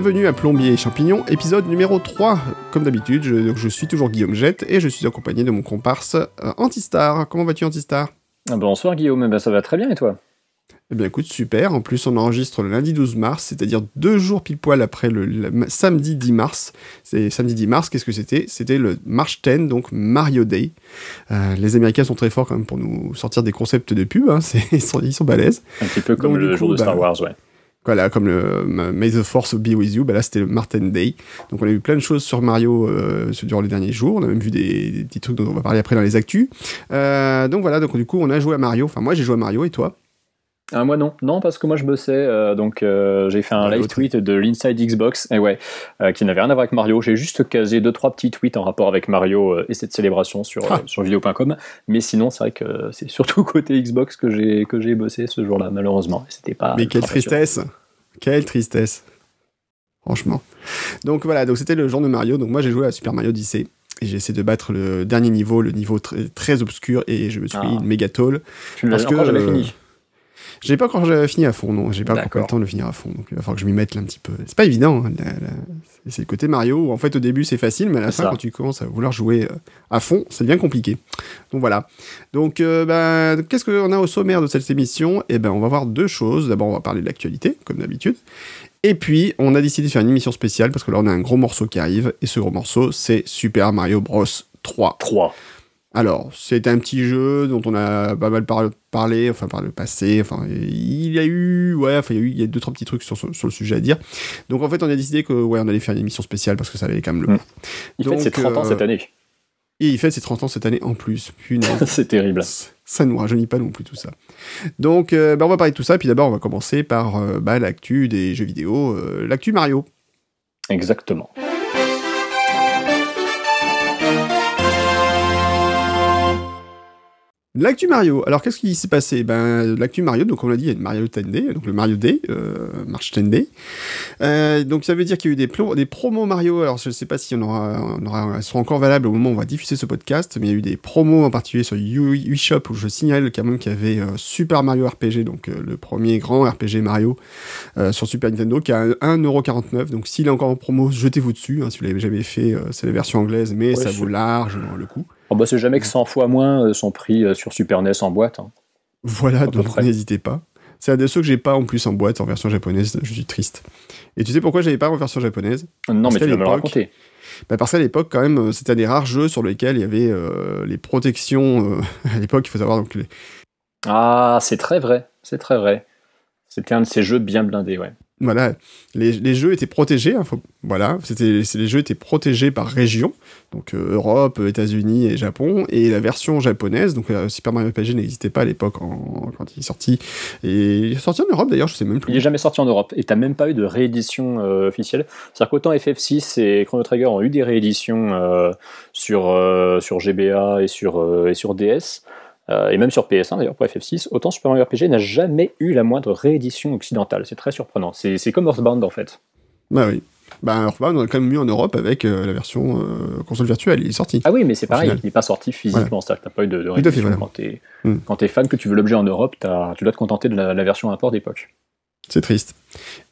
bienvenue à Plombier et Champignons, épisode numéro 3. Comme d'habitude, je, je suis toujours Guillaume Jette et je suis accompagné de mon comparse euh, Antistar. Comment vas-tu Antistar? Ah, Bonsoir Guillaume, Eh ben, ça va très bien et toi? Eh bien écoute, super. En plus, on enregistre le lundi 12 mars, c'est-à-dire deux jours pile poil après le, le samedi 10 mars. C'est samedi 10 mars, qu'est-ce que c'était? C'était le March 10, donc Mario Day. Euh, les Américains sont très forts quand même pour nous sortir des concepts de pub, hein. Ils, sont, ils sont balèzes. Un petit peu comme Donc, le coup, jour de bah, Star Wars, ouais. Voilà, comme le May the Force be with you, bah là c'était le Martin Day. Donc on a vu plein de choses sur Mario euh, durant les derniers jours. On a même vu des, petits trucs dont on va parler après dans les actus. Euh, donc voilà, donc du coup on a joué à Mario. Enfin moi j'ai joué à Mario et toi? Ah, moi non, non parce que moi je bossais, euh, donc euh, j'ai fait un Ouais, live tweet de l'Inside Xbox, et ouais, euh, qui n'avait rien à voir avec Mario. J'ai juste casé deux trois petits tweets en rapport avec Mario et cette célébration sur Ah. sur vidéo.com. Mais sinon c'est vrai que c'est surtout côté Xbox que j'ai que j'ai bossé ce jour-là malheureusement. C'était pas. Mais quelle tristesse Quelle tristesse Franchement. Donc voilà, donc c'était le jour de Mario. Donc moi j'ai joué à Super Mario Odyssey. Et j'ai essayé de battre le dernier niveau, le niveau très, très obscur, et je me suis Ah. pris une méga tôle. Tu l'as Parce encore jamais fini. J'ai pas encore euh, fini à fond, non. J'ai pas encore le temps de le finir à fond. Donc il va falloir que je m'y mette là un petit peu. C'est pas évident. hein, c'est- le côté Mario où en fait au début c'est facile, mais à la fin ça. quand tu commences à vouloir jouer euh, à fond, c'est bien compliqué. Donc voilà. Donc euh, ben, qu'est-ce qu'on a au sommaire de cette émission? Eh ben on va voir deux choses. D'abord on va parler de l'actualité comme d'habitude. Et puis on a décidé de faire une émission spéciale parce que là on a un gros morceau qui arrive et ce gros morceau c'est Super Mario Bros 3. 3. Alors, c'est un petit jeu dont on a pas mal par- parlé, enfin par le passé. Enfin, il y a eu, ouais, enfin il y a eu, il y a deux trois petits trucs sur, sur- sur le sujet à dire. Donc en fait, on a décidé que ouais, on allait faire une émission spéciale parce que ça valait quand même le Mm. coup. Il Donc, fait ses 30 ans euh, cette année. Et il fait ses 30 ans cette année en plus. C'est terrible. ça ne nous rajeunit pas non plus tout ça. Donc, euh, bah, on va parler de tout ça. Puis d'abord, on va commencer par euh, bah, l'actu des jeux vidéo, euh, l'actu Mario. Exactement. L'actu Mario. Alors, qu'est-ce qui s'est passé? Ben, l'actu Mario, donc on l'a dit, il y a une Mario 10 Day, donc le Mario Day, euh, March 10 Day. Euh, donc, ça veut dire qu'il y a eu des, promos Mario. Alors, je ne sais pas si on aura, on aura, elles seront encore valables au moment où on va diffuser ce podcast, mais il y a eu des promos en particulier sur Wii Shop où je signale quand même qu'il y avait euh, Super Mario RPG, donc euh, le premier grand RPG Mario euh, sur Super Nintendo, qui a 1,49€. Donc, s'il est encore en promo, jetez-vous dessus. hein, si vous l'avez jamais fait, c'est la version anglaise, mais Ouais, ça vaut largement le coup. Oh, bah, c'est jamais que 100 fois moins euh, son prix euh, sur Super NES en boîte. hein. Voilà, donc n'hésitez pas. C'est un de ceux que j'ai pas en plus en boîte en version japonaise, je suis triste. Et tu sais pourquoi j'avais pas en version japonaise? Non, Parce mais tu vas me raconter. bah Parce qu'à l'époque, quand même, c'était un des rares jeux sur lesquels il y avait euh, les protections. euh, à l'époque, il faut savoir, donc, les- Ah, c'est très vrai, c'est très vrai. C'était un de ces jeux bien blindés, ouais. Voilà, les, jeux étaient protégés. hein, voilà, c'était les jeux étaient protégés par région, donc euh, Europe, États-Unis et Japon. Et la version japonaise, donc euh, Super Mario RPG n'existait pas à l'époque quand il est sorti. Et il est sorti en Europe d'ailleurs, je sais même plus. Il est jamais sorti en Europe et t'as même pas eu de réédition euh, officielle. C'est-à-dire qu'autant FF6 et Chrono Trigger ont eu des rééditions euh, sur, euh, sur GBA et sur, euh, et sur DS, euh, et même sur PS1 d'ailleurs pour FF6, autant Super Mario RPG n'a jamais eu la moindre réédition occidentale. C'est très surprenant. C'est comme Earthbound en fait. Bah oui. Bah, Earthbound, on a quand même mieux en Europe avec euh, la version euh, console virtuelle, il est sorti. Ah oui, mais c'est pareil, final. il n'est pas sorti physiquement. C'est-à-dire que t'as pas eu de, de à fait, réédition. voilà. Quand Hmm. quand t'es fan, que tu veux l'objet en Europe, tu dois te contenter de la, la version import d'époque. C'est triste.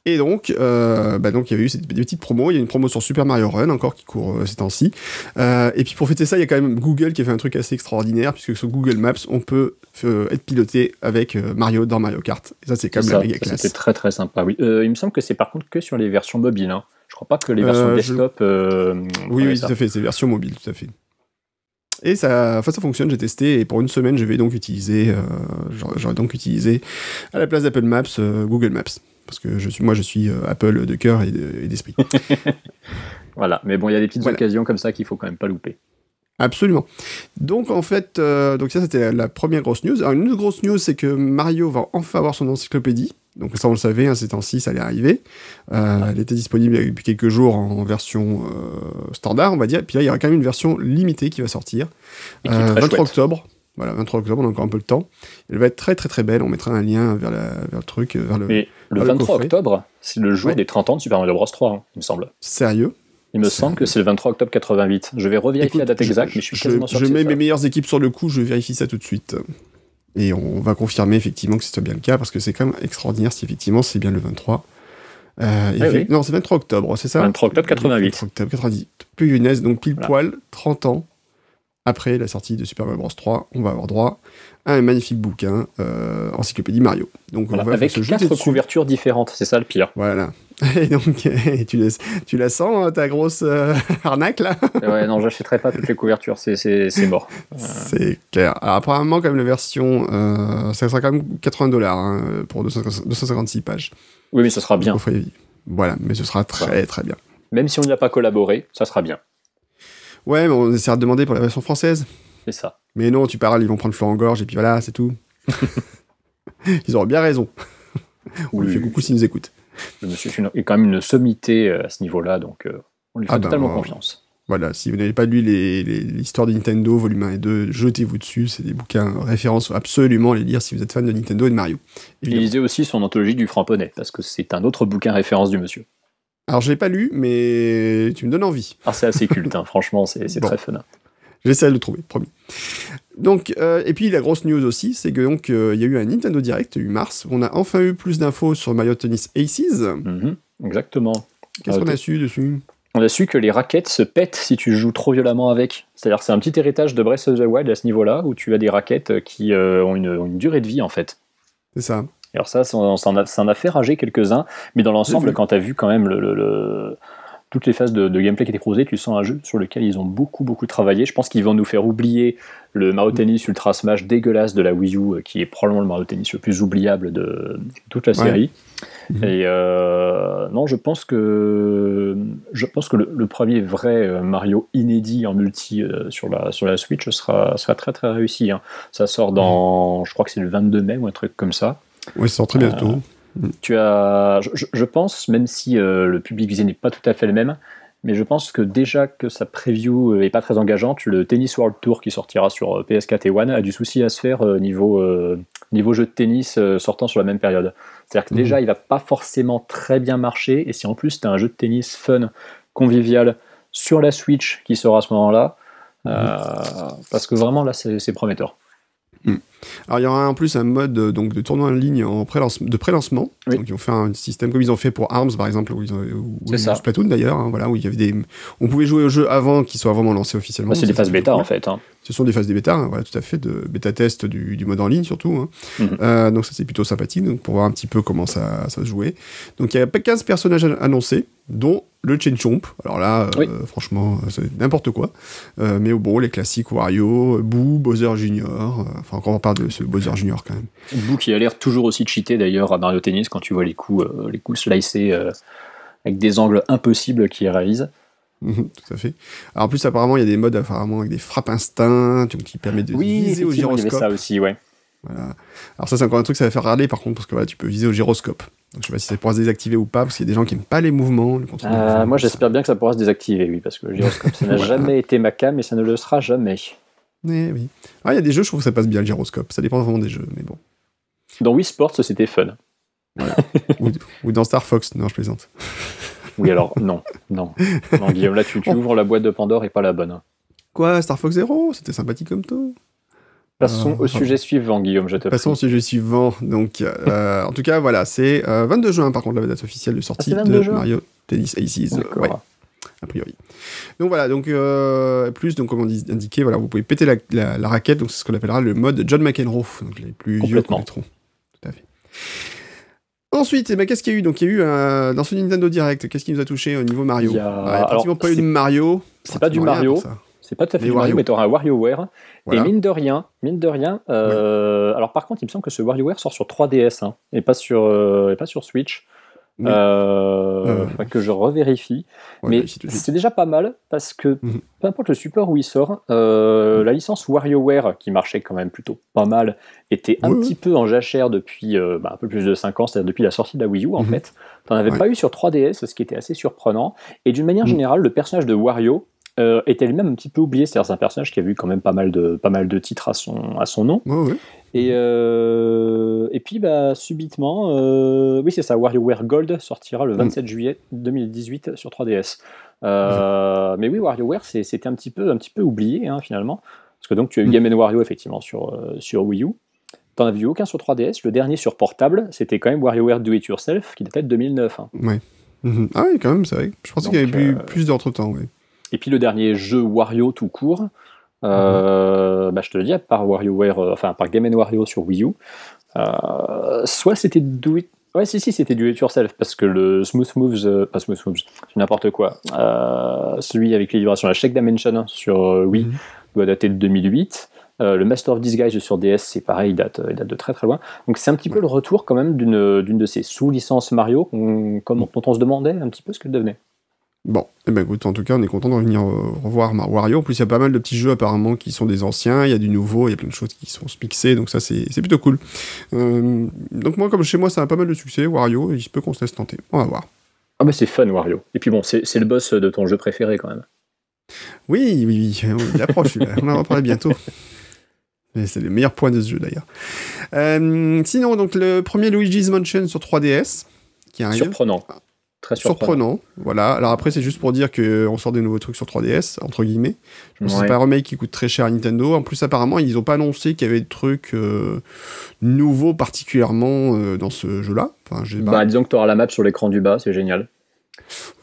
Et donc, euh, bah donc, il y avait eu des petites promos. Il y a une promo sur Super Mario Run encore qui court euh, ces temps-ci. Euh, et puis pour fêter ça, il y a quand même Google qui a fait un truc assez extraordinaire puisque sur Google Maps, on peut euh, être piloté avec Mario dans Mario Kart. Et ça, c'est quand même la ça, méga ça, classe. C'était très très sympa. Oui. Il me semble que c'est par contre que sur les versions mobiles. Hein. Je crois pas que les versions je- desktop. euh, Oui, oui, tout à fait. C'est version mobile, tout à fait. Et ça, enfin, ça fonctionne, j'ai testé, et pour une semaine, je vais donc utiliser, euh, j'aurais donc utilisé, à la place d'Apple Maps, euh, Google Maps. Parce que je suis, moi, je suis euh, Apple de cœur et de- et d'esprit. Voilà. Mais bon, il y a des petites Voilà. occasions comme ça qu'il faut quand même pas louper. Absolument. Donc en fait, euh, donc ça c'était la, la première grosse news. Alors une autre grosse news, c'est que Mario va enfin avoir son encyclopédie. Donc ça on le savait, hein, ces temps-ci ça allait arriver. Euh, elle était disponible depuis quelques jours en, version euh, standard, on va dire. Puis là il y aura quand même une version limitée qui va sortir. Et qui est Euh, très 23 chouette. octobre. Voilà, 23 octobre, on a encore un peu le temps. Elle va être très très très belle. On mettra un lien vers, la, vers le truc, euh, vers le. Mais le Ah, le 23 coffret. octobre, c'est le jour Ouais. des 30 ans de Super Mario Bros 3, hein, il me semble. Sérieux? Il me semble que c'est le 23 octobre 88. Je vais revérifier Écoute, la date exacte, mais je suis quasiment sûr je mets mes meilleures équipes sur le coup, je vérifie ça tout de suite. Et on va confirmer effectivement que c'est bien le cas, parce que c'est quand même extraordinaire si effectivement c'est bien le 23. Euh, Ah fait-. Non, c'est 23 octobre, c'est ça? 23 octobre 88. 23 octobre 90. Plus une donc pile Voilà. poil, 30 ans après la sortie de Super Mario Bros 3, on va avoir droit à un magnifique bouquin, euh, Encyclopédie Mario. Donc Voilà, on va avec quatre couvertures différentes, c'est ça le pire. Voilà. Et donc, tu, la- tu la sens, hein, ta grosse euh, arnaque là? Ouais, non, j'achèterai pas toutes les couvertures, c'est- mort. C'est clair. Alors, apparemment, quand même, la version, euh, ça sera quand même 80 dollars pour 250 256 pages. Oui, mais ce sera bien. Voilà, mais ce sera très très bien. Même si on n'y a pas collaboré, ça sera bien. Ouais, mais on essaiera de demander pour la version française. C'est ça. Mais non, tu parles, ils vont prendre Florent Gorge et puis voilà, c'est tout. ils auront bien raison. On lui Oui. fait coucou s'ils nous écoutent. Le monsieur est quand même une sommité euh, à ce niveau-là, donc euh, on lui fait Ah ben, totalement euh, confiance. Voilà, si vous n'avez pas lu les- les- l'histoire de Nintendo, volume 1 et 2, jetez-vous dessus. C'est des bouquins références, absolument les lire si vous êtes fan de Nintendo et de Mario. Évidemment. lisait aussi son anthologie du Framponnet, parce que c'est un autre bouquin référence du monsieur. Alors, je l'ai pas lu, mais tu me donnes envie. Ah, c'est assez culte, hein, franchement, c'est c'est Bon. très fun. J'essaie de le trouver, promis. Donc, euh, et puis la grosse news aussi, c'est que donc euh, il y a eu un Nintendo Direct, a eu mars, où on a enfin eu plus d'infos sur Mario Tennis Aces. Mhm, exactement. Qu'est-ce Euh, qu'on a su dessus? On a su que les raquettes se pètent si tu joues trop violemment avec. C'est-à-dire que c'est un petit héritage de Breath of the Wild à ce niveau-là, où tu as des raquettes qui euh, ont, une, ont une durée de vie en fait. C'est ça. Alors ça, ça en, a, ça en a fait rager quelques-uns, mais dans l'ensemble, quand tu as vu quand même le, le- le- toutes les phases de, de gameplay qui étaient creusées, tu sens un jeu sur lequel ils ont beaucoup beaucoup travaillé. Je pense qu'ils vont nous faire oublier le Mario Tennis Ultra Smash dégueulasse de la Wii U, euh, qui est probablement le Mario Tennis le plus oubliable de toute la série. Mhm. Et euh, non, je pense que je pense que le, le premier vrai euh, Mario inédit en multi euh, sur la sur la Switch sera sera très très réussi. hein. Ça sort dans, je crois que c'est le 22 mai ou un truc comme ça. Oui, ça sort très bientôt. Tu as, je, pense, même si euh, le public visé n'est pas tout à fait le même, mais je pense que déjà que sa preview euh, est pas très engageante, le Tennis World Tour qui sortira sur euh, PS4 et One a du souci à se faire niveau, euh, niveau jeu de tennis sortant sur la même période. C'est-à-dire que Mhm. déjà, il va pas forcément très bien marcher, et si en plus tu as un jeu de tennis fun, convivial, sur la Switch qui sort à ce moment-là, euh, parce que vraiment là, c'est c'est prometteur. Alors il y aura en plus un mode euh, donc de tournoi en ligne en pré-lance- de pré-lancement. Oui. Donc ils ont fait un système comme ils ont fait pour Arms par exemple, ou. Splatoon d'ailleurs, hein, voilà, où il y avait des, on pouvait jouer au jeu avant qu'il soit vraiment lancé officiellement. Là, c'est des phases bêta cool. en fait. hein. Ce sont des phases des bêta, hein, voilà, tout à fait, de bêta test du, du mode en ligne surtout. Mhm. Euh, donc ça c'est plutôt sympathique, donc pour voir un petit peu comment ça, ça se jouait. Donc il y a 15 personnages an- annoncés, dont le Chen Chomp. Alors là, euh, Oui. franchement, c'est n'importe quoi. Euh, mais bon, les classiques Wario, Boo, Bowser Junior. euh, enfin, encore on parle de ce Bowser Junior quand même. Boo qui a l'air toujours aussi cheaté d'ailleurs à Mario Tennis quand tu vois les coups, euh, les coups slicés euh, avec des angles impossibles qu'il réalise. Tout à fait. Alors en plus, apparemment, il y a des modes apparemment avec des frappes instinct, donc, qui permettent de viser au gyroscope. ça aussi, ouais. Voilà. Alors ça, c'est encore un truc, ça va faire râler par contre, parce que voilà, tu peux viser au gyroscope. Donc je sais pas si ça pourra se désactiver ou pas, parce qu'il y a des gens qui n'aiment pas les mouvements, le contrôle. Euh, moi j'espère bien que ça pourra se désactiver, oui, parce que le gyroscope ça n'a Voilà. jamais été ma cam et ça ne le sera jamais. Eh oui. Ah, il y a des jeux, je trouve que ça passe bien le gyroscope. Ça dépend vraiment des jeux, mais bon. Dans Wii Sports c'était fun. ou, ou dans Star Fox, non, je plaisante. Oui alors non, non. Non Guillaume, là tu, tu ouvres la boîte de Pandore et pas la bonne. Quoi, Star Fox Zero? C'était sympathique comme tout. Passons Euh, au sujet suivant Guillaume, je te Passons au sujet suivant. Donc, euh, en tout cas, voilà, c'est euh, 22 juin, par contre, la date officielle de sortie Ah, 22 de Mario Tennis Aces. Ouais, a priori. Donc voilà, donc euh, plus, donc comme on dit, indiqué, voilà, vous pouvez péter la, la- la raquette, donc c'est ce qu'on appellera le mode John McEnroe, donc les plus vieux Complètement. connaîtront. Tout à fait. Ensuite, eh ben, qu'est-ce qu'il y a eu? Donc il y a eu euh, dans ce Nintendo Direct, qu'est-ce qui nous a touché au niveau Mario Il y a- Ah, pratiquement pas eu de c'est- Mario. c'est pas du Mario. C'est pas tout à fait Mais du Mario, mais tu auras un WarioWare. Voilà. Et mine de rien, mine de rien, euh, alors par contre, il me semble que ce WarioWare sort sur 3DS hein, et pas sur euh, et pas sur Switch. Oui. Euh, que je revérifie. Ouais, mais c'est déjà pas mal parce que Mhm. peu importe le support où il sort, euh, la licence WarioWare qui marchait quand même plutôt pas mal était un petit peu en jachère depuis euh, bah, un peu plus de 5 ans, c'est-à-dire depuis la sortie de la Wii U en Mhm. fait. T'en avais Ouais. pas eu sur 3DS, ce qui était assez surprenant. Et d'une manière Mhm. générale, le personnage de Wario euh, était lui-même un petit peu oublié, c'est-à-dire c'est un personnage qui a eu quand même pas mal de, pas mal de titres à son, à son nom. Ouais, ouais. Et, euh, et puis, bah, subitement, euh, oui, c'est ça, WarioWare Gold sortira le 27 juillet 2018 sur 3DS. Euh, Mais oui, WarioWare, c'était un petit peu, un petit peu oublié, hein, finalement. Parce que donc, tu as eu Mm. Game Wario, effectivement, sur, euh, sur Wii U. t'en as vu aucun sur 3DS. Le dernier sur portable, c'était quand même WarioWare Do It Yourself, qui datait de 2009. hein. Ouais. Mhm. Ah oui, quand même, c'est vrai. Je pensais qu'il y avait euh, plus d'entre-temps, ouais. Et puis le dernier jeu Wario tout court, euh, bah, je te le dis, à part WarioWare, euh, enfin par Game Wario sur Wii U, euh, soit c'était Do It. Ouais, si, si, c'était Do It Yourself, parce que le Smooth Moves, pas Smooth Moves, c'est n'importe quoi. Celui avec les vibrations, la Shake Dimension sur euh, Wii Mhm. doit dater de 2008. Euh, le Master of Disguise sur DS, c'est pareil, il date, il date de très très loin. Donc c'est un petit peu le retour quand même d'une de ces sous-licences Mario comme- dont on se demandait un petit peu ce qu'elle devenait. Bon, eh ben écoute, en tout cas, on est content de revenir euh, revoir Mar- Wario. En plus, il y a pas mal de petits jeux apparemment qui sont des anciens, il y a du nouveau, il y a plein de choses qui sont mixées, donc ça c'est plutôt cool. Euh, donc moi, comme chez moi, ça a pas mal de succès, Wario, il se peut qu'on se laisse tenter. On va voir. Ah bah c'est fun Wario. Et puis bon, c'est le boss de ton jeu préféré quand même. Oui, oui, oui, il approche, on en reparlera bientôt. Et C'est le meilleur point de ce jeu d'ailleurs. Euh, sinon, donc le premier Luigi's Mansion sur 3DS qui arrive. Surprenant. Très surprenant. Surprenant, voilà. Alors après, c'est juste pour dire qu'on sort des nouveaux trucs sur 3DS, entre guillemets. Je pense que Ouais. c'est pas un remake qui coûte très cher à Nintendo. En plus, apparemment, ils ont pas annoncé qu'il y avait des trucs euh, nouveaux particulièrement euh, dans ce jeu-là. Enfin. Bah, disons que tu auras la map sur l'écran du bas, c'est génial.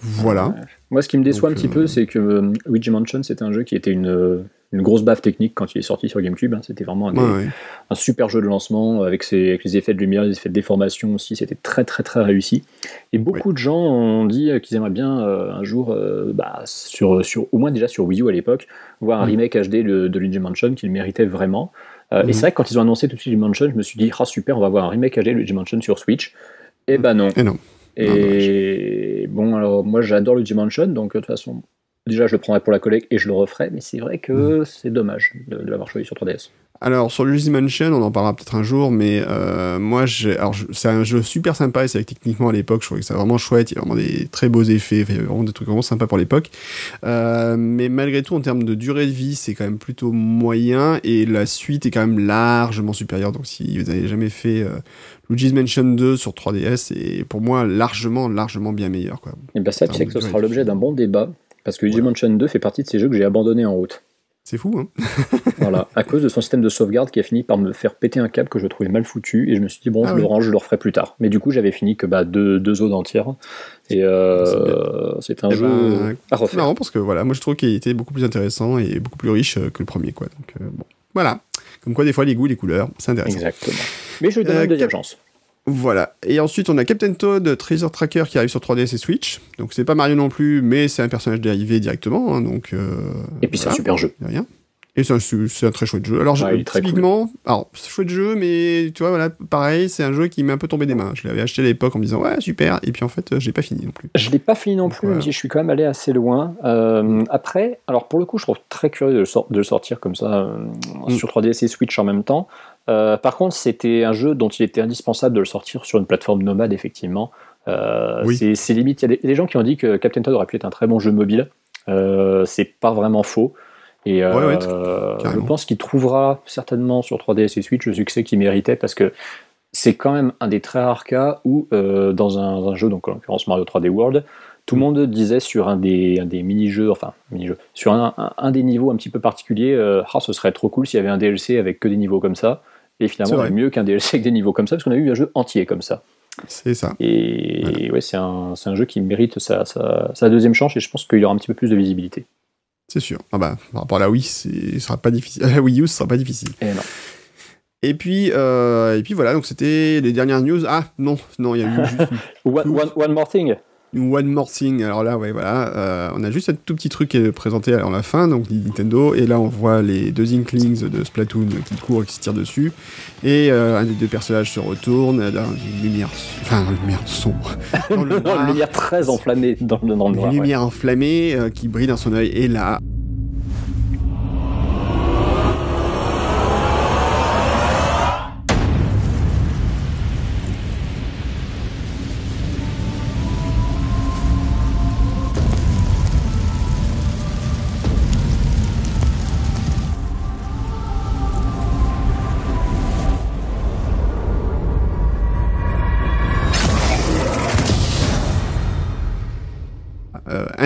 voilà. Moi, ce qui me déçoit Donc, un petit euh, peu, c'est que euh, Luigi Mansion, c'était un jeu qui était une, euh, une grosse baffe technique quand il est sorti sur GameCube. hein. C'était vraiment un, des- Ouais, ouais. un super jeu de lancement avec, ses, avec les effets de lumière, les effets de déformation aussi. C'était très, très, très réussi. Et beaucoup de gens ont dit euh, qu'ils aimeraient bien euh, un jour, euh, bah, sur, sur, au moins déjà sur Wii U à l'époque, voir un Mhm. remake HD de, de Luigi Mansion qu'il méritait vraiment. Euh, Mhm. Et c'est vrai que quand ils ont annoncé tout de suite Luigi Mansion, je me suis dit, ah super, on va voir un remake HD de Luigi Mansion sur Switch. Et bah non. Et non. Et bon, alors moi j'adore Luigi Mansion, donc de toute façon, déjà je le prendrai pour la collecte et je le referai, mais c'est vrai que c'est dommage de, de l'avoir choisi sur 3DS. Alors sur Luigi's Mansion, on en parlera peut-être un jour, mais euh, moi, alors c'est un jeu super sympa et c'est vrai que techniquement à l'époque, je trouvais que c'est vraiment chouette. Il y a vraiment des très beaux effets, il y a vraiment des trucs vraiment sympas pour l'époque. Euh, mais malgré tout, en termes de durée de vie, c'est quand même plutôt moyen et la suite est quand même largement supérieure. Donc si vous n'avez jamais fait euh, Luigi's Mansion 2 sur 3DS, c'est pour moi largement, largement bien meilleur. Quoi. Et bien ça, tu sais que ce sera l'objet d'un bon débat, parce que Luigi Mansion 2 fait partie de ces jeux que j'ai abandonnés en route. C'est fou, hein Voilà, à cause de son système de sauvegarde qui a fini par me faire péter un câble que je trouvais mal foutu, et je me suis dit, bon, Ah je oui. le range, je le referai plus tard. Mais du coup, j'avais fini que bah, deux, deux zones entières, et euh, c'est un Eh jeu ben, à C'est refaire. marrant parce que voilà, moi je trouve qu'il était beaucoup plus intéressant et beaucoup plus riche euh, que le premier. Quoi. Donc euh, bon, voilà. Comme quoi, des fois, les goûts, les couleurs, c'est intéressant. Exactement. Mais je lui donne Euh, une deuxième Cap- chance. Voilà. Et ensuite, on a Captain Toad Treasure Tracker qui arrive sur 3DS et Switch. Donc, c'est pas Mario non plus, mais c'est un personnage dérivé directement. hein, donc, euh, Et puis c'est un super jeu. y a rien. Et c'est un, su- c'est un très chouette jeu. Alors, je- Ouais, très typiquement, alors, c'est un chouette jeu, mais tu vois, voilà, pareil, c'est un jeu qui m'est un peu tombé des mains. Je l'avais acheté à l'époque en me disant, ouais, super. Et puis, en fait, euh, j'ai pas fini non plus. Je l'ai pas fini non plus, Voilà. même si je suis quand même allé assez loin. Euh, après, alors pour le coup, je trouve très curieux de le, sor- de le sortir comme ça euh, Mm. sur 3DS et Switch en même temps. Euh, par contre, c'était un jeu dont il était indispensable de le sortir sur une plateforme nomade, effectivement. Euh, Oui. c'est, limite. Il y a des, gens qui ont dit que Captain Toad aurait pu être un très bon jeu mobile. Euh, c'est pas vraiment faux. Et Ouais, ouais, je pense qu'il trouvera certainement sur 3DS et Switch le succès qu'il méritait parce que c'est quand même un des très rares cas où, dans un, un jeu, donc en l'occurrence Mario 3D World, tout le monde disait sur un des, un des mini-jeux, enfin, mini-jeux, sur un, un- un des niveaux un petit peu particuliers, euh, Ah, ce serait trop cool s'il y avait un DLC avec que des niveaux comme ça. Et C'est finalement, il mieux qu'un DLC avec des niveaux comme ça, parce qu'on a eu un jeu entier comme ça. C'est ça. Et ouais, c'est un, c'est un jeu qui mérite sa, sa, sa deuxième chance, et je pense qu'il aura un petit peu plus de visibilité. C'est sûr. Ah bah, par rapport à la Wii, c'est- ce sera pas difficile. La Wii U, ce sera pas difficile. Et non. Et puis, euh, et puis voilà, donc c'était les dernières news. Ah, non, non, il y a eu juste One, one- one more thing. One More Thing. Alors là, ouais, voilà, euh, on a juste un tout petit truc qui est présenté à la fin, donc Nintendo, et là on voit les deux Inklings de Splatoon qui courent et qui se tirent dessus, et euh, un des deux personnages se retourne dans une lumière, enfin, une lumière sombre, dans le Dans noir, une lumière très enflammée dans, le- dans le une ouais. lumière enflammée euh, qui brille dans son œil, et là,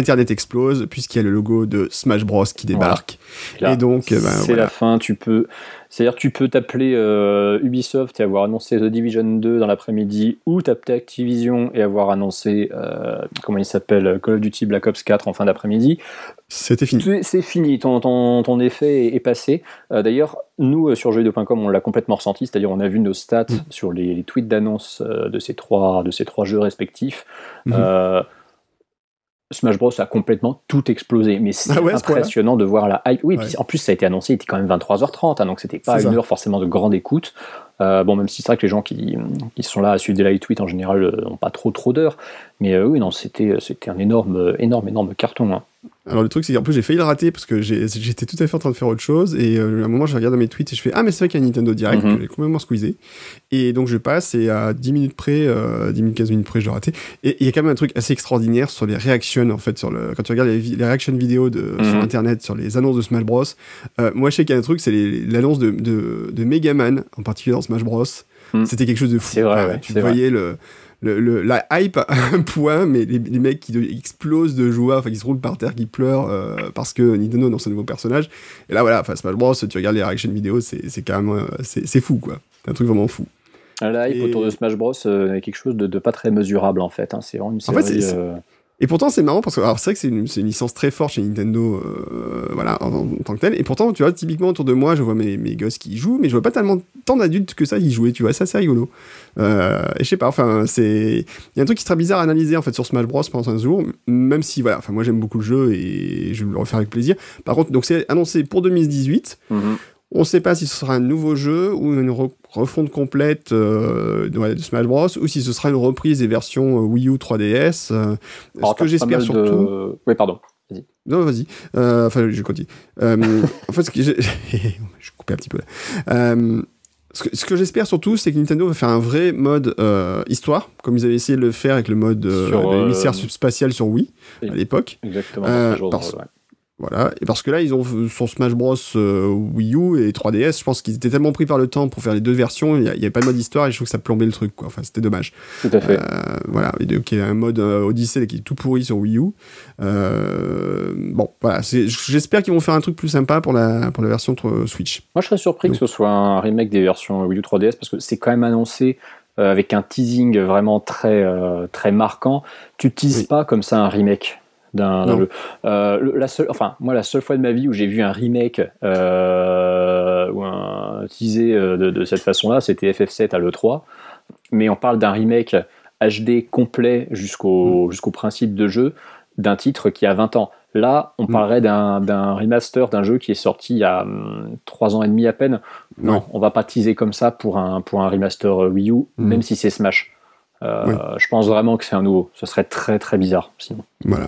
Internet explose puisqu'il y a le logo de Smash Bros qui débarque. et donc, ben, c'est la fin. Tu peux, c'est-à-dire tu peux t'appeler Ubisoft et avoir annoncé The Division 2 dans l'après-midi, ou t'appeler Activision et avoir annoncé comment il s'appelle Call of Duty Black Ops 4 en fin d'après-midi. C'était fini. C'est fini, ton, ton, ton, effet est, passé. Euh, d'ailleurs, nous, euh, sur jeuxvideo.com, on l'a complètement ressenti, c'est-à-dire on a vu nos stats mm. sur les, tweets d'annonce euh, de, ces trois, de ces trois jeux respectifs. Mm-hmm. Smash Bros a complètement tout explosé, mais c'est ah impressionnant de voir la hype. Oui, en plus ça a été annoncé, il était quand même 23h30, hein, donc c'était pas une heure forcément de grande écoute. bon, même si c'est vrai que les gens qui, qui, sont là à suivre des live tweets en général n'ont pas trop trop d'heures, mais oui, non, c'était c'était un énorme énorme énorme carton. Hein. Alors le truc c'est qu'en plus j'ai failli le rater parce que j'étais tout à fait en train de faire autre chose et euh, à un moment je regarde mes tweets et je fais ah mais c'est vrai qu'il y a Nintendo Direct mm j'ai complètement squeezé. Et donc je passe et à 10 minutes près, 10 euh, minutes 15 minutes près je l'ai raté. Et il y a quand même un truc assez extraordinaire sur les réactions en fait sur le quand tu regardes les, les réactions vidéo de, sur mhm. internet sur les annonces de Smash Bros. Euh, moi je sais qu'il y a un truc c'est l'annonce de, de, de Megaman en particulier dans Smash Bros. Mhm. c'était quelque chose de fou. C'est vrai, tu voyais le le, la hype à un point, mais les, mecs qui explosent de joie, enfin qui se roulent par terre, qui pleurent euh, parce que Nintendo dans un nouveau personnage. Et là, voilà, Smash Bros, tu regardes les réactions vidéo, c'est quand même, euh, c'est fou, quoi. C'est un truc vraiment fou. La hype autour de Smash Bros euh, est quelque chose de, pas très mesurable en fait. Hein. C'est vraiment une série. Et pourtant, c'est marrant parce que c'est vrai que c'est une, licence très forte chez Nintendo, euh, voilà, en, tant que tel. Et pourtant, tu vois, typiquement autour de moi, je vois mes, mes gosses qui y jouent, mais je vois pas tellement tant d'adultes que ça y jouer. Tu vois, ça c'est rigolo. Euh, et je sais pas, enfin, c'est, il y a un truc qui sera bizarre à analyser en fait sur Smash Bros pendant un jour, même si voilà, enfin moi j'aime beaucoup le jeu et je vais le refaire avec plaisir. Par contre, donc c'est annoncé pour 2018. On ne sait pas si ce sera un nouveau jeu ou une refonte complète euh, de Smash Bros. ou si ce sera une reprise des versions euh, Wii U 3DS. Euh, ce que j'espère surtout. Oui, pardon. Non, vas-y. enfin, je continue. en fait, ce que je coupais un petit peu là. ce que, j'espère surtout, c'est que Nintendo va faire un vrai mode histoire, comme ils avaient essayé de le faire avec le mode l'émissaire spatial sur Wii à l'époque. Exactement. Voilà, et parce que là, ils ont son Smash Bros euh, Wii U et 3DS, je pense qu'ils étaient tellement pris par le temps pour faire les deux versions, il n'y avait pas de mode histoire et je trouve que ça plombait le truc, quoi. Enfin, c'était dommage. Tout à fait. Euh, voilà, et donc il y a un mode euh, Odyssey qui est tout pourri sur Wii U. bon, voilà, j'espère qu'ils vont faire un truc plus sympa pour la, pour la version Switch. Moi, je serais surpris que ce soit un remake des versions Wii U 3DS parce que c'est quand même annoncé avec un teasing vraiment très, très marquant. Tu teases pas comme ça un remake? D'un euh, la seule, enfin moi la seule fois de ma vie où j'ai vu un remake euh, ou un teasé euh, de, cette façon-là, c'était FF7 à l'E3. Mais on parle d'un remake HD complet jusqu'au mm. jusqu'au principe de jeu d'un titre qui a 20 ans. Là, on mm. parlerait d'un remaster d'un jeu qui est sorti il y a 3 hum, ans et demi à peine. Non, on va pas teaser comme ça pour un, pour un remaster Wii U, mm. même si c'est Smash. Je pense vraiment que c'est un nouveau. Ce serait très très bizarre sinon. Voilà.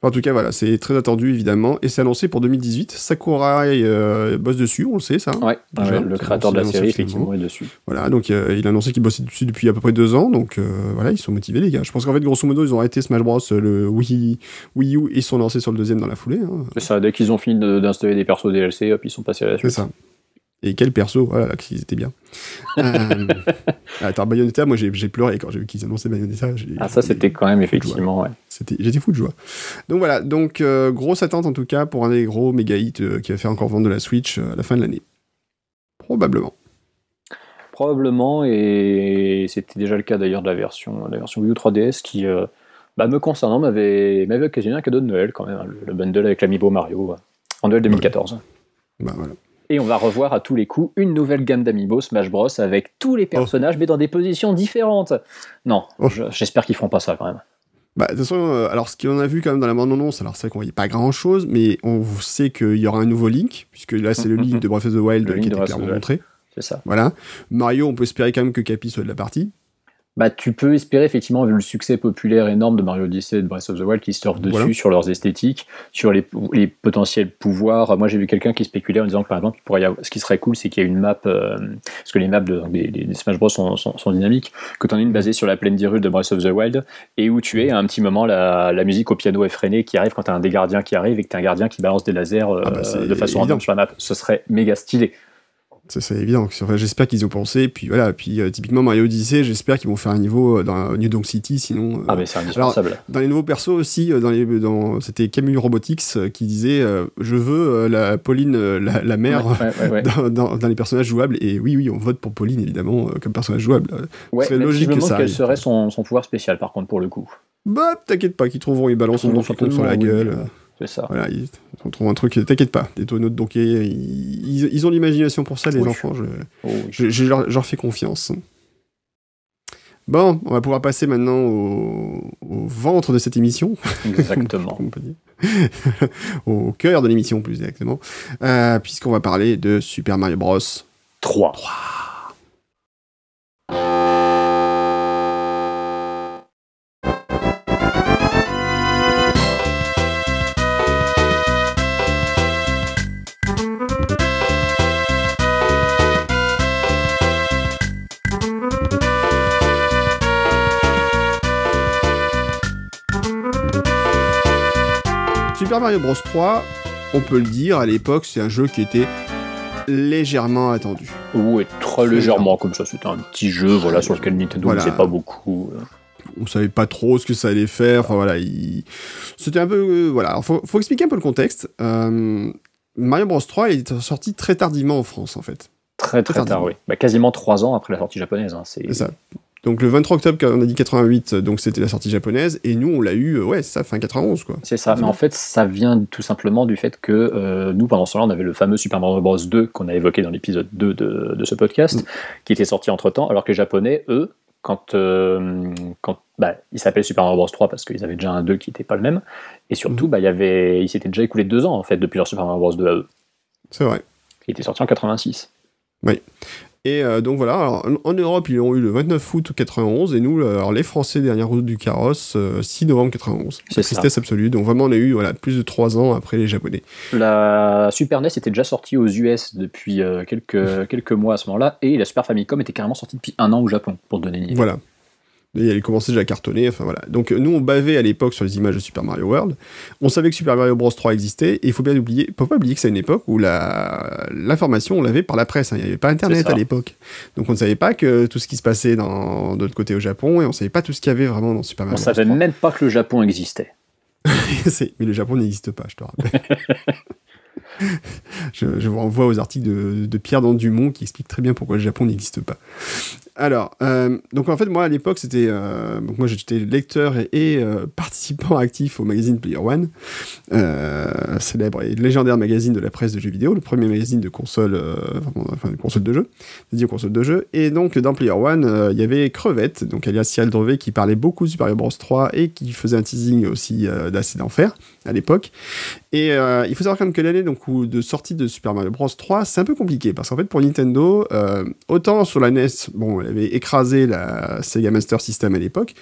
En tout cas, voilà, c'est très attendu évidemment et c'est annoncé pour 2018. Sakurai euh, bosse dessus, on le sait ça. Ouais, le créateur de la série effectivement est dessus. Voilà, donc euh, il a annoncé qu'il bossait dessus depuis à peu près deux ans, donc euh, voilà, ils sont motivés les gars. Je pense qu'en fait, grosso modo, ils ont arrêté Smash Bros, le Wii, Wii U, et ils sont lancés sur le deuxième dans la foulée. Hein. C'est ça, dès qu'ils ont fini d'installer des persos DLC, hop, ils sont passés à la suite. C'est ça. Et quel perso, voilà, qu'ils étaient bien. euh, attends, Bayonetta, moi j'ai pleuré quand j'ai vu qu'ils annonçaient Bayonetta. Ah, ça c'était quand même effectivement, ouais. J'étais fou de joie. Donc voilà, donc euh, grosse attente en tout cas pour un des gros méga hits euh, qui va faire encore vendre de la Switch euh, à la fin de l'année. Probablement. Probablement, et c'était déjà le cas d'ailleurs de la version, la version Wii U 3DS qui, bah, me concernant, m'avait occasionné un cadeau de Noël quand même, hein, le, bundle avec l'Amiibo Mario en Noël 2014. Bah voilà. Et on va revoir à tous les coups une nouvelle gamme d'amiibo Smash Bros avec tous les oh. personnages mais dans des positions différentes. Non, oh. j'espère qu'ils feront pas ça quand même. Bah, de toute façon, euh, alors ce qu'on a vu quand même dans la bande-annonce, alors c'est vrai qu'on voyait pas grand-chose, mais on sait qu'il y aura un nouveau Link, puisque là c'est le mm-hmm. Link de Breath of the Wild qui été clairement montré. C'est ça. Voilà. Mario, on peut espérer quand même que Capi soit de la partie bah, tu peux espérer, effectivement, vu le succès populaire énorme de Mario Odyssey et de Breath of the Wild, qui surfent dessus sur leurs esthétiques, sur les, les potentiels pouvoirs. Moi, j'ai vu quelqu'un qui spéculait en disant que, par exemple, pourrait y avoir, ce qui serait cool, c'est qu'il y a une map, euh, parce que les maps de, des, Smash Bros sont, sont, dynamiques, que tu en aies une basée sur la plaine d'Hyrule de Breath of the Wild, et où tu es à un petit moment la, la musique au piano effrénée qui arrive quand tu as un des gardiens qui arrive et que tu as un gardien qui balance des lasers euh, ah bah, de façon random sur la map. Ce serait méga stylé. C'est évident. Enfin, j'espère qu'ils ont pensé. Puis voilà. Puis euh, typiquement Mario Odyssey, j'espère qu'ils vont faire un niveau euh, dans New Donk City. Sinon. ah mais c'est indispensable. dans les nouveaux persos aussi, dans les, dans, c'était Camus Robotics qui disait je veux la Pauline, la, mère, dans, dans, les personnages jouables. Et oui, oui, on vote pour Pauline évidemment comme personnage jouable. c'est logique que ça. quel serait son, son, pouvoir spécial par contre pour le coup. Bah t'inquiète pas, qu'ils trouveront, ils balancent son sur la gueule. C'est ça. Voilà, ils, on trouve un truc, t'inquiète pas, des tonneaux de donkey, ils, ils, ont l'imagination pour ça, les enfants, je, oh, je, leur, fais confiance. Bon, on va pouvoir passer maintenant au, ventre de cette émission. Exactement. au cœur de l'émission, plus exactement. Euh, puisqu'on va parler de Super Mario Bros. 3. 3. Super Mario Bros 3, on peut le dire, à l'époque, c'est un jeu qui était légèrement attendu. Oui, très légèrement comme ça. C'était un petit jeu, voilà, sur lequel Nintendo ne sait pas beaucoup. Euh. On savait pas trop ce que ça allait faire. Enfin voilà, c'était un peu, euh, voilà. faut, faut, expliquer un peu le contexte. Euh, Mario Bros 3 est sorti très tardivement en France, en fait. Très très, tard, oui. Bah, quasiment trois ans après la sortie japonaise. Hein, c'est ça. Donc le 23 octobre, on a dit 88, donc c'était la sortie japonaise, et nous on l'a eu, euh, ouais, ça, fin 91 quoi. C'est ça, mais en fait ça vient tout simplement du fait que euh, nous pendant ce temps-là on avait le fameux Super Mario Bros 2 qu'on a évoqué dans l'épisode 2 de, ce podcast, mm. qui était sorti entre temps, alors que les japonais, eux, quand, euh, quand bah, il s'appelle Super Mario Bros 3 parce qu'ils avaient déjà un 2 qui n'était pas le même, et surtout mm. bah, il, y avait, il s'était déjà écoulé deux ans en fait depuis leur Super Mario Bros 2 à eux. C'est vrai. Qui était sorti en 86. Oui. Et euh, donc voilà, en Europe, ils l'ont eu le 29 août 91, et nous, alors, les Français, dernière route du carrosse, 6 euh, novembre 91. C'est tristesse absolue. Donc vraiment, on a eu voilà, plus de 3 ans après les Japonais. La Super NES était déjà sortie aux US depuis euh, quelques, quelques mois à ce moment-là, et la Super Famicom était carrément sortie depuis un an au Japon, pour donner une idée. Voilà. Et elle commençait déjà à cartonner, enfin voilà. Donc nous on bavait à l'époque sur les images de Super Mario World. On savait que Super Mario Bros 3 existait, et il faut bien oublier, faut pas oublier que c'est une époque où l'information on l'avait par la presse, hein. il n'y avait pas internet à l'époque. Donc on ne savait pas que tout ce qui se passait dans, de l'autre côté au Japon, et on ne savait pas tout ce qu'il y avait vraiment dans Super Mario Bros. On savait même pas que le Japon existait. mais le Japon n'existe pas, je te rappelle. je, vous renvoie aux articles de, de Pierre Dumont qui explique très bien pourquoi le Japon n'existe pas. Alors, euh, donc en fait, moi à l'époque, c'était. Euh, donc moi j'étais lecteur et, euh, participant actif au magazine Player One, célèbre et légendaire magazine de la presse de jeux vidéo, le premier magazine de console, enfin de console de jeu, dédié de jeu. Et donc dans Player One, il y avait Crevette, donc alias Cyril Drevet, qui parlait beaucoup de Super Bros 3 et qui faisait un teasing aussi d'assez d'enfer à l'époque. Et il faut savoir quand même que l'année donc, de sortie de Super Mario Bros 3, c'est un peu compliqué parce qu'en fait pour Nintendo, autant sur la NES, bon, avait écrasé la Sega Master System à l'époque.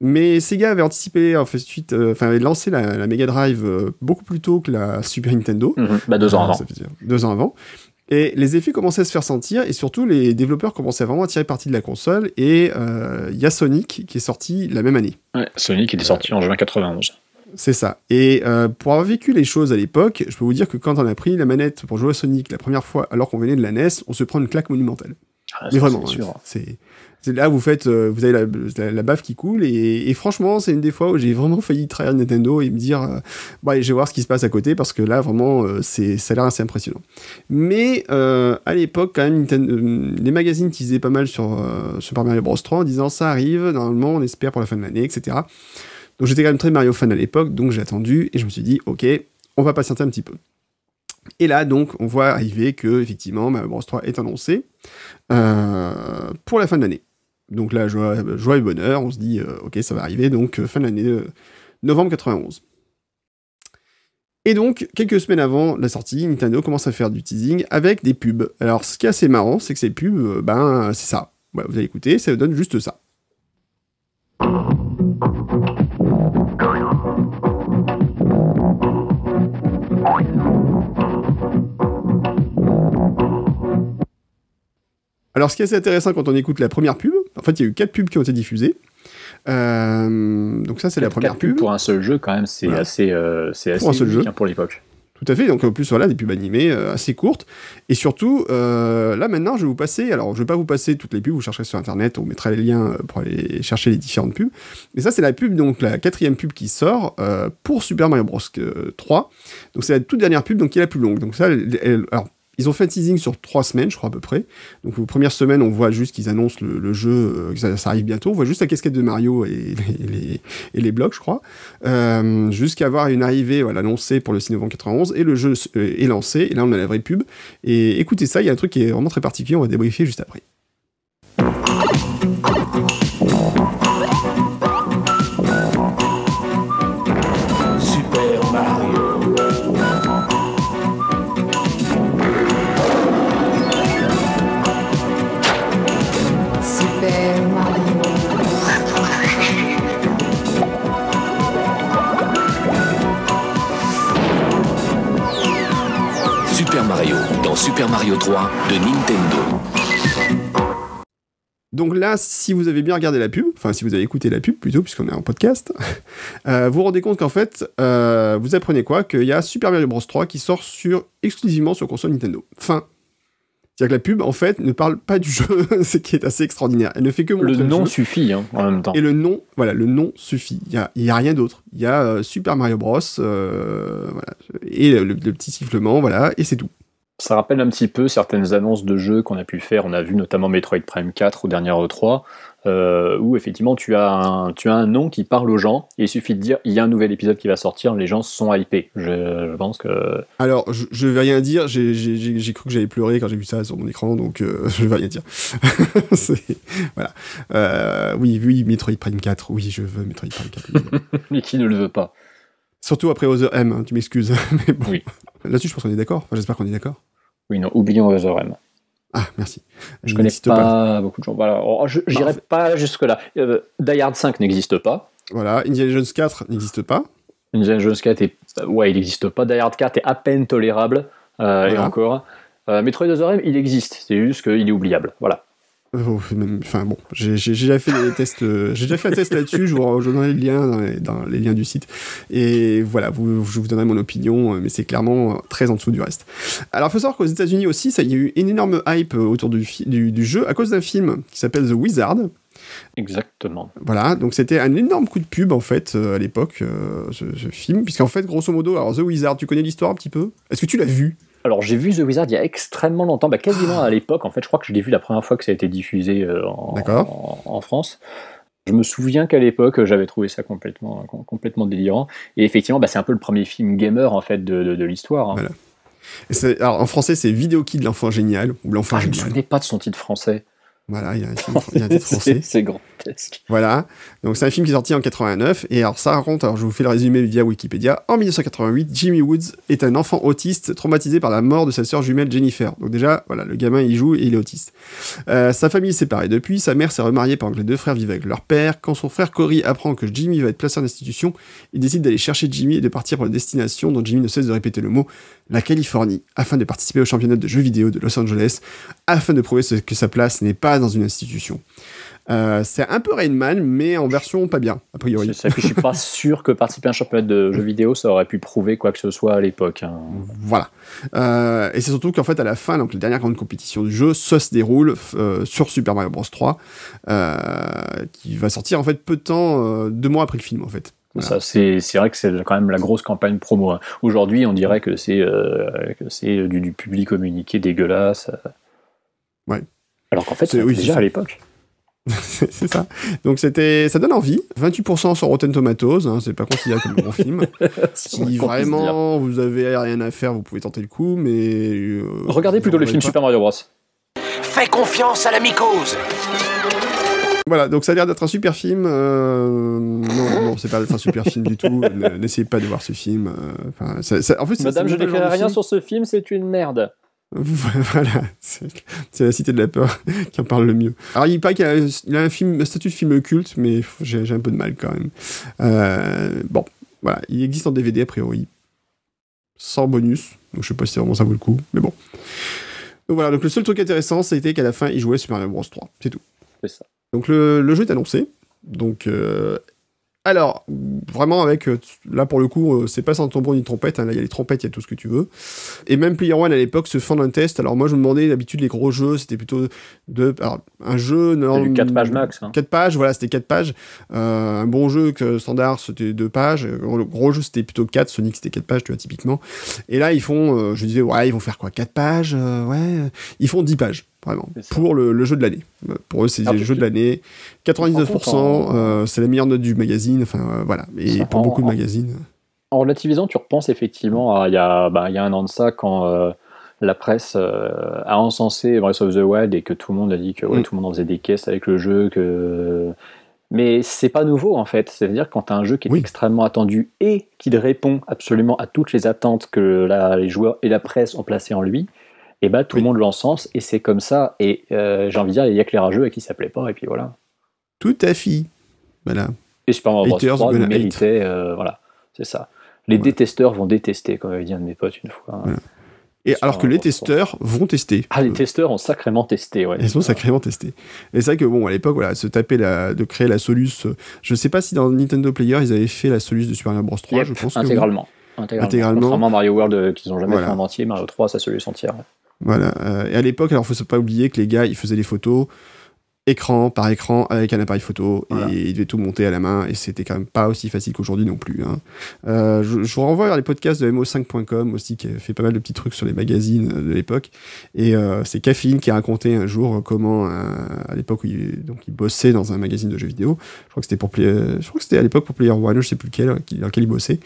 Mais Sega avait anticipé, en fait, suite, euh, enfin, avait lancé la, Mega Drive euh, beaucoup plus tôt que la Super Nintendo. Mhm. bah, deux ans avant. deux ans avant. Et les effets commençaient à se faire sentir, et surtout les développeurs commençaient vraiment à tirer parti de la console. Et euh, il y a Sonic qui est sorti la même année. Ouais, Sonic était sorti en juin 91. C'est ça. Et pour avoir vécu les choses à l'époque, je peux vous dire que quand on a pris la manette pour jouer à Sonic la première fois, alors qu'on venait de la NES, on se prend une claque monumentale. Ah, mais vraiment, c'est là vous faites, euh, vous avez la, la, baffe qui coule et, franchement c'est une des fois où j'ai vraiment failli trahir Nintendo et me dire, euh, je vais voir ce qui se passe à côté parce que là vraiment euh, c'est ça a l'air assez impressionnant. Mais à l'époque quand même les magazines teasaient pas mal sur Super Mario Bros 3 en disant ça arrive, normalement on espère pour la fin de l'année, etc. Donc j'étais quand même très Mario fan à l'époque, donc j'ai attendu et je me suis dit ok, on va patienter un petit peu. Et là, donc, on voit arriver que, effectivement, Mario Bros 3 est annoncé euh, pour la fin de l'année. Donc là, joie, et bonheur, on se dit, euh, ok, ça va arriver, donc euh, fin de l'année, novembre 91. Et donc, quelques semaines avant la sortie, Nintendo commence à faire du teasing avec des pubs. Alors, ce qui est assez marrant, c'est que ces pubs, ben, c'est ça. vous allez écouter, ça donne juste ça. Alors, ce qui est assez intéressant quand on écoute la première pub, en fait, il y a eu quatre pubs qui ont été diffusées. Euh, donc ça, c'est la première pub. Pour un seul jeu, quand même, c'est assez, euh, c'est assez pour un seul jeu. Hein, pour l'époque. Tout à fait, donc en plus voilà, des pubs animées euh, assez courtes. Et surtout, là maintenant, je vais vous passer, alors je vais pas vous passer toutes les pubs, vous chercherez sur internet, on mettra les liens pour aller chercher les différentes pubs. Mais ça, c'est la pub, donc la quatrième pub qui sort pour Super Mario Bros. 3. Donc c'est la toute dernière pub, donc qui est la plus longue. Donc ça, elle- elle- alors ils ont fait un teasing sur trois semaines, je crois à peu près. Donc aux premières semaines, on voit juste qu'ils annoncent le, jeu, euh, que ça, arrive bientôt. On voit juste la casquette de Mario et les, blocs, je crois. Euh, Jusqu'à avoir une arrivée annoncée pour le 6 novembre 91 et le jeu euh, est lancé. Et là, on a la vraie pub. Et écoutez ça, il y a un truc qui est vraiment très particulier. On va débriefer juste après. Super Mario 3 de Nintendo. Donc là, si vous avez bien regardé la pub, enfin si vous avez écouté la pub plutôt, puisqu'on est en podcast, euh, vous vous rendez compte qu'en fait, euh, vous apprenez quoi? Qu'il y a Super Mario Bros 3 qui sort sur, exclusivement sur console Nintendo. Fin. C'est-à-dire que la pub, en fait, ne parle pas du jeu, ce qui est assez extraordinaire. Elle ne fait que montrer Le nom jeu. suffit hein, en même temps. Et le nom, voilà, le nom suffit. Il y a, y a rien d'autre. Il y a euh, Super Mario Bros. euh, voilà, et le, le petit sifflement, voilà, et c'est tout. Ça rappelle un petit peu certaines annonces de jeux qu'on a pu faire. On a vu notamment Metroid Prime 4 au dernier E3, euh, où effectivement tu as, un, tu as un nom qui parle aux gens, et il suffit de dire il y a un nouvel épisode qui va sortir, les gens sont hypés. Je, je pense que. Alors, je, je vais rien dire. J'ai- cru que j'allais pleurer quand j'ai vu ça sur mon écran, donc euh, je vais rien dire. Voilà. Euh, oui, oui, Metroid Prime 4. Oui, je veux Metroid Prime 4. évidemment. Mais qui ne le veut pas Surtout après Other M, hein, tu m'excuses. Mais bon. Oui. Là-dessus, je pense qu'on est d'accord. Enfin, J'espère qu'on est d'accord. Oui, non, oublions Other M. Ah, merci. Je Il connais pas, beaucoup de gens. Voilà. Oh, je J'irai Parfait. pas jusque-là. Euh, Die Hard 5 n'existe pas. Voilà. Indiana Jones 4 n'existe pas. Indiana Jones 4 est, euh, ouais, il n'existe pas. Die Hard 4 est à peine tolérable. euh, Et Voilà. encore. Euh, Metroid Other M, il existe. C'est juste qu'il est oubliable. Voilà. Enfin bon, j'ai déjà fait des tests, euh, j'ai déjà fait un test là-dessus. Je vous donnerai le lien dans les, dans les liens du site. Et voilà, vous, je vous donnerai mon opinion, euh, mais c'est clairement euh, très en dessous du reste. Alors, il faut savoir qu'aux États-Unis aussi, ça, il y a eu une énorme hype autour du, fi- du, du jeu à cause d'un film qui s'appelle The Wizard. Exactement. Voilà, donc c'était un énorme coup de pub en fait euh, à l'époque, euh, ce, ce film, puisqu'en fait, grosso modo, alors The Wizard, tu connais l'histoire un petit peu? Est-ce que tu l'as vu? Alors j'ai vu The Wizard il y a extrêmement longtemps, bah, quasiment à l'époque. En fait, je crois que je l'ai vu la première fois que ça a été diffusé euh, en, D'accord. en, en France. Je me souviens qu'à l'époque, j'avais trouvé ça complètement, com- complètement délirant. Et effectivement, bah, c'est un peu le premier film gamer en fait de, de- de l'histoire. hein. Voilà. Alors en français, c'est Vidéo Kid l'enfant génial ou l'enfant Ah, je me génial. souvenais pas de son titre français. Voilà, il y a un, film- il y a un titre français. c'est c'est grotesque. Voilà. Donc c'est un film qui est sorti en 89 et alors ça raconte, alors je vous fais le résumé via Wikipédia. En 1988, Jimmy Woods est un enfant autiste traumatisé par la mort de sa sœur jumelle Jennifer. Donc déjà, voilà, le gamin il joue et il est autiste. Euh, sa famille est séparée depuis, sa mère s'est remariée pendant que les deux frères vivent avec leur père. Quand son frère Cory apprend que Jimmy va être placé en institution, il décide d'aller chercher Jimmy et de partir pour la destination dont Jimmy ne cesse de répéter le mot, la Californie, afin de participer au championnat de jeux vidéo de Los Angeles, afin de prouver ce- que sa place n'est pas dans une institution. Euh, c'est un peu Rain Man, mais en version pas bien, a priori. C'est ça. Puis je suis pas sûr que participer à un championnat de jeux vidéo, ça aurait pu prouver quoi que ce soit à l'époque. hein. Voilà. Euh, et c'est surtout qu'en fait, à la fin, donc la dernière grande compétition du jeu, ça se déroule euh, sur Super Mario Bros 3, euh, qui va sortir en fait peu de temps, deux mois après le film en fait. Voilà. Ça, c'est, c'est vrai que c'est quand même la grosse campagne promo. hein. Aujourd'hui, on dirait que c'est, euh, que c'est du, du public communiqué dégueulasse. euh. Ouais. Alors qu'en fait, C'est- c'est oui, déjà à l'époque. c'est ça. Donc c'était, ça donne envie. 28% sur Rotten Tomatoes, hein, c'est pas considéré comme un bon film. Si vraiment vous avez rien à faire, vous pouvez tenter le coup, mais euh, Regardez plutôt le film pas. Super Mario Bros. Fais confiance à la mycose. Voilà, donc ça a l'air d'être un super film. euh, Non, non, c'est pas un super film du tout. Ne- N'essayez pas de voir ce film. euh, Enfin, ça- ça- en fait, Madame, je n'écrirai rien film- sur ce film, c'est une merde. Voilà, c'est la cité de la peur qui en parle le mieux. Alors, il paraît qu'il a, il a un, film, un statut de film culte, mais j'ai j'ai un peu de mal quand même. Euh, bon, voilà, il existe en DVD a priori, sans bonus, donc je sais pas si vraiment ça vaut le coup, mais bon. Donc voilà, donc le seul truc intéressant, c'était qu'à la fin, il jouait Super Mario Bros 3, c'est tout. C'est ça. Donc le, le jeu est annoncé, donc euh, Alors, vraiment avec, euh, là pour le coup, euh, c'est pas sans tambour ni trompette, hein, là il y a les trompettes, il y a tout ce que tu veux. Et même Player One à l'époque se fend d'un test, alors moi je me demandais, d'habitude les gros jeux c'était plutôt de, alors, un jeu... Du 4 pages max. Hein. 4 pages, voilà, c'était 4 pages. Euh, un bon jeu que standard c'était 2 pages, le gros jeu c'était plutôt 4, Sonic c'était 4 pages, tu vois, typiquement. Et là ils font, euh, je disais, ouais, ils vont faire quoi? 4 pages Ouais, ils font 10 pages. Vraiment, pour le, le jeu de l'année. Euh, Pour eux, c'est Alors, le jeu de l'année. 99%, en- euh, c'est la meilleure note du magazine. Enfin, euh, voilà. Et pour en- beaucoup de en- magazines. En relativisant, tu repenses effectivement à il y a, bah, il y a un an de ça quand la presse euh, a encensé Breath of the Wild et que tout le monde a dit que ouais, Mm. tout le monde en faisait des caisses avec le jeu. Que... Mais c'est pas nouveau en fait. C'est-à-dire quand tu as un jeu qui est Oui. extrêmement attendu et qui répond absolument à toutes les attentes que la- les joueurs et la presse ont placées en lui, et bah tout Oui. le monde l'encense et c'est comme ça. Et euh, j'ai envie de dire, il y a que les rageux à qui ça plaît pas et puis voilà. Tout à fait. Voilà. Et Super Mario Bros. Haters 3 gonna hate. méritait, euh, voilà, c'est ça. Les détesteurs vont détester, comme avait dit un de mes potes une fois. Voilà. Et alors que les testeurs vont tester. Ah, les testeurs ont sacrément testé, ouais. Ils sont sacrément testés. Et c'est vrai que bon, à l'époque, voilà, se taper la, de créer la Solus. euh, Je sais pas si dans Nintendo Player ils avaient fait la Solus de Super Mario Bros 3. Yep, je pense que oui. intégralement. Intégralement. Intégralement. Contrairement à Mario World euh, qu'ils ont jamais Voilà. fait en entier, Mario 3, ça se lui entière. Voilà. euh, et à l'époque, alors faut pas oublier que les gars, ils faisaient des photos écran par écran avec un appareil photo Voilà. et ils devaient tout monter à la main et c'était quand même pas aussi facile qu'aujourd'hui non plus. hein. Euh, je, je vous renvoie vers les podcasts de mo5.com aussi qui a fait pas mal de petits trucs sur les magazines euh, de l'époque et euh, c'est Caffeine qui a raconté un jour comment euh, à l'époque où il, donc il bossait dans un magazine de jeux vidéo. Je crois que c'était pour Play- je crois que c'était à l'époque pour Player One, je sais plus lequel, qui- dans lequel il bossait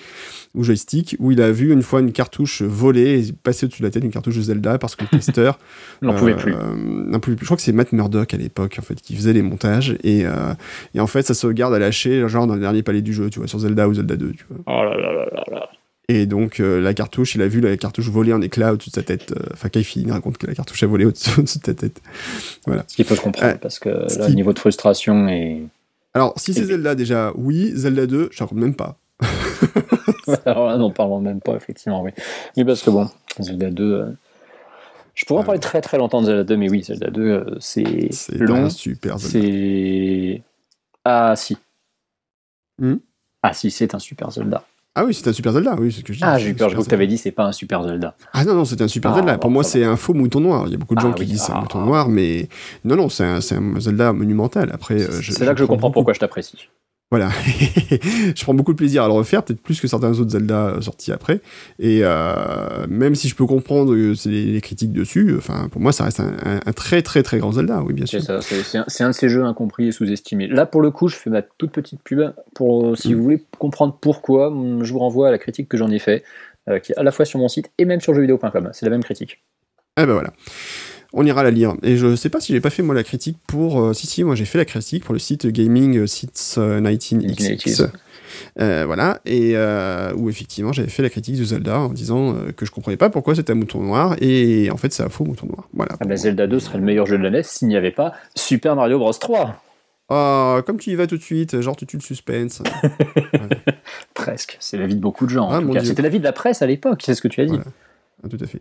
ou joystick où il a vu une fois une cartouche voler et passer au-dessus de la tête une cartouche de Zelda parce que le testeur On n'en pouvait euh, plus. n'en pouvait plus. Je crois que c'est Matt Murdock à l'époque en fait qui faisait les montages et, euh, et en fait sa sauvegarde a lâché genre dans le dernier palais du jeu, tu vois, sur Zelda ou Zelda 2, tu vois. Oh là là là là là. Et donc euh, la cartouche, il a vu la cartouche voler en éclats au-dessus de sa tête. euh, Enfin, Kaifi il raconte que la cartouche a volé au-dessus de ta tête. Ce qui peut se comprendre, Euh, parce que là, le niveau de frustration est. Alors si c'est Zelda déjà, oui, Zelda 2, je raconte même pas. Alors là, n'en parlons même pas, effectivement, oui. Oui, parce que bon, Zelda 2. euh, Je pourrais en parler très très longtemps de Zelda 2, mais oui, Zelda 2, euh, c'est C'est long. super Zelda. C'est. Ah, si. Hmm Ah, si, c'est un super Zelda. Ah oui, c'est un super Zelda, oui, c'est ce que je dis. Ah, j'ai eu peur, je crois que t'avais dit c'est pas un super Zelda. Ah non, non, c'est un super Ah, Zelda. bon, Pour moi, c'est un faux mouton noir. Il y a beaucoup de gens Ah qui oui, disent c'est un ah, mouton noir, mais non, non, c'est un, un Zelda monumental. Après, euh, C'est là que je prends comprends beaucoup- pourquoi je t'apprécie. Voilà, je prends beaucoup de plaisir à le refaire, peut-être plus que certains autres Zelda euh, sortis après. Et euh, même si je peux comprendre euh, les, les critiques dessus, enfin pour moi ça reste un, un- un très très très grand Zelda, oui bien C'est sûr. ça, c'est un, de ces jeux incompris et sous-estimés. Là, pour le coup, je fais ma toute petite pub pour euh, si Mm. vous voulez comprendre pourquoi. mm, Je vous renvoie à la critique que j'en ai fait, euh, qui est à la fois sur mon site et même sur jeuxvideo.com. C'est la même critique. Ah ben voilà. On ira la lire. Et je sais pas si j'ai pas fait moi la critique pour. euh, si, si, moi j'ai fait la critique pour le site Gaming euh, Sits euh, 19XX. 1980s. Euh, voilà. Et euh, où effectivement j'avais fait la critique de Zelda en disant que je comprenais pas pourquoi c'était un mouton noir. Et en fait c'est un faux mouton noir. Voilà. Ah bah, Zelda 2 serait le meilleur jeu de la NES s'il n'y avait pas Super Mario Bros 3. Oh, comme tu y vas tout de suite, genre tu tues le suspense. Presque. C'est l'avis de beaucoup de gens. en Ah. C'était l'avis de la presse à l'époque, c'est ce que tu as dit. Voilà. Ah, tout à fait.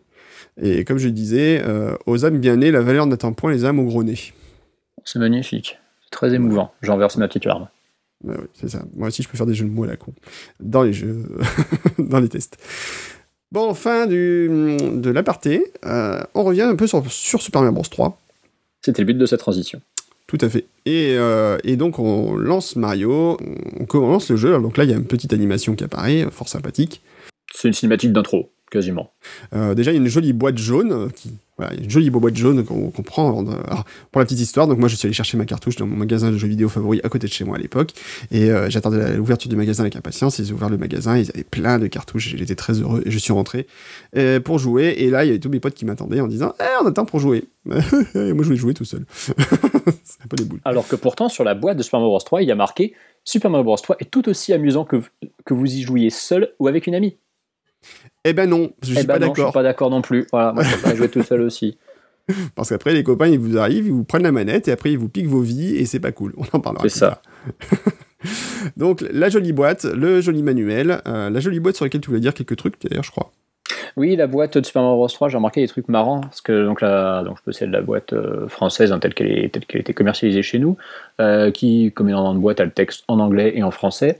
Et comme je disais, euh, aux âmes bien nées, la valeur n'atteint point les âmes au gros nez. C'est magnifique. C'est très émouvant. J'en verse ma petite larme. Ouais, ouais, c'est ça. Moi aussi, je peux faire des jeux de mots à la con. Dans les jeux, dans les tests. Bon, fin du, de l'aparté. Euh, on revient un peu sur, sur Super Mario Bros 3. C'était le but de cette transition. Tout à fait. Et, euh, et donc, on lance Mario, on commence le jeu. Alors, donc là, il y a une petite animation qui apparaît, fort sympathique. C'est une cinématique d'intro, quasiment. Euh, déjà, il y a une jolie boîte jaune euh, qui. Voilà, une jolie boîte jaune qu'on qu'on prend. avant de- alors, pour la petite histoire, donc moi je suis allé chercher ma cartouche dans mon magasin de jeux vidéo favori à côté de chez moi à l'époque. Et euh, j'attendais l'ouverture du magasin avec impatience. Ils ont ouvert le magasin, ils avaient plein de cartouches. J'étais très heureux et je suis rentré euh, pour jouer. Et là, il y avait tous mes potes qui m'attendaient en disant Eh, on attend pour jouer. et moi je voulais jouer tout seul. C'est un peu les boules. Alors que pourtant, sur la boîte de Super Mario Bros 3, il y a marqué Super Mario Bros 3 est tout aussi amusant que, que vous y jouiez seul ou avec une amie. Eh ben non, je Eh suis ben pas non, je suis d'accord. pas d'accord non plus. Voilà, moi, je peux pas jouer tout seul aussi. Parce qu'après, les copains, ils vous arrivent, ils vous prennent la manette et après, ils vous piquent vos vies et c'est pas cool. On en parlera. C'est ça. Donc, la jolie boîte, le joli manuel, euh, la jolie boîte sur laquelle tu voulais dire quelques trucs, d'ailleurs, je crois. Oui, la boîte de Super Mario Bros 3, j'ai remarqué des trucs marrants parce que donc la, donc je possède la boîte euh, française hein, telle qu'elle est telle qu'elle était commercialisée chez nous, euh, qui comme énormément de boîtes a le texte en anglais et en français.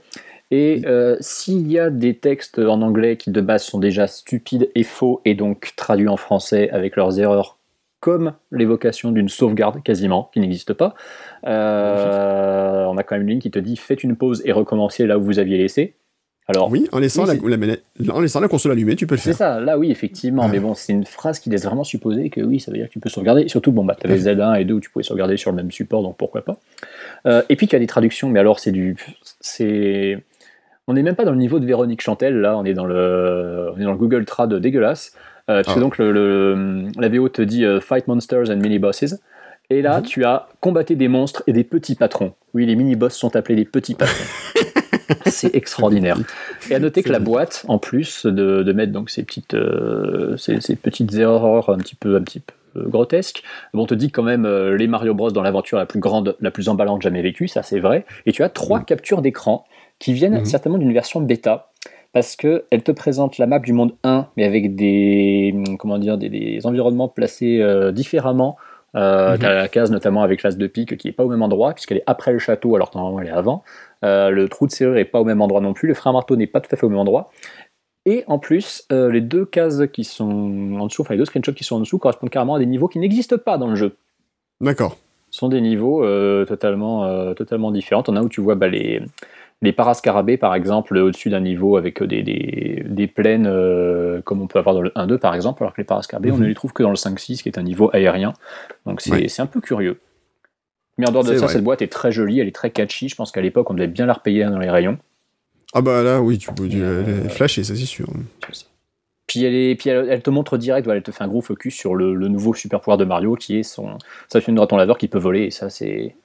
Et euh, s'il y a des textes en anglais qui de base sont déjà stupides et faux et donc traduits en français avec leurs erreurs comme l'évocation d'une sauvegarde quasiment, qui n'existe pas. Euh, on a quand même une ligne qui te dit faites une pause et recommencez là où vous aviez laissé. Alors, Oui, en laissant, Oui, la, c'est- en laissant la console allumée, tu peux le c'est faire. ça, là oui, effectivement, mais bon, c'est une phrase qui laisse vraiment supposer que oui, ça veut dire que tu peux sauvegarder. Et surtout, bon, bah, tu avais Z1 et 2 où tu pouvais sauvegarder sur le même support, donc pourquoi pas. Euh, et puis tu as des traductions, mais alors c'est du. c'est On n'est même pas dans le niveau de Véronique Chantel, là, on est dans le, on est dans le Google Trad dégueulasse. Euh, parce que Ah. donc le, le- la VO te dit euh, Fight Monsters and Mini-Bosses. Et là, Mhm. tu as combattre des monstres et des petits patrons. Oui, les mini-boss sont appelés des petits patrons. c'est extraordinaire. Et à noter que la boîte, en plus de, de mettre donc ces petites, euh, ces, ces petites erreurs un petit peu, un petit peu grotesques, bon, on te dit quand même euh, les Mario Bros dans l'aventure la plus grande, la plus emballante jamais vécue, ça c'est vrai. Et tu as trois Mhm. captures d'écran qui viennent Mhm. certainement d'une version bêta. Parce que elle te présente la map du monde 1, mais avec des, comment dire, des, des environnements placés euh, différemment. Euh, Mhm. T'as la case notamment avec l'as de pique qui est pas au même endroit, puisqu'elle est après le château, alors que normalement elle est avant. Euh, le trou de serrure est pas au même endroit non plus. Le frein à marteau n'est pas tout à fait au même endroit. Et en plus, euh, les deux cases qui sont en dessous, enfin les deux screenshots qui sont en dessous, correspondent carrément à des niveaux qui n'existent pas dans le jeu. D'accord. Ce sont des niveaux euh, totalement, euh, totalement différents. On a où tu vois bah, les, les parascarabées, par exemple, au-dessus d'un niveau avec des, des, des plaines euh, comme on peut avoir dans le 1-2, par exemple, alors que les parascarabées, on Mhm. ne les trouve que dans le 5-6, qui est un niveau aérien. Donc c'est c'est un peu curieux. Mais en dehors de C'est ça, vrai. cette boîte est très jolie, elle est très catchy. Je pense qu'à l'époque, on devait bien la repayer dans les rayons. Ah bah là, oui, tu peux Euh, flashée, ça c'est sûr. Puis, elle, est, puis elle, elle te montre direct, voilà, elle te fait un gros focus sur le, le nouveau super pouvoir de Mario qui est son, sa chaîne de raton laveur qui peut voler. Et ça, c'est.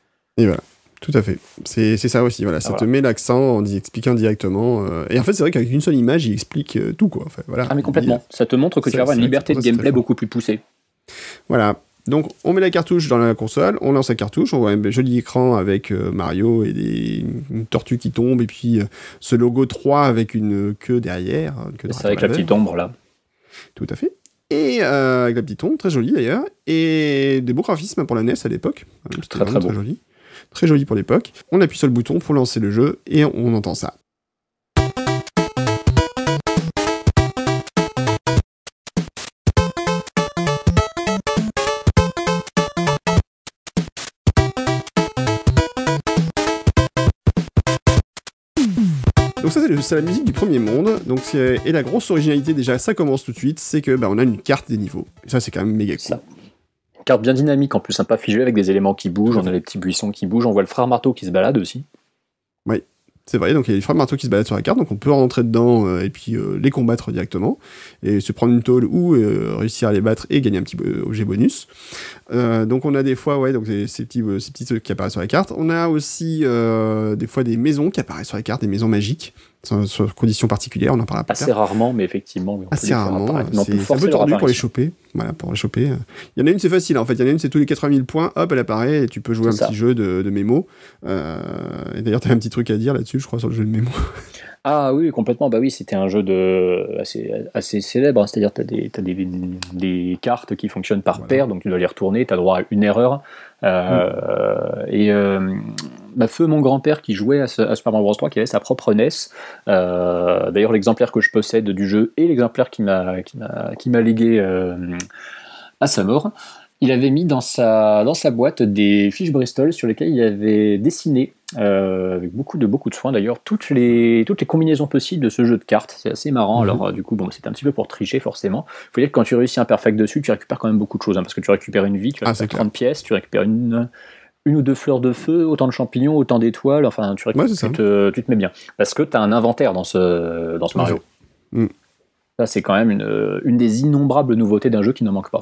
Tout à fait. C'est c'est ça aussi, voilà. Ça Ah, te met l'accent en y expliquant directement. euh, Et en fait, c'est vrai qu'avec une seule image, il explique euh, tout, quoi. Enfin, voilà. Ah, mais complètement. Ça te montre que tu C'est- vas avoir une liberté de gameplay beaucoup plus poussée. Voilà. Donc, on met la cartouche dans la console, on lance la cartouche, on voit un joli écran avec euh, Mario et des, une tortue qui tombe, et puis ce logo 3 avec une queue derrière. de C'est avec la petite ombre là. Tout à fait. Et avec la petite ombre, très jolie d'ailleurs, et des beaux graphismes pour la NES à l'époque. Très, très beau. Très joli. Très joli pour l'époque. On appuie sur le bouton pour lancer le jeu, et on entend ça. Donc ça c'est la musique du premier monde. Donc et la grosse originalité déjà, ça commence tout de suite, c'est que bah, on a une carte des niveaux. Et ça c'est quand même méga cool. Carte bien dynamique en plus, pas figée avec des éléments qui bougent. On a les petits buissons qui bougent. On voit le frère marteau qui se balade aussi. C'est vrai, donc il y a les frères marteaux qui se baladent sur la carte, donc on peut rentrer dedans euh, et puis euh, les combattre directement, et se prendre une tôle ou euh, réussir à les battre et gagner un petit objet bonus. Donc on a des fois, ouais, donc ces, petits, ces petits trucs qui apparaissent sur la carte. On a aussi des fois des maisons qui apparaissent sur la carte, des maisons magiques, sur, conditions particulières, on en parlera plus Assez tard. rarement, mais effectivement. on Assez rarement, c'est un peu tordu pour les choper. Voilà, pour les choper. Il y en a une, c'est facile, en fait. Il y en a une, c'est tous les 80 000 points, hop, elle apparaît, et tu peux jouer un ça. petit jeu de, de mémo. Euh, et d'ailleurs, tu as un petit truc à dire là-dessus, je crois, sur le jeu de mémo. Ah oui, complètement. Bah oui, c'était un jeu de assez, assez célèbre. hein. C'est-à-dire, tu as, des, t'as des, des cartes qui fonctionnent par Voilà. paire, donc tu dois les retourner. Tu as droit à une erreur. Euh, Et euh, bah, Feu, mon grand-père, qui jouait à, ce- à Super Mario Bros. 3, qui avait sa propre NES. euh, D'ailleurs, l'exemplaire que je possède du jeu et l'exemplaire m'a qui m'a légué euh, à sa mort. Il avait mis dans sa, dans sa boîte des fiches Bristol sur lesquelles il avait dessiné, euh, avec beaucoup de, beaucoup de soin d'ailleurs, toutes les, toutes les combinaisons possibles de ce jeu de cartes. C'est assez marrant. Mhm. Alors, euh, du coup, bon, c'était un petit peu pour tricher, forcément. Il faut dire que quand tu réussis un perfect dessus, tu récupères quand même beaucoup de choses, hein, parce que tu récupères une vie, tu Ah, récupères c'est 30 pièces, tu récupères une, une ou deux fleurs de feu, autant de champignons, autant d'étoiles, enfin, tu, récupères- Ouais, c'est tu, te, tu te mets bien. Parce que tu as un inventaire dans ce, dans ce Mario. fait. Mm. Ça, c'est quand même une, une des innombrables nouveautés d'un jeu qui ne manque pas.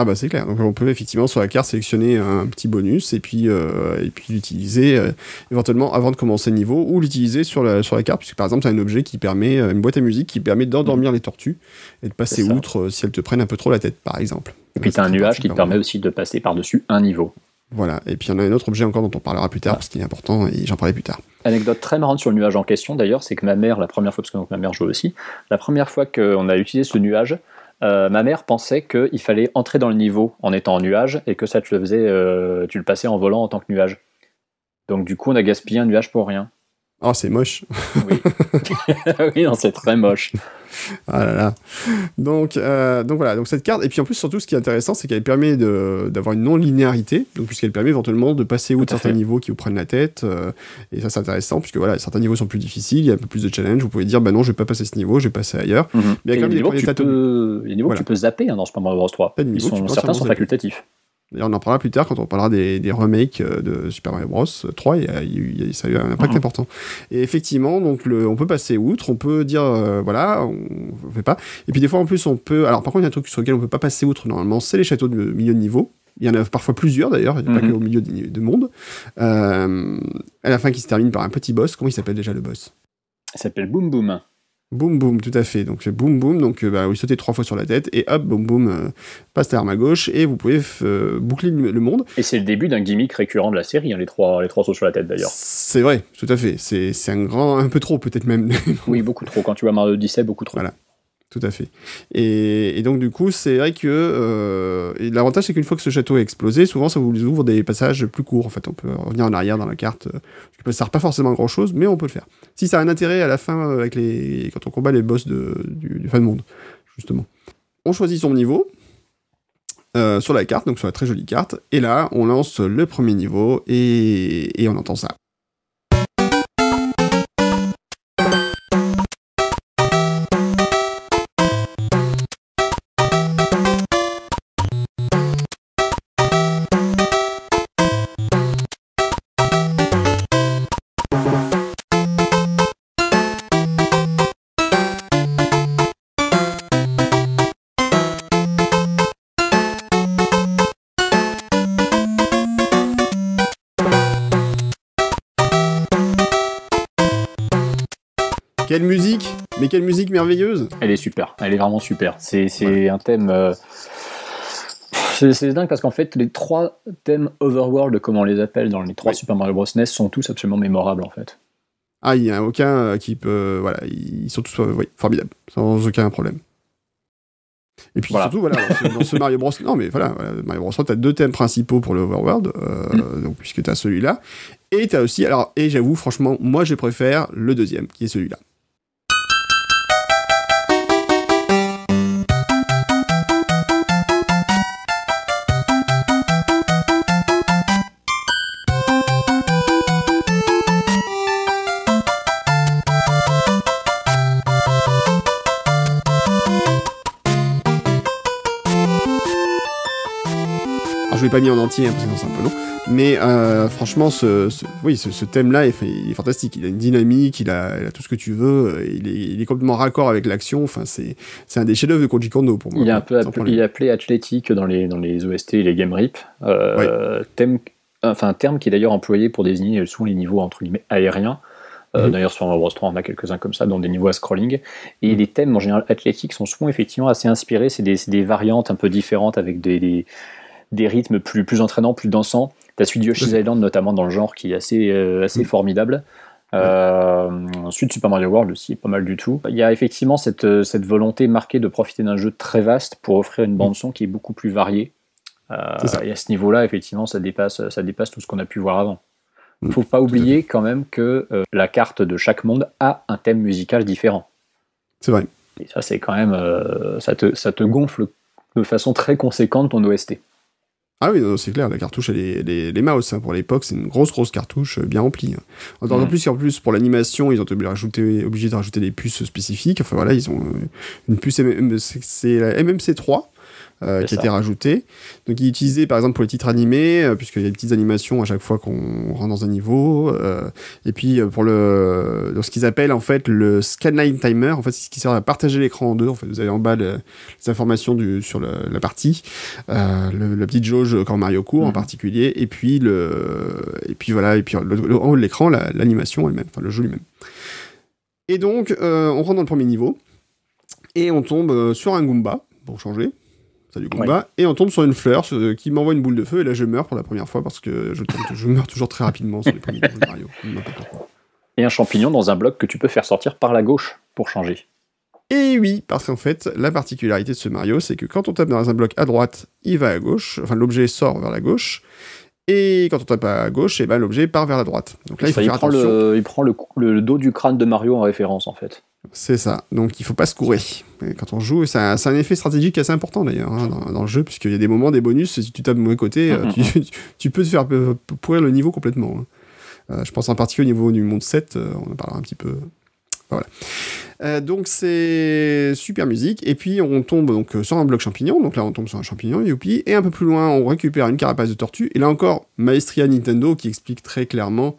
Ah bah c'est clair. Donc on peut effectivement sur la carte sélectionner un petit bonus et puis euh, et puis l'utiliser euh, éventuellement avant de commencer le niveau ou l'utiliser sur la sur la carte puisque par exemple tu as un objet qui permet euh, une boîte à musique qui permet d'endormir les tortues et de passer outre euh, si elles te prennent un peu trop la tête par exemple. Et puis tu as un nuage qui te permet aussi de passer par-dessus un niveau. Voilà. Et puis il y en a un autre objet encore dont on parlera plus tard Ah. parce qu'il est important et j'en parlerai plus tard. Anecdote très marrante sur le nuage en question d'ailleurs, c'est que ma mère, la première fois, parce que donc, ma mère joue aussi, la première fois qu'on a utilisé ce nuage, euh, ma mère pensait qu'il fallait entrer dans le niveau en étant en nuage et que ça te le faisait, euh, tu le passais en volant en tant que nuage. Donc du coup, on a gaspillé un nuage pour rien. Oh, c'est moche. Oui, oui non, c'est très moche. Ah là là. Donc, euh, donc voilà, donc cette carte, et puis en plus, surtout, ce qui est intéressant, c'est qu'elle permet de- d'avoir une non-linéarité, puisqu'elle permet éventuellement de passer outre certains fait. niveaux qui vous prennent la tête, euh, et ça c'est intéressant, puisque voilà, certains niveaux sont plus difficiles, il y a un peu plus de challenge, vous pouvez dire, bah non, je vais pas passer ce niveau, je vais passer ailleurs. Mhm. Mais il y a quand même des niveaux que tu peux, zapper hein, dans Super Mario Bros 3. Pas de Ils sont, certains sont facultatifs. D'ailleurs, on en parlera plus tard quand on parlera des, des remakes euh, de Super Mario Bros 3, il y a- il y ça a eu un impact Mhm. important. Et effectivement, donc le, on peut passer outre, on peut dire, euh, voilà, on ne fait pas. Et puis des fois en plus, on peut. Alors par contre, il y a un truc sur lequel on peut pas passer outre normalement, c'est les châteaux de milieu de niveau. Il y en a parfois plusieurs d'ailleurs, il n'y a pas Mhm. qu'au milieu de, de monde. Euh, à la fin, qui se termine par un petit boss. Comment il s'appelle déjà le boss? Il s'appelle Boom Boom. Boum boum, tout à fait. Donc boum boum, donc euh, bah, vous sautez trois fois sur la tête et hop, boum boum, euh, passe l'arme à gauche et vous pouvez euh, boucler le monde. Et c'est le début d'un gimmick récurrent de la série, hein, les, trois, les trois sauts sur la tête d'ailleurs. C'est vrai, tout à fait. C'est c'est un grand, un peu trop peut-être même. Oui, beaucoup trop. Quand tu vois Mario Odyssey, beaucoup trop. Voilà. Tout à fait. Et, donc du coup, c'est vrai que euh, l'avantage c'est qu'une fois que ce château est explosé, souvent ça vous ouvre des passages plus courts. En fait, on peut revenir en arrière dans la carte. Ça sert pas forcément à grand chose, mais on peut le faire. Si ça a un intérêt à la fin euh, avec les quand on combat les boss de, du, du fin de monde, justement. On choisit son niveau. euh, sur la carte, donc sur la très jolie carte, et là on lance le premier niveau et on entend ça. Quelle musique? Mais quelle musique merveilleuse Elle est super, elle est vraiment super. C'est un thème. euh, C'est dingue parce qu'en fait, les trois thèmes Overworld, comme on les appelle dans les trois Ouais. Super Mario Bros. NES, sont tous absolument mémorables en fait. Ah, il n'y a aucun euh, qui peut. Voilà, ils sont tous euh, oui, formidables, sans aucun problème. Et puis Voilà. surtout, voilà, dans ce, dans ce Mario Bros. Non, mais voilà, voilà, Mario Bros. tu as deux thèmes principaux pour le Overworld, euh, Mm. donc, puisque tu as celui-là. Et tu as aussi. Alors, et j'avoue, franchement, moi je préfère le deuxième, qui est celui-là. L'ai pas mis en entier, hein, parce que c'est un peu long. Mais euh, franchement, ce, ce- oui, ce, ce thème-là est, fantastique. Il a une dynamique, il a, il a tout ce que tu veux. euh, Il est, il est complètement raccord avec l'action. Enfin, c'est, c'est un des chefs-d'œuvre de Koji Kondo pour moi. Il est un peu appelé, il est appelé athlétique dans les, dans les OST et les Game Rip. Euh, thème, enfin, un terme qui est d'ailleurs employé pour désigner souvent les niveaux entre guillemets aériens. Euh, Mhm. D'ailleurs, sur Bros 3, on a quelques-uns comme ça, dans des niveaux à scrolling. Et les thèmes en général athlétiques sont souvent effectivement assez inspirés. C'est des, des variantes un peu différentes avec des, des, des rythmes plus, plus entraînants, plus dansants. T'as celui de Yoshi's. Island notamment dans le genre qui est assez, euh, assez Mhm. formidable. Euh, ensuite, Super Mario World aussi, pas mal du tout. Il y a effectivement cette, euh, cette volonté marquée de profiter d'un jeu très vaste pour offrir une bande-son qui est beaucoup plus variée. Euh, et à ce niveau-là, effectivement, ça dépasse, ça dépasse tout ce qu'on a pu voir avant. Il Mm. faut pas oublier quand même que euh, la carte de chaque monde a un thème musical différent. C'est vrai. Et ça, c'est quand même. ça, te, ça te gonfle de façon très conséquente ton OST. Ah oui, non, c'est clair, la cartouche, elle est, elle est- elle est mouse. hein. Pour l'époque, c'est une grosse, grosse cartouche euh, bien remplie. hein. Mhm. plus qu'en plus, pour l'animation, ils ont été obligés de rajouter, obligés de rajouter des puces spécifiques. Enfin voilà, ils ont euh, une puce c'est la MMC3 euh, qui a été rajoutée. Donc, il est utilisé par exemple pour les titres animés, euh, puisqu'il y a des petites animations à chaque fois qu'on rentre dans un niveau. euh, et puis, euh, pour le, dans ce qu'ils appellent en fait le scanline timer, en fait, c'est ce qui sert à partager l'écran en deux. En fait, vous avez en bas le- les informations du, sur le- la partie, le, la petite jauge quand Mario court en Mhm. particulier, et puis le, et puis voilà, et puis le- en haut de l'écran, la- l'animation elle-même, enfin le jeu lui-même. Et donc, on rentre dans le premier niveau, et on tombe sur un Goomba, pour changer. Salut Goomba. Et on tombe sur une fleur qui m'envoie une boule de feu. Et là, je meurs pour la première fois parce que je, meurs toujours très rapidement sur les premiers de Mario. Et un champignon dans un bloc que tu peux faire sortir par la gauche pour changer. Et oui, parce qu'en fait, la particularité de ce Mario, c'est que quand on tape dans un bloc à droite, il va à gauche. Enfin, l'objet sort vers la gauche. Et quand on tape à gauche, eh ben, l'objet part vers la droite. Donc là, il faut Ça, il, faire prend le, il prend le dos du crâne de Mario en référence en fait. C'est ça. Donc il faut pas se courir. Et quand on joue, c'est un, effet stratégique assez important d'ailleurs hein, dans, dans le jeu, puisqu'il y a des moments, des bonus, si tu tapes du mauvais côté, euh, tu, tu peux te faire pourrir le niveau complètement. hein. Euh, je pense en particulier au niveau du monde 7, euh, on en parlera un petit peu. Voilà. Euh, donc c'est super musique. Et puis on tombe donc sur un bloc champignon. Donc là on tombe sur un champignon, youpi. Et un peu plus loin, on récupère une carapace de tortue. Et là encore, Maestria Nintendo qui explique très clairement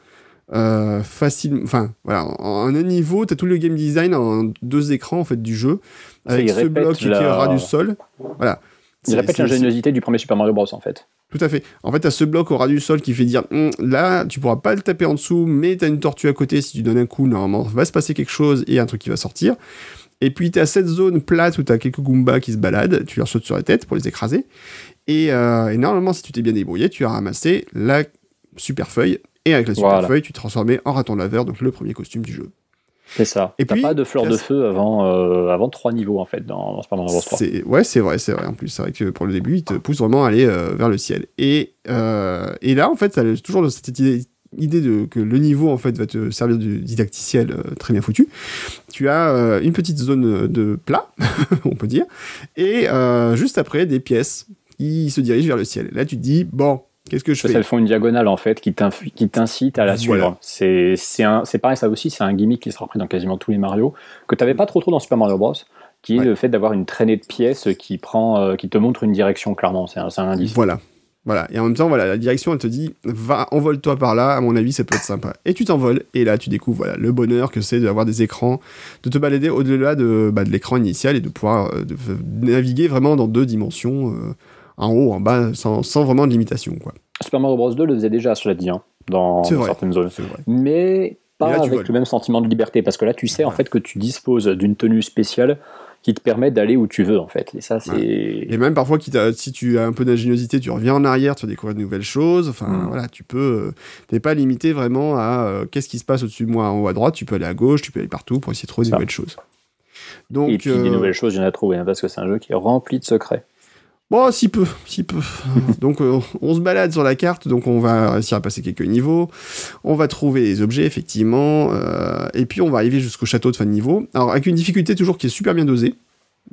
euh, facile. Enfin voilà, en en un niveau, t'as tout le game design en deux écrans en fait du jeu avec ce bloc qui est la- au ras du sol. Voilà. Il C'est- répète l'ingéniosité du premier Super Mario Bros en fait. tout à fait. En fait, t'as ce bloc au ras du sol qui fait dire Hum, là, tu pourras pas le taper en dessous, mais t'as une tortue à côté. Si tu donnes un coup, normalement, va se passer quelque chose et un truc qui va sortir. Et puis, t'as cette zone plate où t'as quelques Goombas qui se baladent. Tu leur sautes sur la tête pour les écraser. Et, euh, et normalement, si tu t'es bien débrouillé, tu as ramassé la super feuille. Et avec la super Voilà. feuille, tu te transformais en raton laveur, donc le premier costume du jeu. C'est ça. Et puis, pas de fleur de feu avant, euh, avant trois niveaux en fait dans, dans Bros 3. C'est ouais, c'est vrai, c'est vrai. En plus, c'est vrai que pour le début, il te pousse vraiment à aller euh, vers le ciel. Et, euh, et là, en fait, ça toujours de cette idée, idée de que le niveau en fait va te servir de didacticiel très bien foutu. Tu as une petite zone de plat, on peut dire, et juste après des pièces qui se dirigent vers le ciel. Là, tu te dis bon, qu'est-ce que je fais qu'elles font une diagonale en fait qui t'incite à la Voilà. suivre. C'est pareil, ça aussi, c'est un gimmick qui sera repris dans quasiment tous les Mario, que t'avais pas trop trop dans Super Mario Bros, qui est Ouais. le fait d'avoir une traînée de pièces qui prend, euh, qui te montre une direction clairement. C'est un, indice. Voilà. Voilà. Et en même temps, voilà, la direction, elle te dit, va, envole-toi par là, à mon avis, ça peut être sympa. Et tu t'envoles, et là, tu découvres, voilà, le bonheur que c'est d'avoir des écrans, de te balader au-delà de, bah, de l'écran initial et de pouvoir euh, de- de naviguer vraiment dans deux dimensions, euh, en haut, en bas, sans, sans vraiment de limitation, quoi. Super Mario Bros 2 le faisait déjà, cela dit, hein, dans, vrai. certaines zones. Mais pas là, avec voles. le même sentiment de liberté, parce que là, tu sais en fait que tu disposes d'une tenue spéciale qui te permet d'aller où tu veux en fait. Et ça, c'est. Et même parfois, si tu as un peu d'ingéniosité, tu reviens en arrière, tu vas découvrir de nouvelles choses. Enfin, Mm. voilà, tu peux. euh, T'es pas limité vraiment à euh, qu'est-ce qui se passe au-dessus de moi en haut à droite. Tu peux aller à gauche, tu peux aller partout pour essayer de trouver de Ça. nouvelles choses. Donc, Et puis euh, des nouvelles choses, il y en a trouvé, hein, parce que c'est un jeu qui est rempli de secrets. Bon, si peu, si peu. donc, euh, on se balade sur la carte, donc on va réussir à passer quelques niveaux. On va trouver les objets, effectivement. euh, et puis, on va arriver jusqu'au château de fin de niveau. Alors, avec une difficulté toujours qui est super bien dosée.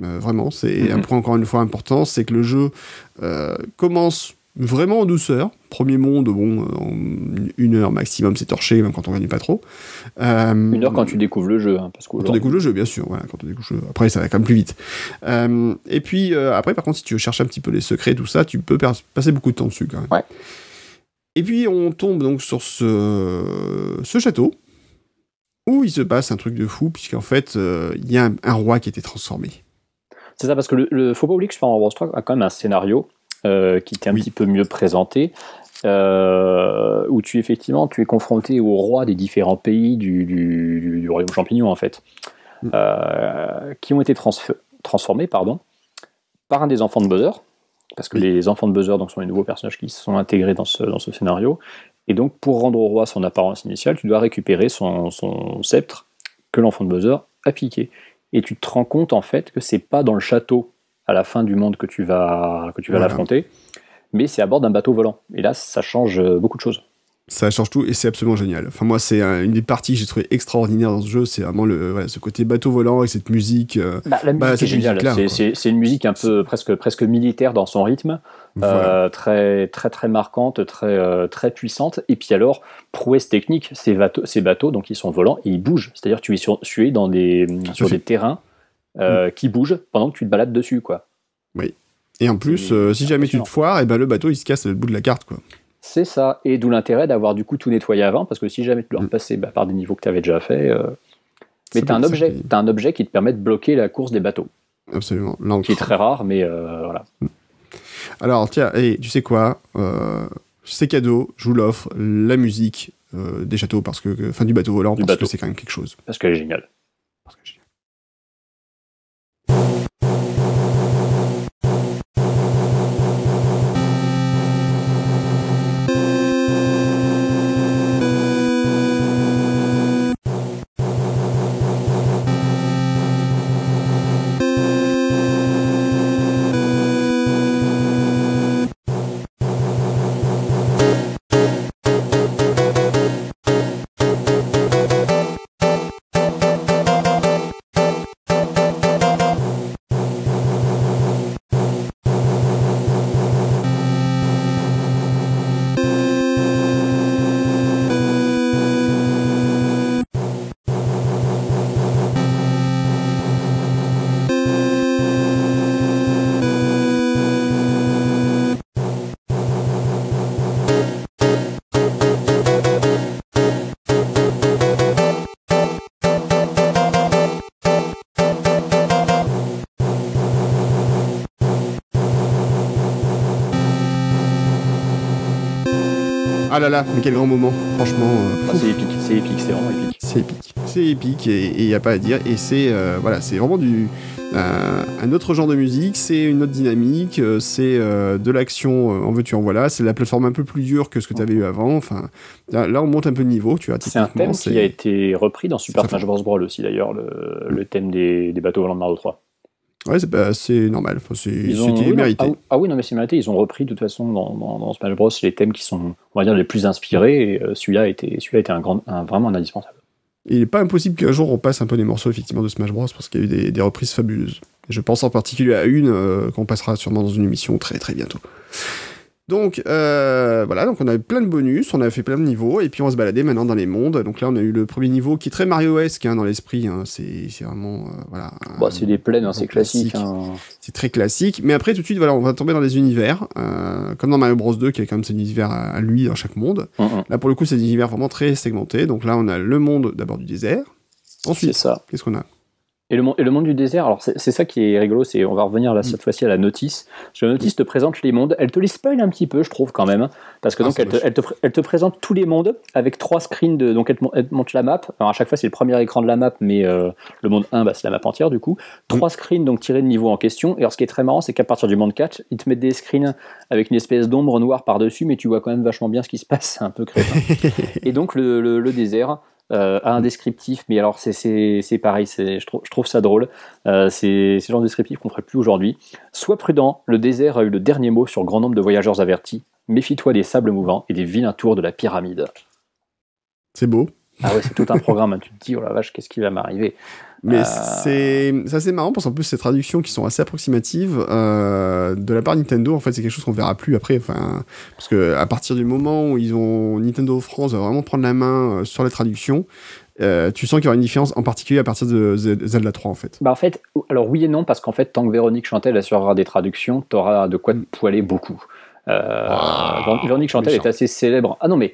Euh, vraiment, c'est un Mhm. point encore une fois important, c'est que le jeu commence vraiment en douceur. Premier monde, bon, euh, en une heure maximum, c'est torché, même quand on gagne pas trop. Euh, Une heure quand tu découvres le jeu, hein, parce quand on découvre le jeu, bien sûr. Voilà, quand on découvre le jeu. Après, ça va quand même plus vite. Euh, et puis, euh, après, par contre, si tu veux chercher un petit peu les secrets, tout ça, tu peux passer beaucoup de temps dessus quand même. Ouais. Et puis, on tombe donc sur ce, ce château où il se passe un truc de fou, puisqu'en fait, il y a un, un roi qui a été transformé. C'est ça, parce que le, le- faut pas oublier que Super Mario Bros 3 a quand même un scénario euh, qui était un Oui. petit peu mieux présenté, euh, où tu effectivement tu es confronté au roi des différents pays du, du- du- du royaume champignon en fait, Mm. euh, qui ont été transf- transformés pardon par un des enfants de Bowser, parce que Oui. les enfants de Bowser donc sont les nouveaux personnages qui se sont intégrés dans ce, dans ce scénario. Et donc pour rendre au roi son apparence initiale, tu dois récupérer son, son sceptre que l'enfant de Bowser a piqué et tu te rends compte en fait que c'est pas dans le château à la fin du monde que tu vas, que tu vas Voilà. l'affronter, mais c'est à bord d'un bateau volant. Et là, ça change euh, beaucoup de choses. Ça change tout et c'est absolument génial. Enfin, moi, c'est une des parties que j'ai trouvé extraordinaire dans ce jeu. C'est vraiment le, voilà, ce côté bateau volant et cette musique. euh, Bah, la musique Bah, est cette géniale. C'est- une musique un peu presque, presque militaire dans son rythme, voilà. euh, très, très très marquante, très, euh, très puissante. Et puis alors, prouesse technique, ces bateaux, ces bateaux donc ils sont volants et ils bougent. C'est-à-dire tu es sur, tu es dans des, sur des terrains euh, qui bougent pendant que tu te balades dessus. quoi. Et en plus, euh, si jamais tu te foires, et ben le bateau il se casse à le bout de la carte, quoi. C'est ça, et d'où l'intérêt d'avoir du coup tout nettoyé avant, parce que si jamais tu dois Mm. repasser bah, par des niveaux que tu avais déjà fait, euh, mais Ça tu as un objet, t'as un objet qui te permet de bloquer la course des bateaux, Absolument. Qui est très rare, mais voilà. Alors, tiens, et tu sais quoi C'est cadeau, je vous l'offre, la musique des châteaux, parce que, enfin du bateau volant, Du parce bateau. que c'est quand même quelque chose. parce qu'elle est géniale. Parce que j'ai- Ah là là, mais quel grand moment, franchement. euh, Ah, c'est épique, c'est épique, c'est vraiment épique. C'est épique. C'est épique et il n'y a pas à dire. Et c'est euh, voilà, c'est vraiment du euh, un autre genre de musique, c'est une autre dynamique, c'est de l'action en veux-tu en voilà, c'est la plateforme un peu plus dure que ce que tu avais eu avant. Enfin, là, là, on monte un peu de niveau, tu vois. C'est un thème qui a été repris dans Super Smash Bros. Brawl aussi d'ailleurs, le, le thème des, des bateaux volants de Mario 3. Ouais, c'est pas- c'est normal. Enfin, C'était oui, mérité. ah, ah oui, non, mais c'est mérité. Ils ont repris de toute façon dans, dans, dans Smash Bros. les thèmes qui sont, on va dire, les plus inspirés. Et euh, celui-là a été, celui-là a été un grand, un- vraiment un indispensable. Il n'est pas impossible qu'un jour on passe un peu des morceaux effectivement de Smash Bros parce qu'il y a eu des, des reprises fabuleuses. Et je pense en particulier à une euh, qu'on passera sûrement dans une émission très très bientôt. Donc euh, voilà, donc on a eu plein de bonus, on a fait plein de niveaux et puis on va se balader maintenant dans les mondes. Donc là on a eu le premier niveau qui est très Mario-esque hein, dans l'esprit. hein. C'est c'est vraiment euh, voilà. Bon, c'est des plaines, hein, c'est classique. classique. C'est très classique. Mais après tout de suite voilà, on va tomber dans des univers euh, comme dans Mario Bros 2 qui a quand même ses univers à, lui dans chaque monde. Hum, hum. Là pour le coup c'est des univers vraiment très segmentés. Donc là on a le monde d'abord du désert. Ensuite qu'est-ce qu'on a? Et le, monde- et le monde du désert, alors c'est ça qui est rigolo, c'est on va revenir là cette fois-ci à la notice. Parce que la notice te présente les mondes, elle te les spoil un petit peu, je trouve quand même, hein, parce que Ah, donc elle te, elle, te, pr- elle te présente tous les mondes avec trois screens de donc elle te, mon- elle te montre la map. Alors à chaque fois c'est le premier écran de la map, mais euh, le monde 1 bah, c'est la map entière du coup. Trois screens donc tirés de niveau en question. Et alors ce qui est très marrant, c'est qu'à partir du monde 4, ils te mettent des screens avec une espèce d'ombre noire par dessus, mais tu vois quand même vachement bien ce qui se passe. C'est un peu crétin. Et donc le, le- le désert euh, a un descriptif, mais alors c'est- c'est c'est pareil, c'est- je, trouve, je trouve ça drôle. Euh, c'est le genre de descriptif qu'on ferait plus aujourd'hui. Sois prudent, le désert a eu le dernier mot sur grand nombre de voyageurs avertis. Méfie-toi des sables mouvants et des vilains tours de la pyramide. C'est beau. Ah ouais, c'est tout un programme. hein. Tu te dis, oh la vache, qu'est-ce qui va m'arriver? Mais Euh. c'est c'est assez marrant parce qu'en plus ces traductions qui sont assez approximatives euh, de la part de Nintendo en fait c'est quelque chose qu'on verra plus après enfin parce que à partir du moment où ils ont Nintendo France va vraiment prendre la main euh, sur les traductions euh, tu sens qu'il y aura une différence en particulier à partir de Zelda 3 en fait Bah en fait, alors oui et non, parce qu'en fait, tant que Véronique Chantel assurera des traductions, t'auras de quoi te poiler beaucoup. Euh, Ah, Véron- Véronique Chantel méchant. est assez célèbre. Ah non, mais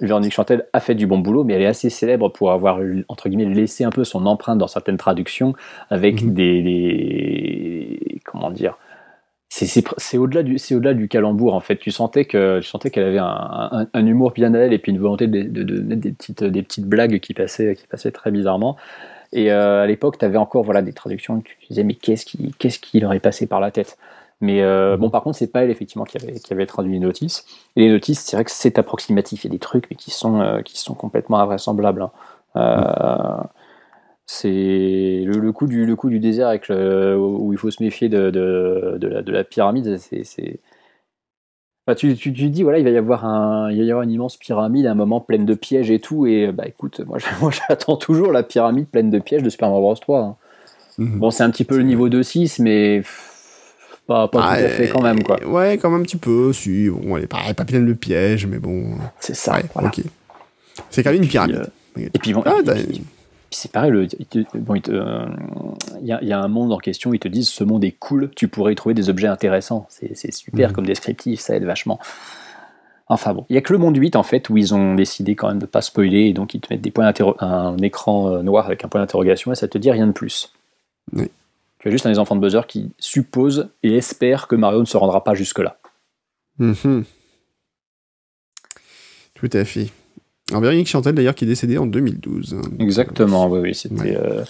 Véronique Chantel a fait du bon boulot, mais elle est assez célèbre pour avoir, entre guillemets, laissé un peu son empreinte dans certaines traductions avec Mhm. des, des- Comment dire c'est au-delà du c'est au-delà du calembour en fait. Tu sentais que tu sentais qu'elle avait un, un- un humour bien à elle et puis une volonté de, de, des petites des petites blagues qui passaient qui passaient très bizarrement. Et euh, à l'époque, tu avais encore voilà, des traductions où tu disais, mais qu'est-ce qui, qu'est-ce qui leur est passé par la tête? Mais euh, bon, par contre, c'est pas elle, effectivement, qui avait, qui avait traduit les notices. Et les notices, c'est vrai que c'est approximatif. Il y a des trucs, mais qui sont, euh, qui sont complètement invraisemblables. hein. Euh, c'est le, le coup du, le coup du désert avec le- où il faut se méfier de, de, de la, de la pyramide. C'est, Enfin, tu, tu, tu dis voilà il va y avoir un il va y avoir une immense pyramide à un moment pleine de pièges et tout et bah écoute moi j'attends toujours la pyramide pleine de pièges de Super Mario Bros 3 hein. Mhm. bon c'est un petit peu le niveau 2-6 mais pff, pas, pas Ah, tout à fait quand même quoi ouais quand même un petit peu si bon elle est pas, pas pleine de pièges mais bon c'est ça ouais voilà. ok c'est quand même une Puis, pyramide euh, et puis bon Ah, c'est pareil le, il te- bon, il te- euh, y, a, il y a un monde en question ils te disent ce monde est cool tu pourrais y trouver des objets intéressants c'est super Mhm. comme descriptif ça aide vachement Enfin bon, il y a que le monde 8 en fait où ils ont décidé quand même de pas spoiler et donc ils te mettent des points un écran euh, noir avec un point d'interrogation et ça te dit rien de plus. Oui. Tu as juste un des enfants de buzzer qui suppose et espère que Mario ne se rendra pas jusque là. Mhm. tout à fait alors Véronique Chantel d'ailleurs qui est décédée en 2012 hein. Exactement, oui, oui, c'était. Ouais. euh,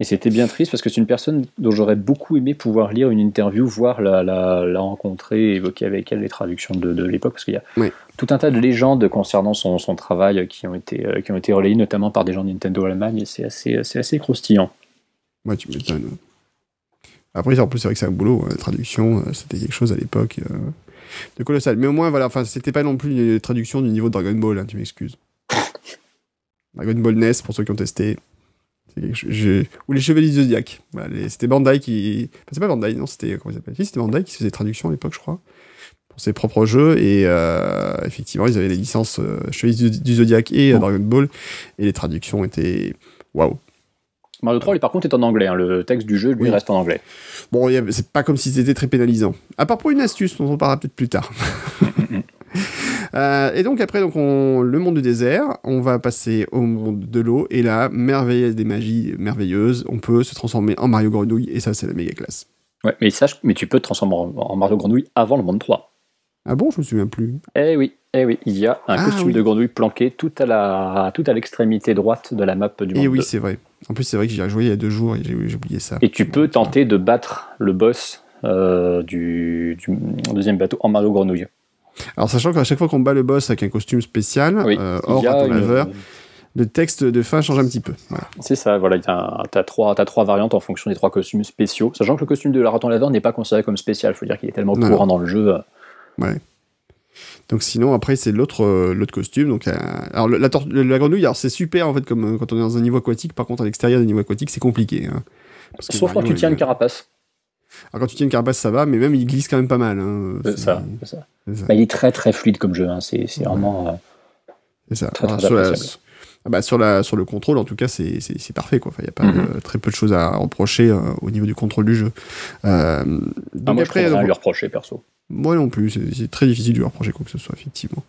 Et c'était bien triste parce que c'est une personne dont j'aurais beaucoup aimé pouvoir lire une interview, voir la, la, la rencontrer, évoquer avec elle les traductions de, de l'époque, parce qu'il y a Oui. tout un tas de légendes concernant son, son travail qui ont, été, euh, qui ont été relayées, notamment par des gens de Nintendo Allemagne, et c'est assez, c'est assez croustillant. Ouais, tu m'étonnes. Après, en plus, c'est vrai que c'est un boulot. La traduction, euh, c'était quelque chose à l'époque euh, de colossal. Mais au moins, voilà, enfin, c'était pas non plus une traduction du niveau de Dragon Ball, hein, tu m'excuses. Dragon Ball NES, pour ceux qui ont testé. Chose- je- Ou les Chevaliers du Zodiac. Voilà, les- c'était Bandai qui. Enfin, c'est pas Bandai, non, c'était. Comment il s'appelle Si, c'était Bandai qui faisait des traductions à l'époque, je crois. Pour ses propres jeux. Et euh, effectivement, ils avaient les licences euh, Chevaliers du, Zodiac et euh. Dragon Ball. Et les traductions étaient. Waouh! Mario 3, lui, par contre, est en anglais. hein. Le texte du jeu, lui, Oui. reste en anglais. Bon, c'est pas comme si c'était très pénalisant. À part pour une astuce dont on parlera peut-être plus tard. Euh, et donc après, donc on, le monde du désert, on va passer au monde de l'eau, et là, merveilleuse des magies merveilleuses, on peut se transformer en Mario Grenouille, et ça, c'est la méga classe. Ouais, mais sache, mais tu peux te transformer en Mario Grenouille avant le monde 3. Ah bon, je me souviens plus. Eh oui, eh oui, il y a un Ah costume oui. de grenouille planqué tout à la, tout à l'extrémité droite de la map du monde. Et oui, 2. c'est vrai. En plus, c'est vrai que j'y ai joué il y a deux jours et j'ai oublié ça. Et tu peux tenter de battre le boss euh, du, du deuxième bateau en Mario Grenouille. Alors, sachant qu'à chaque fois qu'on bat le boss avec un costume spécial, Oui, euh, il hors une- laveur, le texte de fin change un petit peu. Voilà. C'est ça, voilà, tu as, trois, trois variantes en fonction des trois costumes spéciaux. Sachant que le costume de la raton laveur n'est pas considéré comme spécial, faut dire qu'il est tellement Non, courant dans le jeu. Euh, Donc sinon après c'est l'autre euh, l'autre costume donc euh, alors la, la grenouille alors c'est super en fait comme euh, quand on est dans un niveau aquatique par contre à l'extérieur des niveaux aquatiques c'est compliqué hein. Parce Sauf quand tu tiens une carapace. alors quand tu tiens une carapace ça va mais même il glisse quand même pas mal hein. C'est ça. Bah, il est très très fluide comme jeu, hein, c'est c'est vraiment. C'est ça. Très, sur, la, ah bah, sur, la, sur le contrôle, en tout cas, c'est parfait. Il n'y a pas Mhm. euh, très peu de choses à reprocher au niveau du contrôle du jeu. Ah, donc moi, après, je rien donc- lui reprocher perso. Moi non plus, c'est très difficile de lui reprocher quoi que ce soit, effectivement.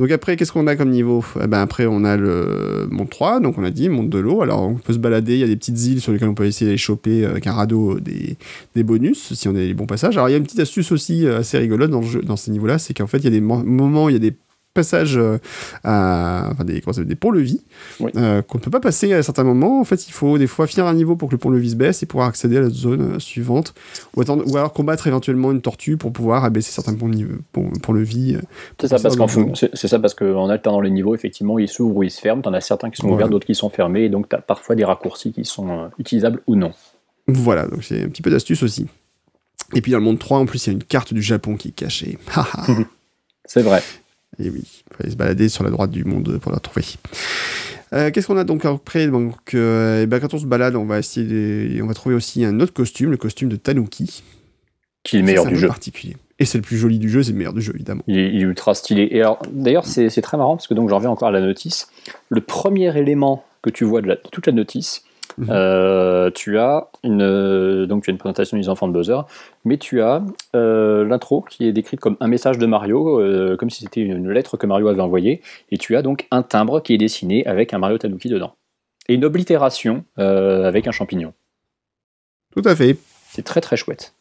Donc après, qu'est-ce qu'on a comme niveau? Eh ben Après, on a le monde 3, donc on a dit, monde de l'eau. Alors, on peut se balader, il y a des petites îles sur lesquelles on peut essayer d'aller choper euh, avec un radeau euh, des, des bonus, si on a les bons passages. Alors, il y a une petite astuce aussi euh, assez rigolote dans, le jeu, dans ces niveaux-là, c'est qu'en fait, il y a des mo- moments, il y a des passages euh, à, enfin des, ça des ponts-levis Oui. euh, qu'on ne peut pas passer à certains moments. En fait, il faut des fois finir un niveau pour que le pont-levis se baisse et pouvoir accéder à la zone euh, suivante ou, attendre, ou alors combattre éventuellement une tortue pour pouvoir abaisser certains ponts de niveau- pont- ponts-levis. C'est ça, parce qu'en c'est c'est ça parce qu'en alternant les niveaux, effectivement, ils s'ouvrent ou ils se ferment. T'en as certains qui sont ouverts, d'autres qui sont fermés, et donc t'as parfois des raccourcis qui sont utilisables ou non. Voilà, donc c'est un petit peu d'astuce aussi. Et puis dans le monde 3, en plus, il y a une carte du Japon qui est cachée. C'est vrai. Et oui, il fallait se balader sur la droite du monde pour la trouver. Euh, Qu'est-ce qu'on a donc après donc, euh, eh ben, Quand on se balade, on va essayer de- on va trouver aussi un autre costume, le costume de Tanuki. Qui est le Ça, meilleur un du peu jeu. particulier. Et c'est le plus joli du jeu, c'est le meilleur du jeu, évidemment. Il est, il est ultra stylé. Et alors, d'ailleurs, c'est très marrant parce que donc j'en reviens encore à la notice. Le premier élément que tu vois de, la- de toute la notice, Mhm. euh, tu as une donc tu as une présentation des enfants de Bowser, mais tu as euh, l'intro qui est décrite comme un message de Mario, euh, comme si c'était une, une lettre que Mario avait envoyée, et tu as donc un timbre qui est dessiné avec un Mario Tanuki dedans, et une oblitération euh, avec un champignon. Tout à fait. C'est très très chouette.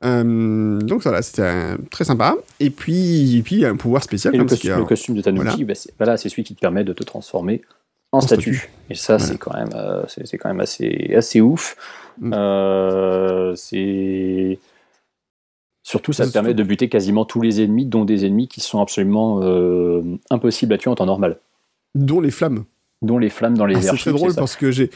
Donc voilà, c'était très sympa. Et puis, et puis, il y a un pouvoir spécial. Et le comme costume, le costume de Tanuki, Voilà. bah, c'est voilà, c'est celui qui te permet de te transformer en, statue. Et ça, Voilà. c'est quand même, euh, c'est quand même assez, assez ouf. Mm. Euh, c'est surtout, ça te permet de buter quasiment tous les ennemis, dont des ennemis qui sont absolument euh, impossibles à tuer en temps normal, dont les flammes. Dont les flammes dans les Ah, c'est très drôle parce que j'ai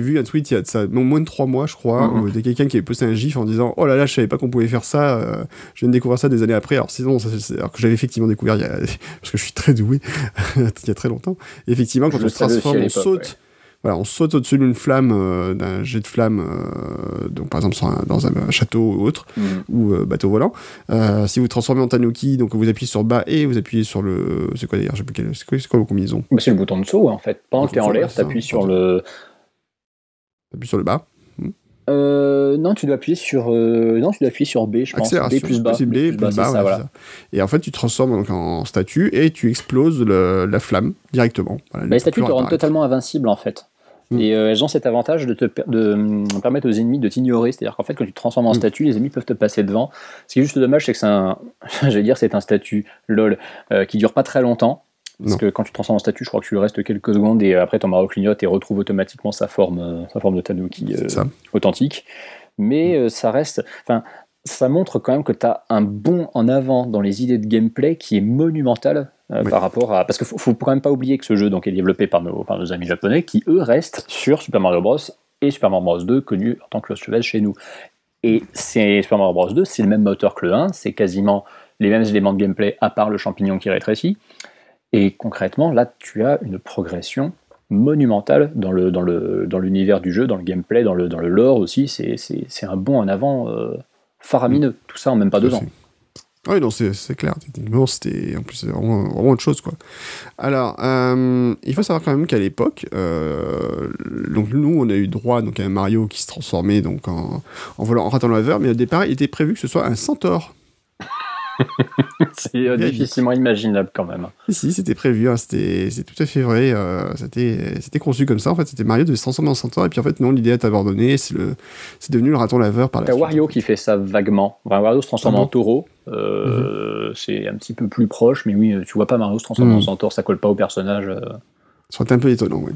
vu un tweet il y a de ça non, moins de trois mois, je crois, Mhm. où il y a quelqu'un qui avait posté un gif en disant Oh là là, je savais pas qu'on pouvait faire ça. euh, je viens de découvrir ça des années après. Alors, sinon, ça, alors que j'avais effectivement découvert il y a, parce que je suis très doué il y a très longtemps. Et effectivement, quand Je on se transforme, on saute. ouais. Voilà, on saute au-dessus d'une flamme, euh, d'un jet de flamme, euh, donc par exemple un- dans un château ou autre, Mm. ou euh, bateau volant. Si vous transformez en Tanuki, donc vous appuyez sur bas et vous appuyez sur le. C'est quoi d'ailleurs C'est quoi, quoi vos combinaisons Bah, c'est le bouton de saut en fait. Pendant que tu es en l'air, ouais, tu c'est appuies ça. sur le. T'appuies sur le bas. Euh, non, tu dois appuyer sur. euh, Non, tu dois appuyer sur B, je pense. B plus bas. B, plus bas, ça, voilà. Et en fait, tu te transformes donc en statue et tu exploses le- la flamme directement. Voilà, Bah, les statues te rendent totalement invincible en fait. Mm. Et euh, elles ont cet avantage de te per- de, hum, permettre aux ennemis de t'ignorer. C'est-à-dire qu'en fait, quand tu te transformes en Mm. statue, les ennemis peuvent te passer devant. Ce qui est juste dommage, c'est que c'est un, j'allais dire, c'est un statut lol euh, qui dure pas très longtemps. Parce Non. que quand tu te transformes en statue, je crois que tu restes quelques secondes et après ton Mario clignote et retrouve automatiquement sa forme, euh, sa forme de Tanuki euh, authentique. Mais ça reste, enfin, ça montre quand même que tu as un bond en avant dans les idées de gameplay qui est monumental euh, Oui. par rapport à. Parce qu'il faut, faut quand même pas oublier que ce jeu donc, est développé par nos, par nos amis japonais qui, eux, restent sur Super Mario Bros. et Super Mario Bros. 2, connus en tant que Lost Levels chez nous. Et c'est Super Mario Bros. 2, c'est le même moteur que le 1, c'est quasiment les mêmes éléments de gameplay à part le champignon qui rétrécit. Et concrètement, là, tu as une progression monumentale dans le dans le dans l'univers du jeu, dans le gameplay, dans le dans le lore aussi. C'est un bond en avant euh, faramineux. Tout ça en même pas deux ans. Oui, non, c'est clair. Techniquement, c'était en plus vraiment, vraiment autre chose, quoi. Alors, euh, il faut savoir quand même qu'à l'époque, euh, donc nous, on a eu droit donc à un Mario qui se transformait donc en, en volant en raton laveur, mais au départ, il était prévu que ce soit un centaure. c'est euh, difficilement imaginable quand même. Si, si, c'était prévu, hein, c'était c'est tout à fait vrai. euh, c'était c'était conçu comme ça. En fait, c'était Mario devait se transformer en centaure, et puis en fait, non, l'idée est abandonnée. C'est le c'est devenu le raton laveur par la T'as suite. Wario qui fait ça vaguement. Enfin, Wario se transforme Ah bon en taureau. Euh, C'est un petit peu plus proche, mais oui, tu vois pas Mario se transformer Mhm. en centaure, ça colle pas au personnage. Ça aurait été un peu étonnant, oui.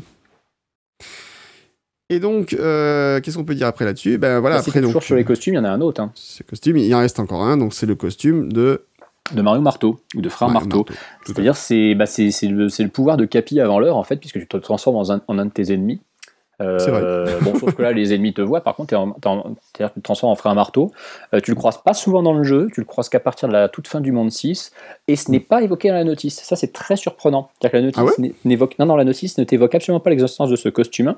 Et donc, euh, qu'est-ce qu'on peut dire après là-dessus? Ben voilà, Là, si après t'es donc. toujours sur les costumes, il y en a un autre, hein, Ce costume, il en reste encore un, donc c'est le costume de de Mario Marteau, ou de Frère Mario Marteau. C'est-à-dire, c'est bah, c'est le, pouvoir de Capi avant l'heure, en fait, puisque tu te transformes en un, en un de tes ennemis. Euh, vrai. Bon, sauf que là, les ennemis te voient. Par contre, tu te transformes en frère marteau. Euh, tu le croises pas souvent dans le jeu. Tu le croises qu'à partir de la toute fin du monde 6. Et ce n'est pas évoqué dans la notice. Ça, c'est très surprenant. C'est-à-dire que la notice Ah ouais n'évoque, non, non, la notice ne t'évoque absolument pas l'existence de ce costume.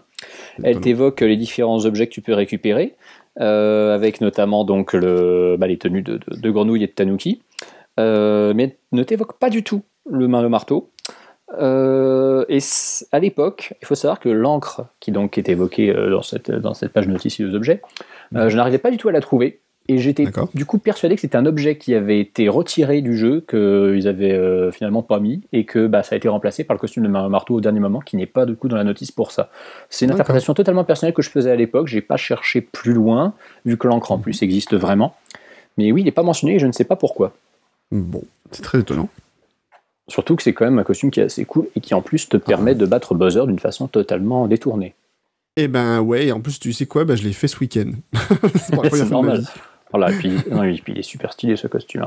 Elle t'évoque les différents objets que tu peux récupérer, euh, avec notamment donc le, bah, les tenues de, de, de grenouille et de tanuki. Euh, mais ne t'évoque pas du tout le main le marteau. Euh, et à l'époque, il faut savoir que l'encre qui donc est évoquée euh, dans cette, dans cette page notice des objets, euh, je n'arrivais pas du tout à la trouver. Et j'étais du coup persuadé que c'était un objet qui avait été retiré du jeu, qu'ils avaient euh, finalement pas mis, et que bah, ça a été remplacé par le costume de Marteau au dernier moment, qui n'est pas du coup dans la notice pour ça. C'est une interprétation totalement personnelle que je faisais à l'époque, j'ai pas cherché plus loin, vu que l'encre en plus existe vraiment. Mais oui, il n'est pas mentionné et je ne sais pas pourquoi. Bon, c'est très étonnant. Surtout que c'est quand même un costume qui est assez cool et qui en plus te permet de battre Bowser d'une façon totalement détournée. Et ben ouais, et en plus, tu sais quoi? Ben je l'ai fait ce week-end. c'est normal. Voilà, et puis, non, et puis il est super stylé ce costume.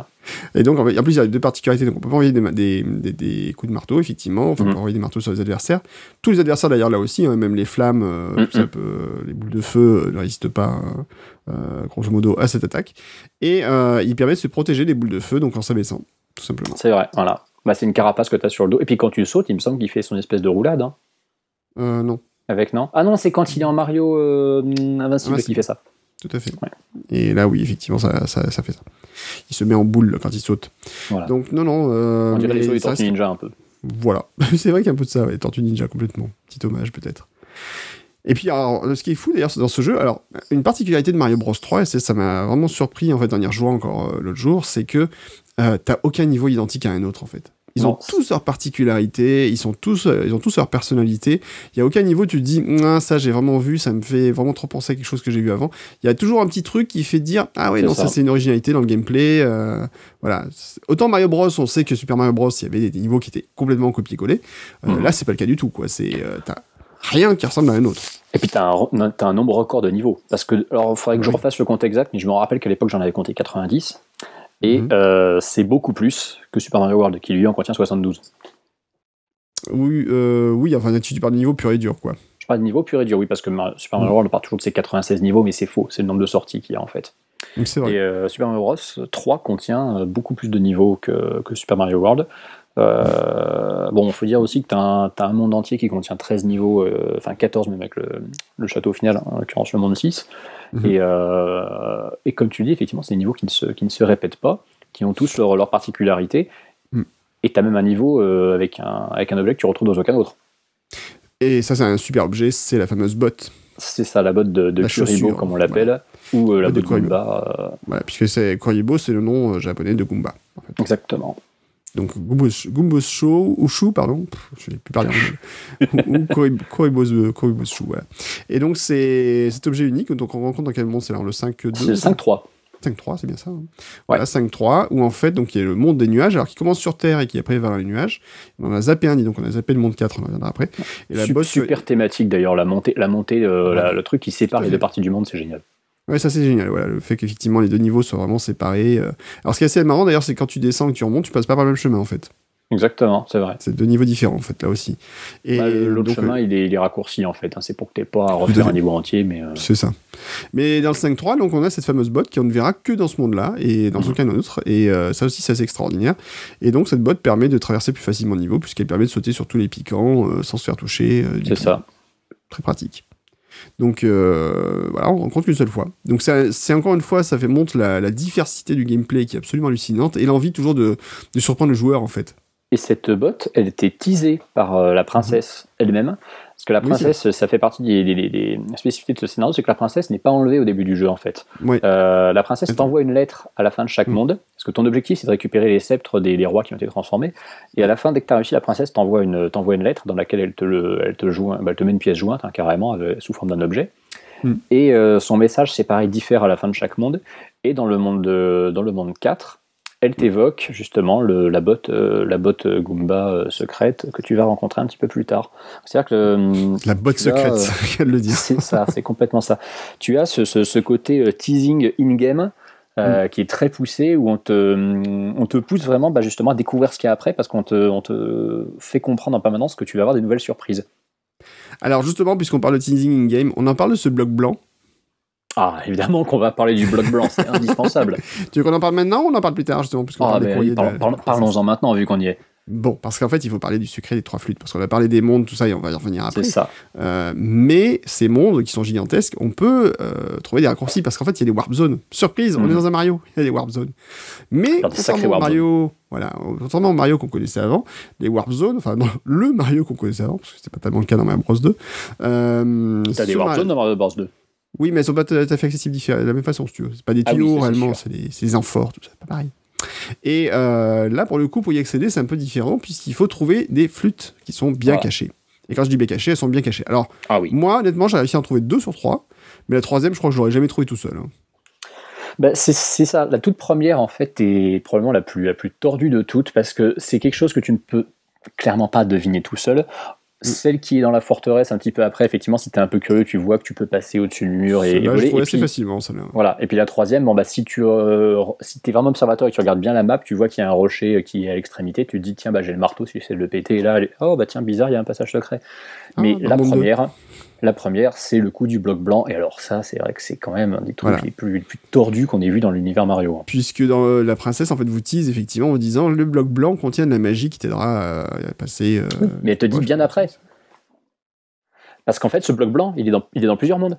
Et donc, en fait, en plus, il y a deux particularités. Donc, on peut pas envoyer des, ma- des, des- des coups de marteau, effectivement. Enfin, on peut envoyer des marteaux sur les adversaires. Tous les adversaires, d'ailleurs, là aussi, hein, même les flammes, euh, Mhm. ça peut- les boules de feu euh, ne résistent pas, euh, euh, grosso modo, à cette attaque. Et euh, il permet de se protéger des boules de feu, donc en s'abaissant, tout simplement. C'est vrai, voilà. Bah, c'est une carapace que tu as sur le dos. Et puis quand tu sautes, il me semble qu'il fait son espèce de roulade. hein, Euh, non, avec, non? Ah non, c'est quand il est en Mario euh, Invincible Ouais, qu'il fait ça. Tout à fait. Ouais. Et là, oui, effectivement, ça, ça, ça fait ça. Il se met en boule quand il saute. Voilà. Donc, non, non. euh, On dirait les sauts des Tortues Ninja un peu. Voilà, c'est vrai qu'il y a un peu de ça, ouais. Tortue Ninja complètement. Petit hommage peut-être. Et puis, alors, ce qui est fou d'ailleurs dans ce jeu, alors, une particularité de Mario Bros 3, et ça m'a vraiment surpris en fait en y rejouant encore euh, l'autre jour, c'est que euh, t'as aucun niveau identique à un autre en fait. Ils Non. ont tous leurs particularités, ils, sont tous, euh, ils ont tous leur personnalité. Il y a aucun niveau, où tu te dis, ça j'ai vraiment vu, ça me fait vraiment trop penser à quelque chose que j'ai vu avant. Il y a toujours un petit truc qui fait dire, ah ouais, non, ça, ça. c'est une originalité dans le gameplay. euh, voilà. Autant Mario Bros, on sait que Super Mario Bros, il y avait des, niveaux qui étaient complètement copier-coller. Euh, Mhm. Là, c'est pas le cas du tout, quoi. C'est, euh, rien qui ressemble à un autre. Et puis tu as, un nombre record de niveaux. Parce que, alors il faudrait que je refasse le compte exact, mais je me rappelle qu'à l'époque j'en avais compté 90. Et Mhm. euh, c'est beaucoup plus que Super Mario World, qui lui en contient 72. Oui, euh, oui, enfin, tu parles de niveau pur et dur, quoi. Je parle de niveau pur et dur, oui, parce que Super Mario World part toujours de ses 96 niveaux, mais c'est faux, c'est le nombre de sorties qu'il y a en fait. Vrai. Et euh, Super Mario Bros 3 contient euh, beaucoup plus de niveaux que, que Super Mario World. Euh, bon, il faut dire aussi que tu as, un monde entier qui contient 13 niveaux, euh, enfin 14 même avec le, le château final, en l'occurrence le monde 6. Et, euh, et comme tu dis, effectivement, c'est des niveaux qui ne se, qui ne se répètent pas, qui ont tous leur, leur particularité. Mm. Et tu as même un niveau euh, avec, un, avec un objet que tu retrouves dans aucun autre. Et ça, c'est un super objet, c'est la fameuse botte. C'est ça la botte de, de La Kuribo, comme on l'appelle, ou euh, la Botte de Kuribo. Goomba. Voilà, puisque c'est Koribo, c'est le nom japonais de Goomba. en fait. exactement. Donc Gumbos, Show, ou Chou, pardon, Pff, je n'ai plus anglais. ou ou Korib- Koribos, euh, Chou, voilà. Et donc c'est cet objet unique, donc on rencontre dans quel monde C'est le 5.2 C'est le 5-3. 5.3, c'est bien ça. hein. Voilà, 5.3, où en fait, donc il y a le monde des nuages, alors qui commence sur Terre et qui après va vers les nuages. On en a zappé un, dis donc on a zappé le monde 4, on en reviendra après. Et la Sup- bosse, super thématique d'ailleurs, la montée, la montée euh, Ouais. la- le truc qui sépare les deux parties du monde, c'est génial. Ouais, ça c'est génial, voilà, le fait qu'effectivement les deux niveaux soient vraiment séparés. euh. Alors ce qui est assez marrant d'ailleurs, c'est quand tu descends et que tu remontes, tu passes pas par le même chemin en fait. Exactement, c'est vrai. C'est deux niveaux différents en fait, là aussi. Et Bah, L'autre chemin, euh, il, est, il est raccourci en fait. hein. C'est pour que tu pas à refaire un niveau entier, mais euh, C'est ça. Mais dans le 5.3, donc on a cette fameuse botte qui on ne verra que dans ce monde-là et dans Mhm. aucun autre. Et euh, ça aussi, c'est assez extraordinaire. Et donc cette botte permet de traverser plus facilement le niveau puisqu'elle permet de sauter sur tous les piquants sans se faire toucher. c'est ça. Très pratique. Donc euh, voilà, on rencontre qu'une seule fois. Donc c'est encore une fois, ça fait montre la, la diversité du gameplay qui est absolument hallucinante et l'envie toujours de, de surprendre le joueur en fait. Et cette botte, elle était teasée par euh, la princesse elle-même. Parce que la Oui, princesse, ça fait partie des, des- des- des spécificités de ce scénario, c'est que la princesse n'est pas enlevée au début du jeu en fait. Euh, la princesse t'envoie une lettre à la fin de chaque Mm. monde, parce que ton objectif c'est de récupérer les sceptres des, des rois qui ont été transformés. Et à la fin, dès que tu as réussi, la princesse t'envoie une, une lettre dans laquelle elle te, le, elle te, joue, bah, elle te met une pièce jointe hein, carrément avec- sous forme d'un objet. Mm. Et euh, son message, c'est pareil, diffère à la fin de chaque monde. Et dans le monde, de- dans le monde 4, elle t'évoque justement le, la botte, euh, la botte Goomba euh, secrète que tu vas rencontrer un petit peu plus tard. C'est-à-dire que euh, La botte secrète, euh, de le dire. c'est ça, c'est complètement ça. Tu as ce, ce- ce côté teasing in-game euh, qui est très poussé, où on te, on te pousse vraiment bah, justement à découvrir ce qu'il y a après, parce qu'on te, on te fait comprendre en permanence que tu vas avoir des nouvelles surprises. Alors justement, puisqu'on parle de teasing in-game, on en parle de ce bloc blanc. Ah, évidemment qu'on va parler du bloc blanc, c'est indispensable. Tu veux qu'on en parle maintenant ou on en parle plus tard justement puisqu'on Ah, parle courriers de parlons- parlons- Parlons-en maintenant, vu qu'on y est. Bon, parce qu'en fait, il faut parler du secret des trois flûtes, parce qu'on a parlé des mondes, tout ça, et on va y revenir après. C'est ça. Euh, mais ces mondes qui sont gigantesques, on peut euh, trouver des raccourcis, parce qu'en fait, il y a des warp zones. Surprise, on Mhm. est dans un Mario, il y a des warp zones. Mais, contrairement au Mario, voilà, contrairement au Mario qu'on connaissait avant, les warp zones, enfin, non, le Mario qu'on connaissait avant, parce que c'était pas tellement le cas dans Mario Bros 2. Euh, T'as des Warp Zones dans Mario Bros 2. Oui, mais elles sont pas tout à fait accessibles de la même façon, si tu veux. C'est pas des Ah oui, tuyaux, réellement, c'est des, des amphores, tout ça, pas pareil. Et euh, là, pour le coup, pour y accéder, c'est un peu différent, puisqu'il faut trouver des flûtes qui sont bien Voilà. cachées. Et quand je dis bien cachées, elles sont bien cachées. Alors, Ah oui. moi, honnêtement, j'ai réussi à en trouver deux sur trois, mais la troisième, je crois que je l'aurais jamais trouvé tout seul. hein. Bah, c'est c'est ça. La toute première, en fait, est probablement la plus, la plus tordue de toutes parce que c'est quelque chose que tu ne peux clairement pas deviner tout seul. Celle qui est dans la forteresse un petit peu après, effectivement, si tu es un peu curieux, tu vois que tu peux passer au-dessus du mur et, et je voler. Et puis, facilement, celle-là. voilà. et puis la troisième, bon, bah, si tu euh, si es vraiment observateur et que tu regardes bien la map, tu vois qu'il y a un rocher qui est à l'extrémité, tu te dis, tiens, bah, j'ai le marteau, si j'essaie de le péter, et là, elle est- oh, bah tiens, bizarre, il y a un passage secret. Ah, Mais la première, la première, c'est le coup du bloc blanc. Et alors ça, c'est vrai que c'est quand même un des trucs Voilà. les, plus, les plus tordus qu'on ait vu dans l'univers Mario. hein. Puisque dans euh, La Princesse, en fait, vous tease effectivement en disant le bloc blanc contient de la magie qui t'aidera à, passer. euh, Mais elle te dit bien après. Parce qu'en fait, ce bloc blanc, il est dans, il est dans plusieurs mondes.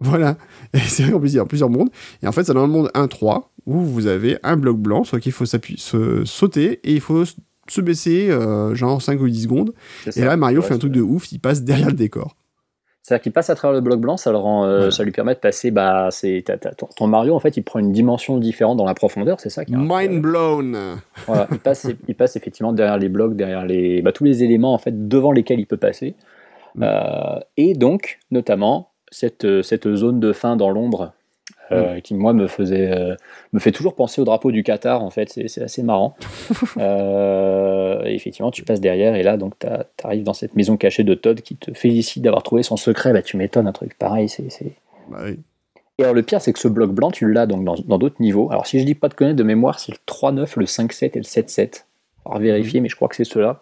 Voilà. C'est vrai qu'en plus, il y a plusieurs mondes. Et en fait, c'est dans le monde 1-3 où vous avez un bloc blanc sur lequel il faut se sauter et il faut se baisser, euh, genre 5 ou 10 secondes. Et là, Mario Ouais, fait un truc de ouf, il passe derrière le décor. C'est-à-dire qu'il passe à travers le bloc blanc, ça, le rend, euh, ça lui permet de passer. Bah, c'est, ton, ton Mario, en fait, il prend une dimension différente dans la profondeur, c'est ça qui est Mind blown Voilà, il, passe, il passe effectivement derrière les blocs, derrière les, bah, tous les éléments en fait, devant lesquels il peut passer. Mm. Euh, et donc, notamment, cette, euh, cette zone de fin dans l'ombre. Euh, qui, moi, me, faisait, euh, me fait toujours penser au drapeau du Qatar, en fait, c'est, assez marrant. Euh, effectivement, tu passes derrière et là, donc, tu arrives dans cette maison cachée de Todd qui te félicite d'avoir trouvé son secret. Bah, tu m'étonnes, un truc pareil, c'est. Bah oui. et alors le pire, c'est que ce bloc blanc, tu l'as donc dans d'autres niveaux. Alors si je dis pas de connaître de mémoire, c'est le 3-9, le 5-7 et le 7-7. Alors vérifier, mais je crois que c'est ceux-là.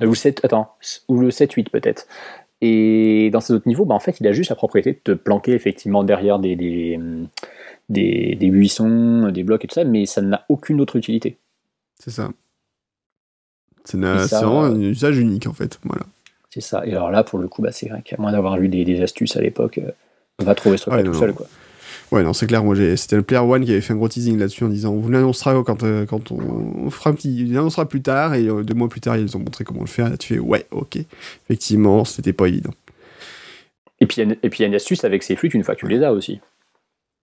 Ou le 7, attends, ou le 7-8 peut-être. Et dans ces autres niveaux, bah, en fait, il a juste la propriété de te planquer effectivement derrière des, des, des, des buissons, des blocs et tout ça, mais ça n'a aucune autre utilité. C'est ça. C'est vraiment euh, un usage unique, en fait. Voilà. C'est ça. Et alors là, pour le coup, bah, c'est vrai qu'à moins d'avoir lu des, des astuces à l'époque, euh, on va trouver ce truc Ouais, tout non, seul. Quoi. Ouais, non, c'est clair. Moi, j'ai- c'était le Player One qui avait fait un gros teasing là-dessus en disant on vous l'annoncera quand, euh, quand on, on fera un petit. Il l'annoncera plus tard et euh, deux mois plus tard, ils ont montré comment le faire. Là, tu fais ouais, ok. Effectivement, c'était pas évident. Et puis il y a une- et puis, il y a une astuce avec ces flûtes une fois que tu les as aussi.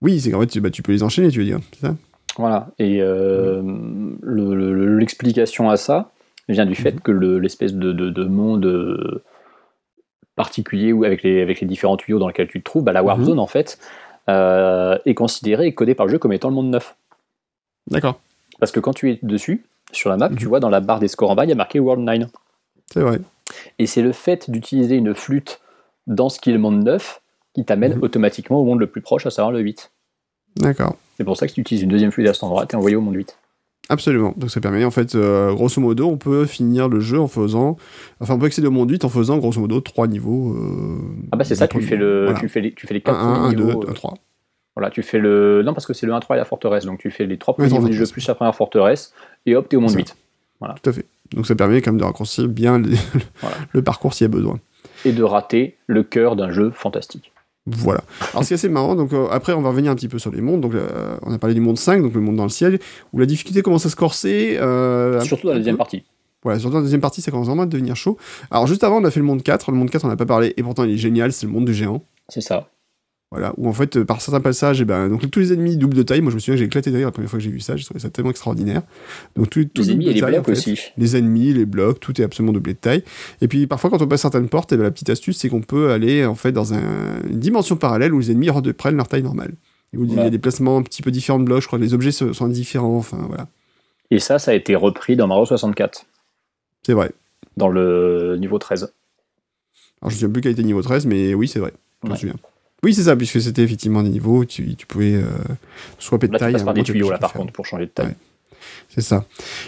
Oui, c'est qu'en fait, tu, bah, tu peux les enchaîner, tu veux dire. C'est ça? Voilà. Et euh, le- le- l'explication à ça vient du fait que le- l'espèce de, de- de monde particulier ou avec les, avec les différents tuyaux dans lesquels tu te trouves, bah, la Warp Mhm. En fait euh, est considérée et codée par le jeu comme étant le monde neuf. D'accord, Parce que quand tu es dessus, sur la map, Mhm. tu vois dans la barre des scores en bas, il y a marqué World 9. c'est vrai. Et c'est le fait d'utiliser une flûte dans ce qui est le monde neuf qui t'amène Mhm. automatiquement au monde le plus proche, à savoir le 8. D'accord. C'est pour ça que si tu utilises une deuxième flûte à cet endroit, t'es envoyé au monde 8. Absolument. Donc ça permet, en fait, euh, grosso modo, on peut finir le jeu en faisant. Enfin, on peut accéder au monde 8 en faisant, grosso modo, trois niveaux. euh, Ah bah c'est ça, tu fais, le, voilà. tu fais les, tu fais les Un, 4 un, un, premiers deux, niveaux. un, euh, trois. Voilà, tu fais le. Non, parce que c'est le 1, 3 et la forteresse. Donc tu fais les 3 Oui, premiers trois niveaux du jeu plus la première forteresse. Et hop, t'es au monde C'est 8. Tout à fait. Donc ça permet quand même de raccourcir bien Voilà. le parcours s'il y a besoin. Et de rater le cœur d'un jeu fantastique. Voilà. Alors, ce qui est assez marrant, donc euh, après, on va revenir un petit peu sur les mondes. Donc, euh, on a parlé du monde 5, donc le monde dans le ciel, où la difficulté commence à se corser. euh, Surtout dans la deuxième partie. Voilà, surtout dans la deuxième partie, ça commence vraiment à devenir chaud. Alors, juste avant, on a fait le monde 4. Le monde 4, on n'a pas parlé, et pourtant, il est génial, c'est le monde du géant. C'est ça. Voilà, où en fait, euh, par certains passages, et ben, donc tous les ennemis double de taille, moi je me souviens que j'ai éclaté rire la première fois que j'ai vu ça, j'ai trouvé ça tellement extraordinaire. Donc tout Les ennemis et les taille, blocs en fait. aussi. Les ennemis, les blocs, tout est absolument doublé de taille. Et puis parfois, quand on passe certaines portes, et ben, la petite astuce, c'est qu'on peut aller en fait dans un- une dimension parallèle où les ennemis re- prennent leur taille normale. Et où il y a des placements un petit peu différents de blocs, je crois que les objets sont différents, enfin voilà. Et ça, ça a été repris dans Mario 64, C'est vrai. dans le niveau 13. Alors je ne sais plus quel était niveau 13, mais oui, c'est vrai. Je me Ouais. souviens. Oui, c'est ça, puisque c'était effectivement des niveaux, tu, tu pouvais euh, swapper de Là, tu taille. passes un par des tuyaux, là, par contre, pour changer de taille. Ouais. C'est ça.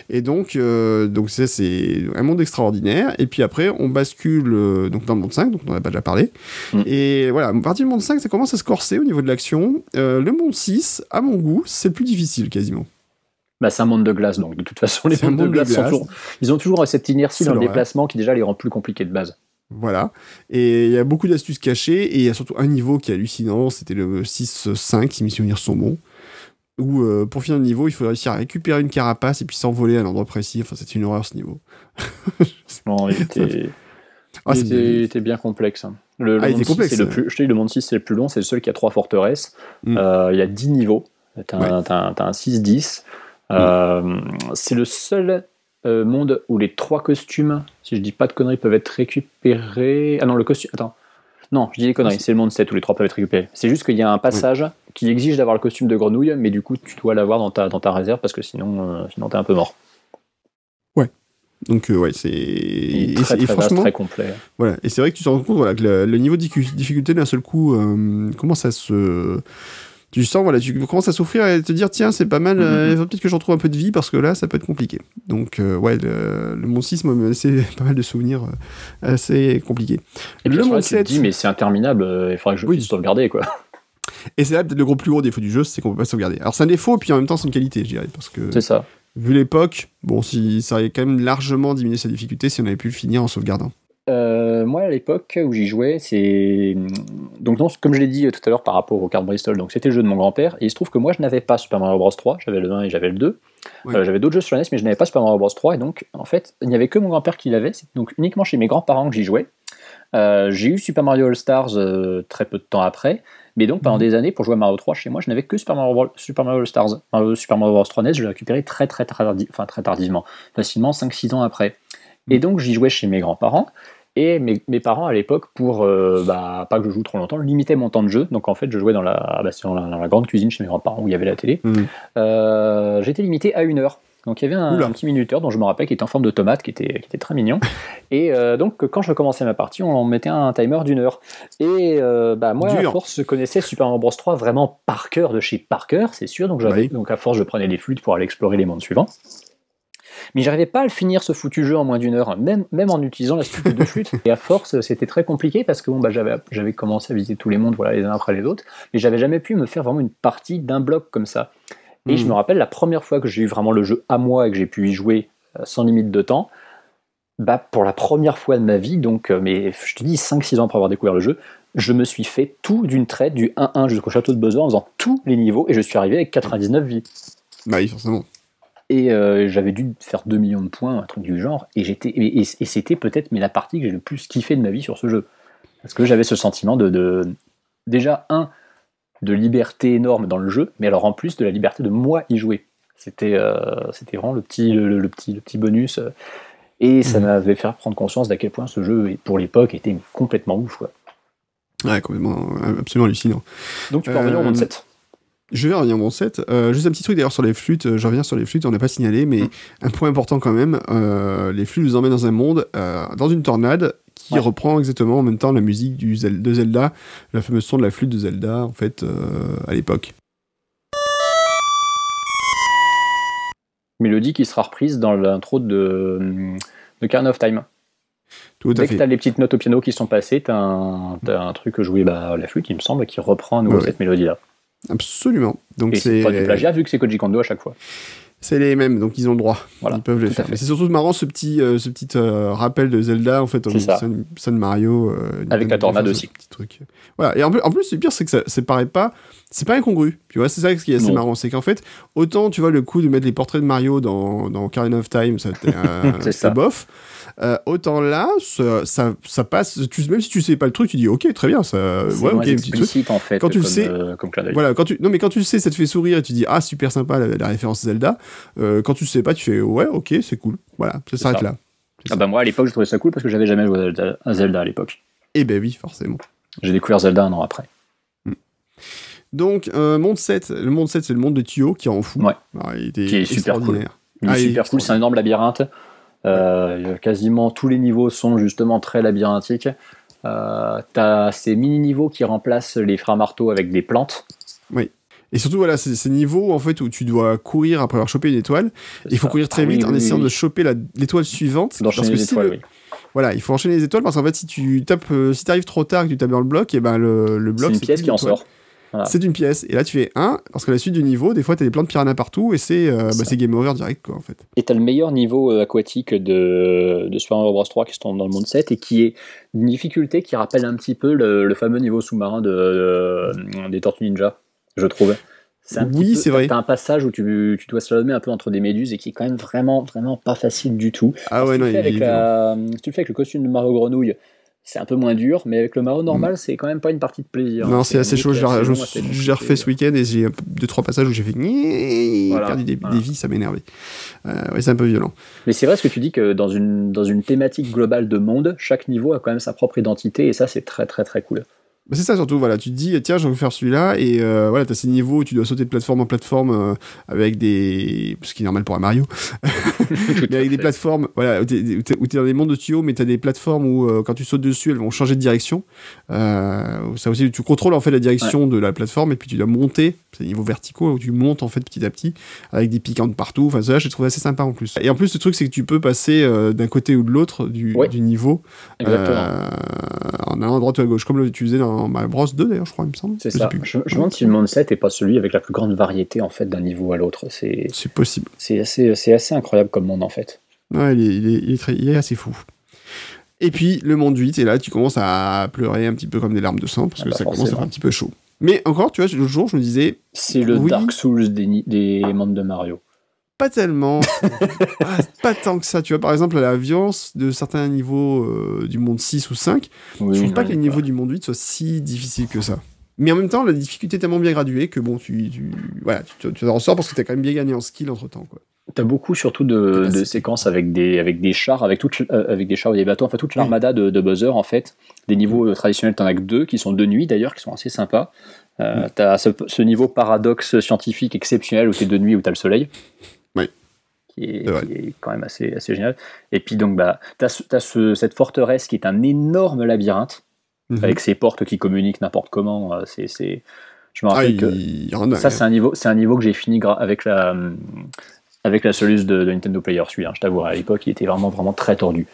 Et donc, euh, donc ça, c'est un monde extraordinaire. Et puis après, on bascule euh, donc dans le monde 5, donc on n'en a pas déjà parlé. Mm. Et voilà, à partir du monde 5, ça commence à se corser au niveau de l'action. Euh, le monde 6, à mon goût, c'est le plus difficile quasiment. Bah, c'est un monde de glace, donc de toute façon, les mondes de monde de glace, sont glace. toujours- ils ont toujours cette inertie dans le déplacement qui déjà les rend plus compliqués de base. Voilà. Et il y a beaucoup d'astuces cachées. Et il y a surtout un niveau qui est hallucinant. C'était le 6-5, si mes souvenirs sont bons. Où euh, pour finir le niveau, il faut réussir à récupérer une carapace et puis s'envoler à un endroit précis. Enfin, c'est une horreur ce niveau. Non, il était, Ah, il c'est était, bien. il était bien complexe. hein. Le, le Ah, il monde était 6, complexe, c'est le plus, je te dis, le monde 6, c'est le plus long, c'est le seul qui a trois forteresses. Mm. Euh, il y a 10 niveaux. T'as un, t'as un- t'as un 6-10. Euh, c'est le seul euh, monde où les trois costumes, si je dis pas de conneries, peuvent être récupérés. Ah non, le costume. Attends. Non, je dis des conneries. C'est le monde 7 où les trois peuvent être récupérés. C'est juste qu'il y a un passage qui exige d'avoir le costume de grenouille, mais du coup, tu dois l'avoir dans ta, dans ta réserve parce que sinon, euh, sinon t'es un peu mort. Donc, euh, ouais, c'est. Et, très, et très vaste, franchement, très complet. Voilà, et c'est vrai que tu te rends compte voilà, que le, le niveau de difficulté d'un seul coup commence à se. Tu sens, voilà, tu commences à souffrir et te dire, tiens, c'est pas mal, euh, il faut peut-être que j'en trouve un peu de vie parce que là, ça peut être compliqué. Donc, euh, ouais, le, le Mont 6 m'a laissé pas mal de souvenirs euh, assez compliqués. Et puis le moment-là, monde tu te 7. dis, mais c'est interminable, il faudrait que je Oui. puisse sauvegarder, quoi. Et c'est là peut-être le gros plus gros défaut du jeu, c'est qu'on peut pas sauvegarder. Alors, c'est un défaut, puis en même temps, c'est une qualité, je dirais, parce que C'est ça. vu l'époque, bon, si, ça aurait quand même largement diminué sa difficulté si on avait pu le finir en sauvegardant. Euh, moi, à l'époque où j'y jouais, c'est. Donc, non, comme je l'ai dit tout à l'heure par rapport aux cartes Bristol, donc c'était le jeu de mon grand-père, et il se trouve que moi, je n'avais pas Super Mario Bros 3, j'avais le 1 et j'avais le 2. Ouais. Euh, j'avais d'autres jeux sur la NES, mais je n'avais pas Super Mario Bros 3, et donc, en fait, il n'y avait que mon grand-père qui l'avait, c'est donc uniquement chez mes grands-parents que j'y jouais. Euh, j'ai eu Super Mario All-Stars euh, très peu de temps après, mais donc pendant Mhm. des années, pour jouer à Mario 3 chez moi, je n'avais que Super Mario, Bros- Super Mario All-Stars. Mario- Super Mario Bros 3 NES, je l'ai récupéré très très, très, tardi- enfin, très tardivement, facilement 5-6 ans après. Et donc j'y jouais chez mes grands-parents, et mes, mes parents à l'époque, pour euh, bah, pas que je joue trop longtemps, limitaient mon temps de jeu. Donc en fait, je jouais dans la, bah, c'est dans la, dans la grande cuisine chez mes grands-parents où il y avait la télé. Mhm. Euh, J'étais limité à une heure. Donc il y avait un, un petit minuteur dont je me rappelle qui était en forme de tomate, qui était, qui était très mignon. Et euh, donc quand je commençais ma partie, on mettait un timer d'une heure. Et euh, bah, moi, Dur. à force, je connaissais Super Mario Bros 3 vraiment par cœur de chez par cœur, c'est sûr. Donc, Oui. donc à force, je prenais les flûtes pour aller explorer les mondes suivants. Mais j'arrivais pas à le finir ce foutu jeu en moins d'une heure, même, même en utilisant la suite de flûtes. Et à force, c'était très compliqué parce que bon, bah, j'avais j'avais commencé à visiter tous les mondes voilà, les uns après les autres, mais j'avais jamais pu me faire vraiment une partie d'un bloc comme ça. Et je me rappelle la première fois que j'ai eu vraiment le jeu à moi et que j'ai pu y jouer euh, sans limite de temps, bah, pour la première fois de ma vie, donc, euh, mais je te dis 5-6 ans après avoir découvert le jeu, je me suis fait tout d'une traite, du 1-1 jusqu'au château de Buzzer en faisant tous les niveaux et je suis arrivé avec 99 vies. Bah oui, forcément. Et euh, j'avais dû faire 2 millions de points, un truc du genre, et, j'étais, et, et- et c'était peut-être mais la partie que j'ai le plus kiffé de ma vie sur ce jeu. Parce que j'avais ce sentiment de, de- déjà, un, de liberté énorme dans le jeu, mais alors en plus de la liberté de moi y jouer. C'était, euh, c'était vraiment le petit, le, le petit, le petit bonus. euh, et ça Mhm. m'avait fait prendre conscience d'à quel point ce jeu, pour l'époque, était complètement ouf. Quoi. Ouais, complètement, absolument hallucinant. Donc tu peux revenir au Euh, monde 7. Je vais revenir à mon set. Euh, juste un petit truc d'ailleurs sur les flûtes. euh, Je reviens sur les flûtes, on n'a pas signalé, mais Mm. un point important quand même. euh, les flûtes nous emmènent dans un monde, euh, dans une tornade, qui Ouais. reprend exactement en même temps la musique du Zel- de Zelda, la fameuse son de la flûte de Zelda, en fait, à l'époque. Mélodie qui sera reprise dans l'intro de, de Carn of Time. Tout à Dès que fait. t'as les petites notes au piano qui sont passées, t'as un, t'as un truc joué bah, à la flûte, il me semble, qui reprend à nouveau Ouais, cette mélodie-là. Absolument. Donc c'est pas du plagiat vu que c'est Koji Kondo à chaque fois. C'est les mêmes, donc ils ont le droit. Voilà, ils peuvent les faire. c'est surtout marrant ce petit, euh, ce petit euh, rappel de Zelda, en fait, en ça. Sun, Sun Mario. euh, Avec la tornade aussi. Petit truc. Voilà. Et en plus, en plus, le pire, c'est que ça, ça paraît pas. C'est pas incongru. Tu vois, c'est ça ce qui est assez Non. marrant. C'est qu'en fait, autant, tu vois, le coup de mettre les portraits de Mario dans, dans of Time, ça, C'est bof. Euh, autant là, ça, ça, ça passe. Tu, même si tu sais pas le truc, tu dis, ok, très bien, ça. Ouais, ok, en fait. Quand tu le comme, sais- euh, comme. Voilà, quand tu... Non, mais quand tu le sais, ça te fait sourire et tu dis, ah, super sympa la, la référence Zelda. Euh, quand tu le sais pas, tu fais, ouais, ok, c'est cool. Voilà, ça s'arrête ça. là. Ah bah moi à l'époque je trouvais ça cool parce que j'avais jamais joué à Zelda, à Zelda l'époque. Eh ben oui, forcément. J'ai découvert Zelda un an après. Donc, euh, monde 7, le monde 7, c'est le monde de Tio qui en fout. Ouais. Alors, il était Qui est super. Il est Ah, il est super cool, c'est un énorme labyrinthe. Euh, Quasiment tous les niveaux sont justement très labyrinthiques. Euh, T'as ces mini-niveaux qui remplacent les frères marteaux avec des plantes. Et surtout, voilà, c'est ces niveaux en fait où tu dois courir après avoir chopé une étoile. Il faut ça. courir très Ah oui, vite en oui, essayant oui, de oui. choper l'étoile suivante. D'enchaîner que si étoiles, le- oui. Voilà, il faut enchaîner les étoiles parce qu'en fait, si tu tapes, euh, si t'arrives trop tard que tu tapes dans le bloc, et ben le, le C'est bloc une pièce qui en sort. Voilà. C'est une pièce. Et là, tu fais 1, parce que la suite du niveau, des fois, t'as des plans de piranha partout et c'est euh, bah, game over direct, quoi, en fait. Et t'as le meilleur niveau euh, aquatique de, de Super Mario Bros 3 qui se tombe dans le monde 7 et qui est une difficulté qui rappelle un petit peu le, le fameux niveau sous-marin de, de- des Tortues Ninja, je trouve. Un Oui, c'est vrai. T'as un passage où tu, tu dois slalomer un peu entre des méduses et qui est quand même vraiment, vraiment pas facile du tout. Ah ouais, non, tu le fais avec le costume de Mario Grenouille, c'est un peu moins dur, mais avec le Mario normal, c'est quand même pas une partie de plaisir. Mm. Non, c'est assez chaud. J'ai refait ce week-end et j'ai deux, trois passages où j'ai fait Voilà, perdu des, voilà. des vies, ça m'énervait. Euh, ouais, c'est un peu violent. Mais c'est vrai ce que tu dis que dans une, dans une thématique globale de monde, chaque niveau a quand même sa propre identité et ça c'est très très très cool. Bah, c'est ça surtout, voilà, tu te dis, tiens, je vais faire celui-là, et euh, voilà, t'as ces niveaux où tu dois sauter de plateforme en plateforme euh, avec des. Ce qui est normal pour un Mario, mais avec des plateformes, voilà, où t'es dans des mondes de tuyaux, mais t'as des plateformes où euh, quand tu sautes dessus, elles vont changer de direction. Euh, ça aussi, tu contrôles en fait la direction de la plateforme, et puis tu dois monter, c'est des niveaux verticaux où tu montes en fait petit à petit, avec des piquants de partout. Enfin, ça, j'ai trouvé assez sympa en plus. Et en plus, le truc, c'est que tu peux passer d'un côté ou de l'autre du, Ouais. du niveau. En allant à droite ou à gauche, comme le, tu faisais dans Bros 2 d'ailleurs, je crois, il me semble. C'est ça. Je, me demande si le monde 7 est pas celui avec la plus grande variété en fait d'un niveau à l'autre. C'est C'est possible. c'est assez, c'est assez incroyable comme monde en fait. Ouais, il, est, il, est, il est très- il est assez fou. Et puis le monde 8, et là tu commences à pleurer un petit peu comme des larmes de sang, parce Ah que bah ça commence à faire un petit peu chaud. Mais encore, tu vois, l'autre jour, je me disais, C'est le Oui. Dark Souls des mondes de Mario. Pas tellement, pas, pas tant que ça. Tu vois, par exemple, la violence de certains niveaux euh, du monde 6 ou 5, Oui, je trouve pas que les niveaux du monde 8 soient si difficiles que ça. Mais en même temps, la difficulté est tellement bien graduée que bon, tu, tu, voilà, tu, tu en ressors parce que t'as quand même bien gagné en skill entre temps. Quoi. T'as beaucoup surtout de, séquences avec des, avec des chars, avec, toute, euh, avec des chars ou des bateaux, en fait toute Oui. l'armada de, de Bowser en fait. Des niveaux euh, traditionnels, t'en as que deux, qui sont de nuit d'ailleurs, qui sont assez sympas. Euh, T'as ce, ce niveau paradoxe scientifique exceptionnel où t'es de nuit, où t'as le soleil. Qui est, qui quand même assez, assez génial. Et puis donc, bah, ce- t'as ce- cette forteresse qui est un énorme labyrinthe, Mhm. avec ses portes qui communiquent n'importe comment. euh, C'est. Je me Ah, rappelle il, que il y en a, ça, hein. c'est un niveau, c'est un niveau que j'ai fini avec la, avec la soluce de, de Nintendo Player. Celui-là, je t'avoue, à l'époque, il était vraiment, vraiment très tordu.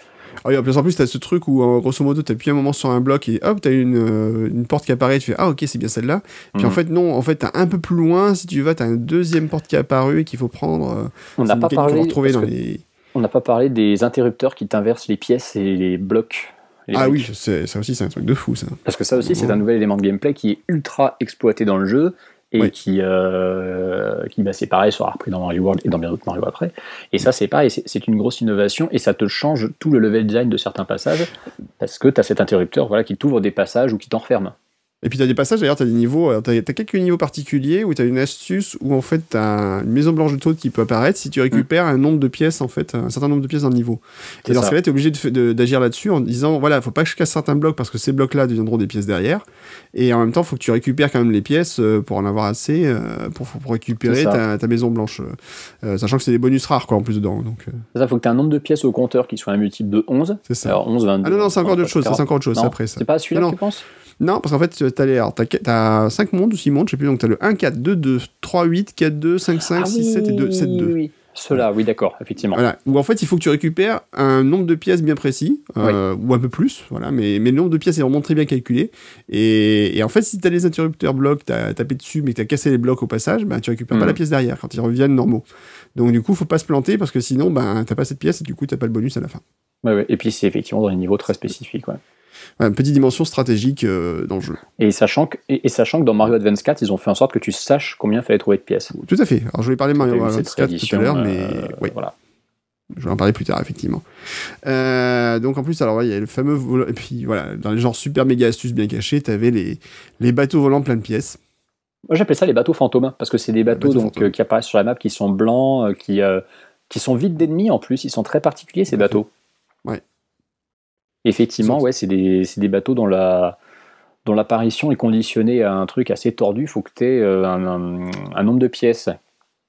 Ah oui, en plus, en plus, t'as ce truc où, grosso modo, t'appuies un moment sur un bloc et hop, t'as une, euh, une porte qui apparaît, tu fais Ah, ok, c'est bien celle-là. Puis en Mhm. fait, non, en fait, t'as un peu plus loin, si tu vas, t'as une deuxième porte qui est apparue et qu'il faut prendre. euh, On n'a pas parlé, dans les. on n'a pas parlé des interrupteurs qui t'inversent les pièces et les blocs. les Ah oui, c'est- ça aussi, c'est un truc de fou, ça. Parce que ça aussi, c'est un nouvel élément de gameplay qui est ultra exploité dans le jeu et Oui. qui, euh, qui bah, c'est pareil, sera repris dans Mario World et dans bien d'autres Mario après. Et ça, c'est pareil, c'est- une grosse innovation et ça te change tout le level design de certains passages parce que tu as cet interrupteur voilà, qui t'ouvre des passages ou qui t'enferme. Et puis t'as des passages, d'ailleurs, t'as des niveaux, alors, t'as t'as quelques niveaux particuliers où t'as une astuce où en fait t'as une maison blanche de taupe qui peut apparaître si tu récupères un nombre de pièces, en fait, un certain nombre de pièces dans le niveau. Et dans ce cas-là, t'es obligé d'agir là-dessus en disant, voilà, faut pas que je casse certains blocs parce que ces blocs-là deviendront des pièces derrière. Et en même temps, faut que tu récupères quand même les pièces euh, pour en avoir assez euh, pour, pour récupérer ta, ta maison blanche. Euh, sachant que c'est des bonus rares, quoi, en plus dedans. Donc, euh, Ça, faut que tu aies un nombre de pièces au compteur qui soit un multiple de 11. c'est ça. Alors 11, 22. ah non, non, c'est encore ça, 40. c'est encore autre chose, après ça. C'est pas celui-là que tu penses? Non, parce qu'en fait, t'as les, alors, t'as, t'as 5 mondes ou 6 mondes, je sais plus, donc t'as le 1, 4, 2, 2, 3, 8, 4, 2, 5, 5, 6, 7 et 2, 7, 2. Ah oui. Cela, oui, d'accord, effectivement. Voilà. Où en fait, il faut que tu récupères un nombre de pièces bien précis, euh, ou un peu plus, voilà. Mais, mais le nombre de pièces est vraiment très bien calculé. Et, et en fait, si tu as les interrupteurs blocs, tu as tapé dessus, mais que tu as cassé les blocs au passage, ben, tu récupères pas Mhm. la pièce derrière quand ils reviennent normaux. Donc du coup, faut pas se planter parce que sinon, ben, t'as pas cette pièce et du coup, t'as pas le bonus à la fin. Ouais, ouais. Et puis, c'est effectivement dans des niveaux très spécifiques. Ouais. Une petite dimension stratégique euh, dans le jeu. Et, sachant que, et, et sachant que dans Mario Advance 4, ils ont fait en sorte que tu saches combien il fallait trouver de pièces. Tout à fait. Alors je voulais parler de Mario cette 4 tout à l'heure, mais euh, oui, voilà. je vais en parler plus tard, effectivement. Euh, donc en plus, alors il y a le fameux volant. Et puis voilà, dans les genres super méga astuces bien cachées, t'avais les, les bateaux volants plein de pièces. Moi, j'appelle ça les bateaux fantômes, parce que c'est des bateaux, bateaux donc, qui apparaissent sur la map, qui sont blancs, qui, qui sont vides d'ennemis en plus. Ils sont très particuliers, ces bateaux. Ouais. Effectivement, ouais, c'est des, des bateaux dont la dont l'apparition est conditionnée à un truc assez tordu. Il faut que tu aies un, un- un nombre de pièces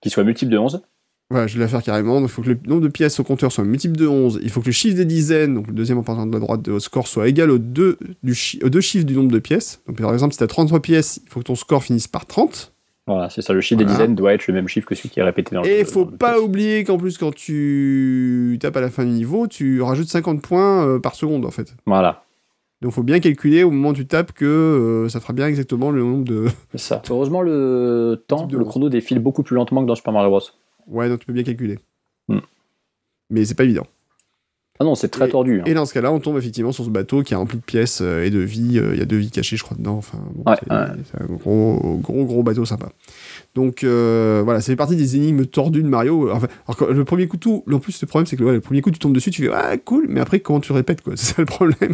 qui soit multiple de 11. Voilà, je vais la faire carrément. Il faut que le nombre de pièces au compteur soit multiple de 11. Il faut que le chiffre des dizaines, donc le deuxième en partant de la droite de votre score, soit égal aux deux, du chi- aux deux chiffres du nombre de pièces. Donc par exemple, si tu as 33 pièces, il faut que ton score finisse par 30. Voilà, c'est ça. Le chiffre des dizaines doit être le même chiffre que celui qui est répété dans le Et il faut pas oublier qu'en plus, quand tu tapes à la fin du niveau, tu rajoutes 50 points euh, par seconde en fait. Voilà, Donc faut bien calculer au moment où tu tapes que euh, ça fera bien exactement le nombre de. c'est ça. Heureusement, le temps, le chrono défile beaucoup plus lentement que dans Super Mario Bros. Ouais, donc tu peux bien calculer. Hmm. Mais c'est pas évident. Ah non, c'est très Et- tordu. hein. Et dans ce cas-là, on tombe effectivement sur ce bateau qui est rempli de pièces euh, et de vies. Euh, Il y a deux vies cachées, je crois, dedans. Enfin, bon, Ouais, c'est ouais. c'est un gros, gros, gros bateau sympa. Donc euh, voilà, c'est partie des énigmes tordues de Mario. Enfin, alors, le premier coup, tout, en plus, le problème, c'est que ouais, le premier coup, tu tombes dessus, tu fais ah cool, mais après, comment tu répètes quoi? C'est ça le problème.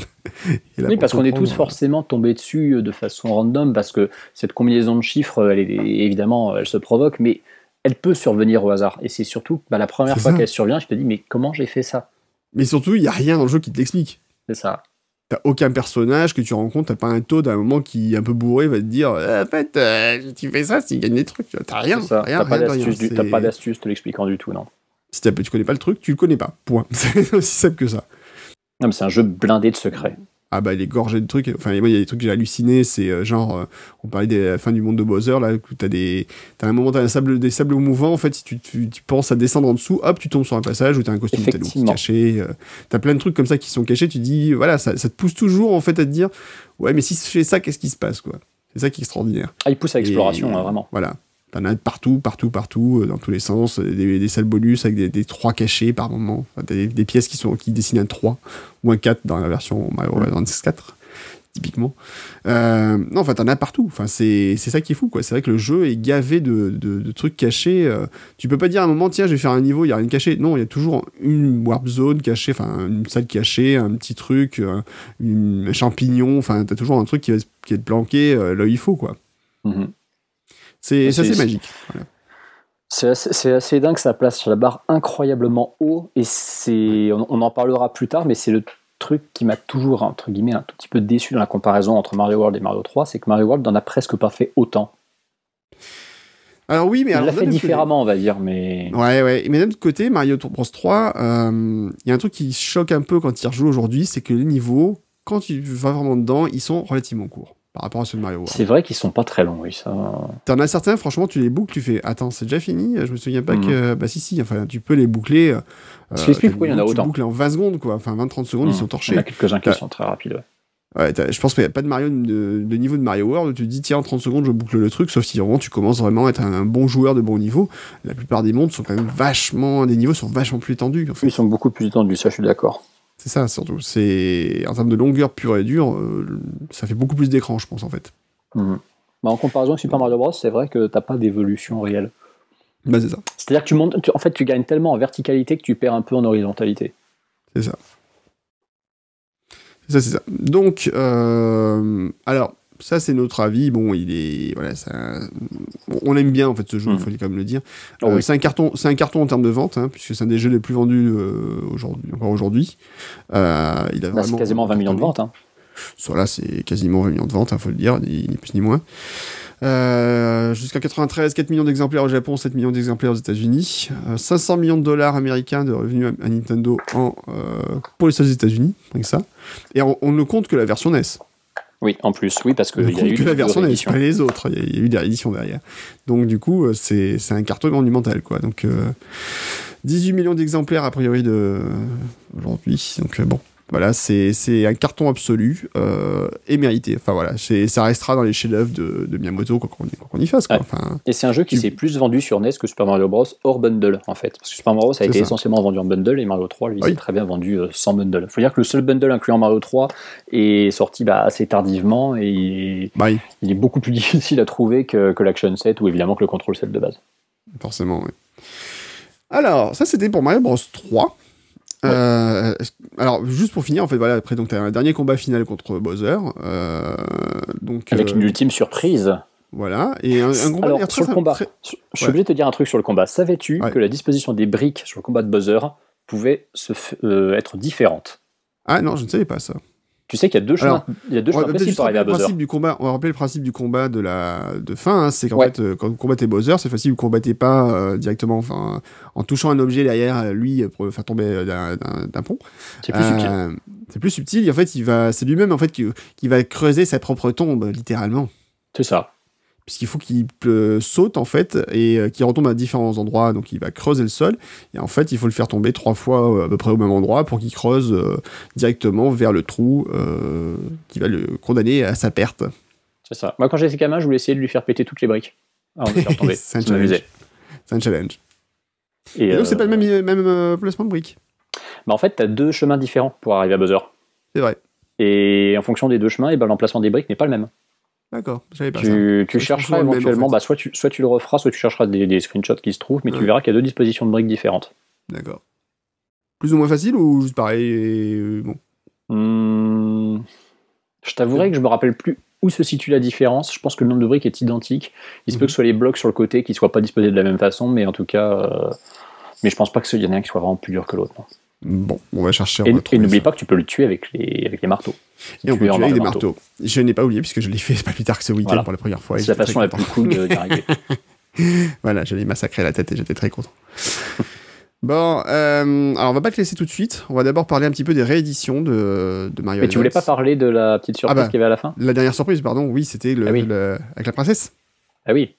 Là, Oui, parce qu'on est tous comprendre, forcément tombés dessus euh, de façon random, parce que cette combinaison de chiffres, elle est évidemment, elle se provoque, mais elle peut survenir au hasard. Et c'est surtout bah, la première C'est fois ça. qu'elle survient, tu te dis, mais comment j'ai fait ça? Mais surtout, il y a rien dans le jeu qui te l'explique. C'est ça. T'as aucun personnage que tu rencontres, t'as pas un Toad à un moment qui est un peu bourré va te dire Eh, en fait euh, tu fais ça, tu gagnes des trucs. T'as rien, T'as pas d'astuce, du- t'as C'est- pas d'astuce te l'expliquant du tout, non. Si tu connais pas le truc, tu le connais pas. Point. C'est aussi simple que ça. Non, mais c'est un jeu blindé de secrets. Ah bah il est gorgé de trucs. Enfin moi il y a des trucs que j'ai halluciné. C'est euh, genre euh, on parlait de la fin du monde de Bowser là où t'as des t'as un moment t'as un sable des sables mouvants en fait si tu, tu, tu penses à descendre en dessous hop tu tombes sur un passage où t'as un costume Talon qui est Effectivement. caché. euh, t'as plein de trucs comme ça qui sont cachés. Tu dis voilà ça, ça te pousse toujours en fait à te dire ouais mais si je fais ça qu'est-ce qui se passe quoi? C'est ça qui est extraordinaire. Ah, il pousse à l'exploration, hein, vraiment. Voilà. T'en as partout, partout, partout, euh, dans tous les sens, euh, des, des salles bonus avec des, des 3 cachés par moment. Enfin, t'as des, des pièces qui, sont, qui dessinent un 3 ou un 4 dans la version Mario Advance 4, typiquement. Euh, non, enfin, t'en as partout. Enfin, c'est c'est ça qui est fou, quoi. C'est vrai que le jeu est gavé de, de- de trucs cachés. euh. tu peux pas dire à un moment, tiens, je vais faire un niveau, il y a rien de caché. Non, il y a toujours une warp zone cachée, enfin, une salle cachée, un petit truc, euh, une- un champignon. Enfin, t'as toujours un truc qui va, qui planquer euh, là où il faut, quoi. Mhm. Ah, c'est assez magique. Voilà. C'est assez, assez dingue, ça place la barre incroyablement haut, et c'est, on, on en parlera plus tard, mais c'est le truc qui m'a toujours, entre guillemets, un tout petit peu déçu dans la comparaison entre Mario World et Mario 3, c'est que Mario World n'en a presque pas fait autant. Alors oui, mais Il alors l'a fait différemment, on va dire, mais... Ouais, ouais. Mais d'un autre côté, Mario Bros 3, euh, il y a un truc qui choque un peu quand tu y rejoues aujourd'hui, c'est que les niveaux, quand tu vas vraiment dedans, ils sont relativement courts par rapport à ceux de Mario World. C'est vrai qu'ils sont pas très longs, oui, ça... T'en as certains, franchement, tu les boucles, tu fais Attends, c'est déjà fini Je me souviens pas Mhm. que. Bah, si, si, enfin, tu peux les boucler. euh, t'as pourquoi il y en a autant. Tu boucles en 20 secondes, quoi. Enfin, 20-30 secondes, ils sont Il y en torchés. a quelques-uns qui sont très rapides, ouais. Ouais, je pense qu'il n'y a pas de Mario de, de niveau de Mario World où tu te dis tiens en 30 secondes je boucle le truc sauf si vraiment tu commences vraiment à être un bon joueur de bon niveau la plupart des mondes sont quand même vachement des niveaux sont vachement plus étendus en fait. Ils sont beaucoup plus étendus, ça je suis d'accord. C'est ça surtout c'est en termes de longueur pure et dure euh, ça fait beaucoup plus d'écran je pense en fait Mhm. Bah, en comparaison avec Super Mario Bros, c'est vrai que t'as pas d'évolution réelle. bah c'est ça C'est-à-dire que tu montes, tu- en fait, tu gagnes tellement en verticalité que tu perds un peu en horizontalité. c'est ça c'est ça c'est ça donc euh, alors ça c'est notre avis bon il est voilà ça on aime bien en fait ce jeu il Mhm. faut quand même le dire Oh Euh, oui. C'est un carton, c'est un carton en termes de vente, hein, puisque c'est un des jeux les plus vendus euh, aujourd'hui, encore aujourd'hui. Euh, il a Là, c'est vraiment quasiment 20 millions de ventes. hein. Soit là, c'est quasiment 20 millions de ventes, il faut le dire, ni, ni plus ni moins. Euh, Jusqu'à 93, 4 millions d'exemplaires au Japon, 7 millions d'exemplaires aux États-Unis, Euh, 500 millions de dollars américains de revenus à, à Nintendo en, euh, pour les seuls États-Unis, rien que ça. Et on, on ne compte que la version NES. Oui, en plus, oui, parce que il y a eu que la version n'avait pas les autres. Il y, a- il y a eu des rééditions derrière. Donc, du coup, euh, c'est un carton monumental, quoi. Donc, euh, 18 millions d'exemplaires, a priori, de aujourd'hui. Donc, euh, bon. Voilà, c'est un carton absolu euh, et mérité. Enfin voilà, ça restera dans les chefs-d'œuvre de, de Miyamoto quand on, quand on y fasse. Quoi. Ouais. Enfin, Et c'est un jeu qui Tu- s'est plus vendu sur NES que Super Mario Bros. hors bundle, en fait. Parce que Super Mario Bros. a été ça. essentiellement vendu en bundle et Mario 3, lui, Oui. s'est très bien vendu euh, sans bundle. faut dire que le seul bundle incluant Mario 3 est sorti bah, assez tardivement et il est, bah il est beaucoup plus difficile à trouver que, que l'Action Set ou évidemment que le Control Set de base. forcément. oui. Alors, ça c'était pour Mario Bros 3. Euh, alors, juste pour finir, en fait, voilà, après, donc, t'as un dernier combat final contre Bowser. euh, donc, Avec euh, une ultime surprise. Voilà, et un, un combat Alors, sur le combat, très- je suis Ouais. obligé de te dire un truc sur le combat. Savais-tu Ouais. que la disposition des briques sur le combat de Bowser pouvait se f- euh, être différente? Ah non, je ne savais pas ça. Tu sais qu'il y a deux chemins, Alors, il y a deux chemins possibles pour arriver à le Bowser. principe du combat. On va rappeler le principe du combat de la de fin. hein, c'est qu'en Ouais. fait, euh, quand vous combattez Bowser, c'est facile, vous combattez pas euh, directement, enfin, en touchant un objet derrière euh, lui pour le faire tomber d'un- pont. C'est plus subtil. C'est plus subtil. Et en fait, il va, c'est lui-même en fait qui, qui va creuser sa propre tombe littéralement. C'est ça. Puisqu'il faut qu'il euh, saute en fait et euh, qu'il retombe à différents endroits donc il va creuser le sol et en fait il faut le faire tomber trois fois euh, à peu près au même endroit pour qu'il creuse euh, directement vers le trou qui va le condamner à sa perte C'est ça. Moi, quand j'étais gamin, je voulais essayer de lui faire péter toutes les briques. de le faire tomber. C'est un challenge Et, et donc c'est pas le même, même placement de briques bah, en fait, tu as deux chemins différents pour arriver à Bowser. c'est vrai Et en fonction des deux chemins, et ben, l'emplacement des briques n'est pas le même. D'accord j'avais pas ça Tu, tu chercheras en éventuellement, fait. bah, soit, tu, soit tu le referas, soit tu chercheras des, des screenshots qui se trouvent, mais tu verras qu'il y a deux dispositions de briques différentes. d'accord plus ou moins facile ou juste pareil et, euh, bon Hmm, je t'avouerai que je me rappelle plus où se situe la différence. Je pense que le nombre de briques est identique. Il se peut Mhm. que ce soit les blocs sur le côté qui soient pas disposés de la même façon, mais en tout cas. euh, Mais je pense pas qu'il y en ait un qui soit vraiment plus dur que l'autre. Bon on va chercher on Et, va et n'oublie pas que tu peux le tuer avec les, avec les marteaux. et on peut en tuer avec des marteau. marteaux je n'ai pas oublié puisque je l'ai fait pas plus tard que ce week-end Voilà. pour la première fois C'est la façon la plus cool de- d'y arriver. Voilà, j'allais massacrer la tête et j'étais très content. bon, euh, alors on va pas te laisser tout de suite. On va d'abord parler un petit peu des rééditions de, de Mario Mais tu voulais pas parler de la petite surprise Ah bah. qu'il y avait à la fin La dernière surprise, pardon, oui, c'était le, Ah oui. le- avec la princesse. Ah oui,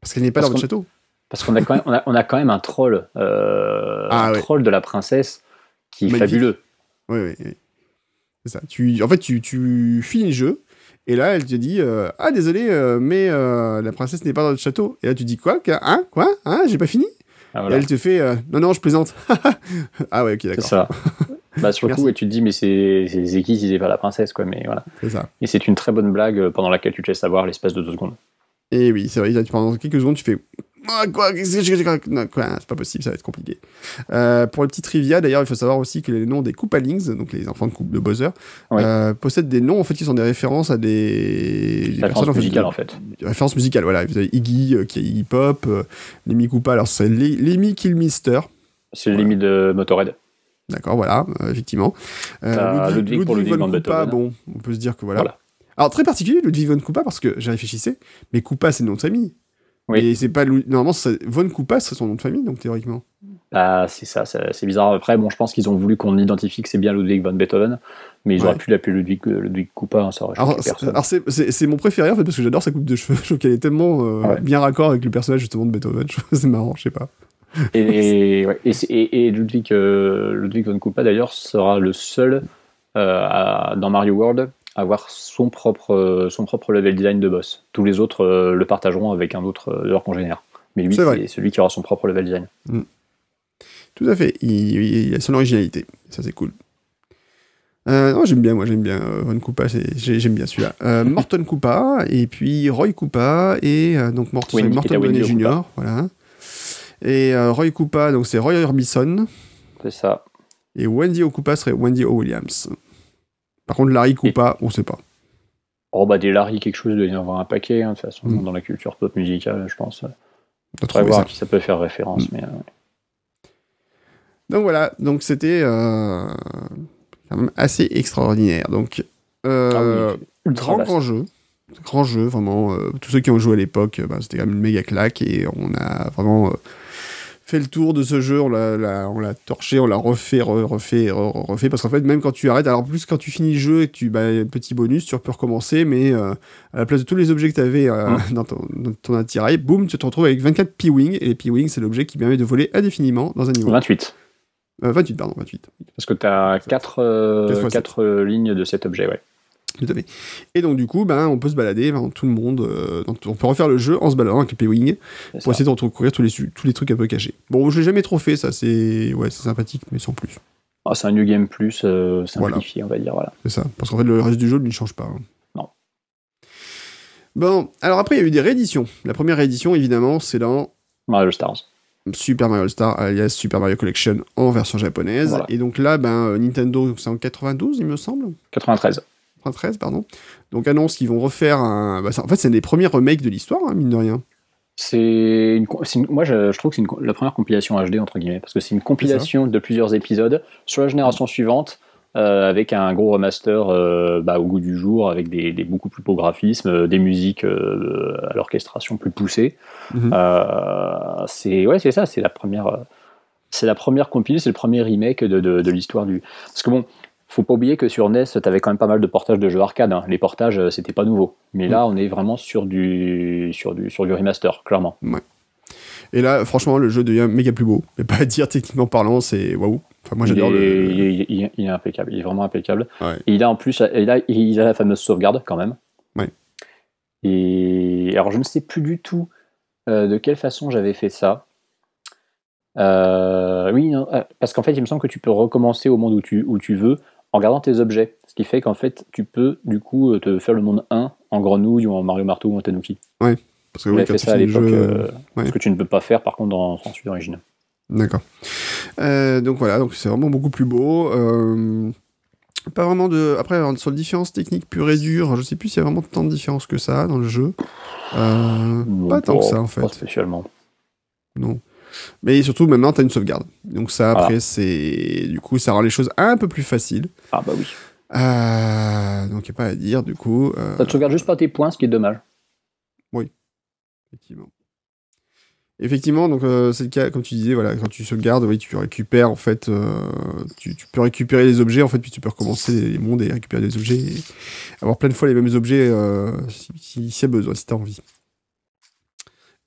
Parce qu'elle n'est pas Parce dans qu'on- château. Parce qu'on a, quand même- on a, on a quand même un troll, euh, Ah un ouais. troll de la princesse qui est Magnifique. fabuleux. Oui, oui, oui. C'est ça. Tu, en fait, tu, tu finis le jeu. Et là, elle te dit euh, Ah, désolé, euh, mais euh, la princesse n'est pas dans notre château. Et là, tu dis Quoi? Hein? Quoi? Hein? J'ai pas fini? Ah, Et elle te fait Non, non, je plaisante. ah, ouais, ok, C'est d'accord. ça. Bah, sur le coup, et tu te dis, mais c'est c'est c'est qui si c'est pas la princesse, quoi. Mais voilà. C'est ça. Et c'est une très bonne blague pendant laquelle tu te laisses savoir l'espace de deux secondes. Et oui, c'est vrai, là, pendant quelques secondes, tu fais Ah, quoi, non, c'est pas possible, ça va être compliqué. Euh, pour le petit trivia, d'ailleurs, il faut savoir aussi que les noms des Koopalings, donc les enfants de, coupe de Bowser, Oui. euh, possèdent des noms en fait qui sont des références à des, des La personnes, en fait, musicale, de- en fait. des références musicales. Voilà, vous avez Iggy euh, qui est Iggy Pop, Lemmy Koopa, alors c'est Le- Lemmy Kilmister. C'est le limite de Motorhead. D'accord, voilà, effectivement. Ludwig pour Ludwig von Koopa, bon, on peut se dire que voilà. Voilà. Alors, très particulier, Ludwig von Koopa, parce que j'ai réfléchissé, mais Koopa, c'est le nom de famille. Oui. Et c'est pas. Normalement, c'est- von Koopa, c'est son nom de famille, donc théoriquement. Ah, c'est ça, c'est bizarre. Après, bon, je pense qu'ils ont voulu qu'on identifie que c'est bien Ludwig van Beethoven, mais ils Ouais. auraient pu l'appeler Ludwig, euh, Ludwig Koopa, hein, ça aurait Alors, c'est- alors mon préféré, en fait, parce que j'adore sa coupe de cheveux. Je trouve qu'elle est tellement euh, Ouais. bien raccord avec le personnage, justement, de Beethoven. C'est marrant, je sais pas. Et, et, ouais, et c'est- et- et Ludwig, euh, Ludwig von Koopa, d'ailleurs, sera le seul euh, à- dans Mario World avoir son propre, euh, son propre level design de boss. Tous les autres euh, le partageront avec un autre de leurs congénères. Mais lui, C'est celui qui aura son propre level design. Tout à fait. Il, il- a son originalité. Ça, c'est cool. Euh, non, j'aime bien, moi, j'aime bien euh, Von Koopa, j'aime bien celui-là. Euh, Morton Koopa, et puis Roy Koopa, et euh, donc Mort- Morton Downey Jr., voilà. Et Roy Koopa, donc c'est Roy Orbison, C'est ça. et Wendy O'Koopa serait Wendy O. Williams. Par contre, Larry Koopa, on sait pas. Oh, bah, des Larry, quelque chose, il doit y en avoir un paquet, hein, de toute façon, Mm. dans la culture pop musicale, je pense. On trouver voir ça. qui ça peut faire référence. Mm. Mais, euh, Donc voilà, donc c'était euh, quand même assez extraordinaire. Donc, euh, ah oui, grand, vaste. grand jeu. Grand jeu, vraiment. tous ceux qui ont joué à l'époque, bah, c'était quand même une méga claque et on a vraiment fait le tour de ce jeu, on l'a- torché, on l'a refait, re- refait, re- refait, parce qu'en fait, même quand tu arrêtes, alors en plus quand tu finis le jeu et tu, bah, petit bonus, tu peux recommencer, mais euh, à la place de tous les objets que tu avais dans, ton, dans ton attirail, boum, tu te retrouves avec 24 P-Wing, et les P-Wing, c'est l'objet qui permet de voler indéfiniment dans un niveau. 28. Euh, 28, pardon, 28. Parce que tu as Quatre 4, fois sept. lignes de cet objet, ouais. Tout à fait. Et donc, du coup, ben, on peut se balader dans tout le monde. euh, on peut refaire le jeu en se baladant avec les P-Wing pour ça. essayer de recouvrir tous les, tous les trucs un peu cachés. Bon, je l'ai jamais trop fait, ça, c'est ouais, sympathique, mais sans plus. Ah, c'est un New Game Plus euh, Voilà. simplifié, on va dire. Voilà. C'est ça. Parce qu'en fait, le reste du jeu ne change pas. hein. Non. Bon, alors après, il y a eu des rééditions. La première réédition, évidemment, c'est dans Mario Stars. Super Mario Star, alias Super Mario Collection en version japonaise. Voilà. Et donc là, ben, euh, Nintendo, c'est en 92, il me semble. 93. 93, pardon. Donc annonce qu'ils vont refaire un. bah, ça- en fait, c'est un des premiers remakes de l'histoire, hein, mine de rien. C'est une, une- moi je, je trouve que c'est la première compilation HD entre guillemets parce que c'est une compilation de plusieurs épisodes sur la génération suivante euh, avec un gros remaster euh, bah, au goût du jour avec des, des beaucoup plus beaux graphismes, euh, des musiques à l'orchestration plus poussée. Mhm. C'est ouais c'est ça, c'est la première c'est la première compilation, c'est le premier remake de, de, de l'histoire du parce que bon faut pas oublier que sur NES, tu avais quand même pas mal de portages de jeux arcade. hein. Les portages, euh, c'était pas nouveau. Mais là, on est vraiment sur du, sur du, sur du remaster, clairement. Et là, franchement, le jeu devient méga plus beau. Mais pas à dire techniquement parlant, c'est waouh. Enfin, moi, il, j'adore le. il, est, il est- il est impeccable, il est vraiment impeccable. Ouais. Et il a en plus, il a, il a la fameuse sauvegarde quand même. Ouais. Et alors, je ne sais plus du tout euh, de quelle façon j'avais fait ça. Euh, oui, non, parce qu'en fait, il me semble que tu peux recommencer au monde où tu, où tu veux en gardant tes objets. Ce qui fait qu'en fait, tu peux du coup euh, te faire le monde 1 en grenouille ou en Mario Marteau ou en Tanuki. Parce que oui, fait ça à l'époque, euh, ouais. ce que tu ne peux pas faire par contre dans son suite d'origine. D'accord. Euh, donc voilà, donc c'est vraiment beaucoup plus beau. Euh, pas vraiment de. Après, alors, sur les différences techniques pures et dures, je sais plus s'il y a vraiment tant de différences que ça dans le jeu. Pas tant que ça en fait. Pas spécialement. Non. Mais surtout, maintenant, t'as une sauvegarde. Donc ça, après, c'est... Du coup, ça rend les choses un peu plus faciles. Ah bah oui. Euh, donc, il a pas à dire, du coup. euh, Ça te sauvegarde juste pas tes points, ce qui est dommage. Effectivement. Effectivement, donc euh, c'est le cas, comme tu disais, voilà, quand tu sauvegardes, oui, tu récupères, en fait, euh, tu, tu peux récupérer les objets, en fait, puis tu peux recommencer les mondes et récupérer des objets, et avoir plein de fois les mêmes objets, euh, si, si, s'il y a besoin, si t'as envie.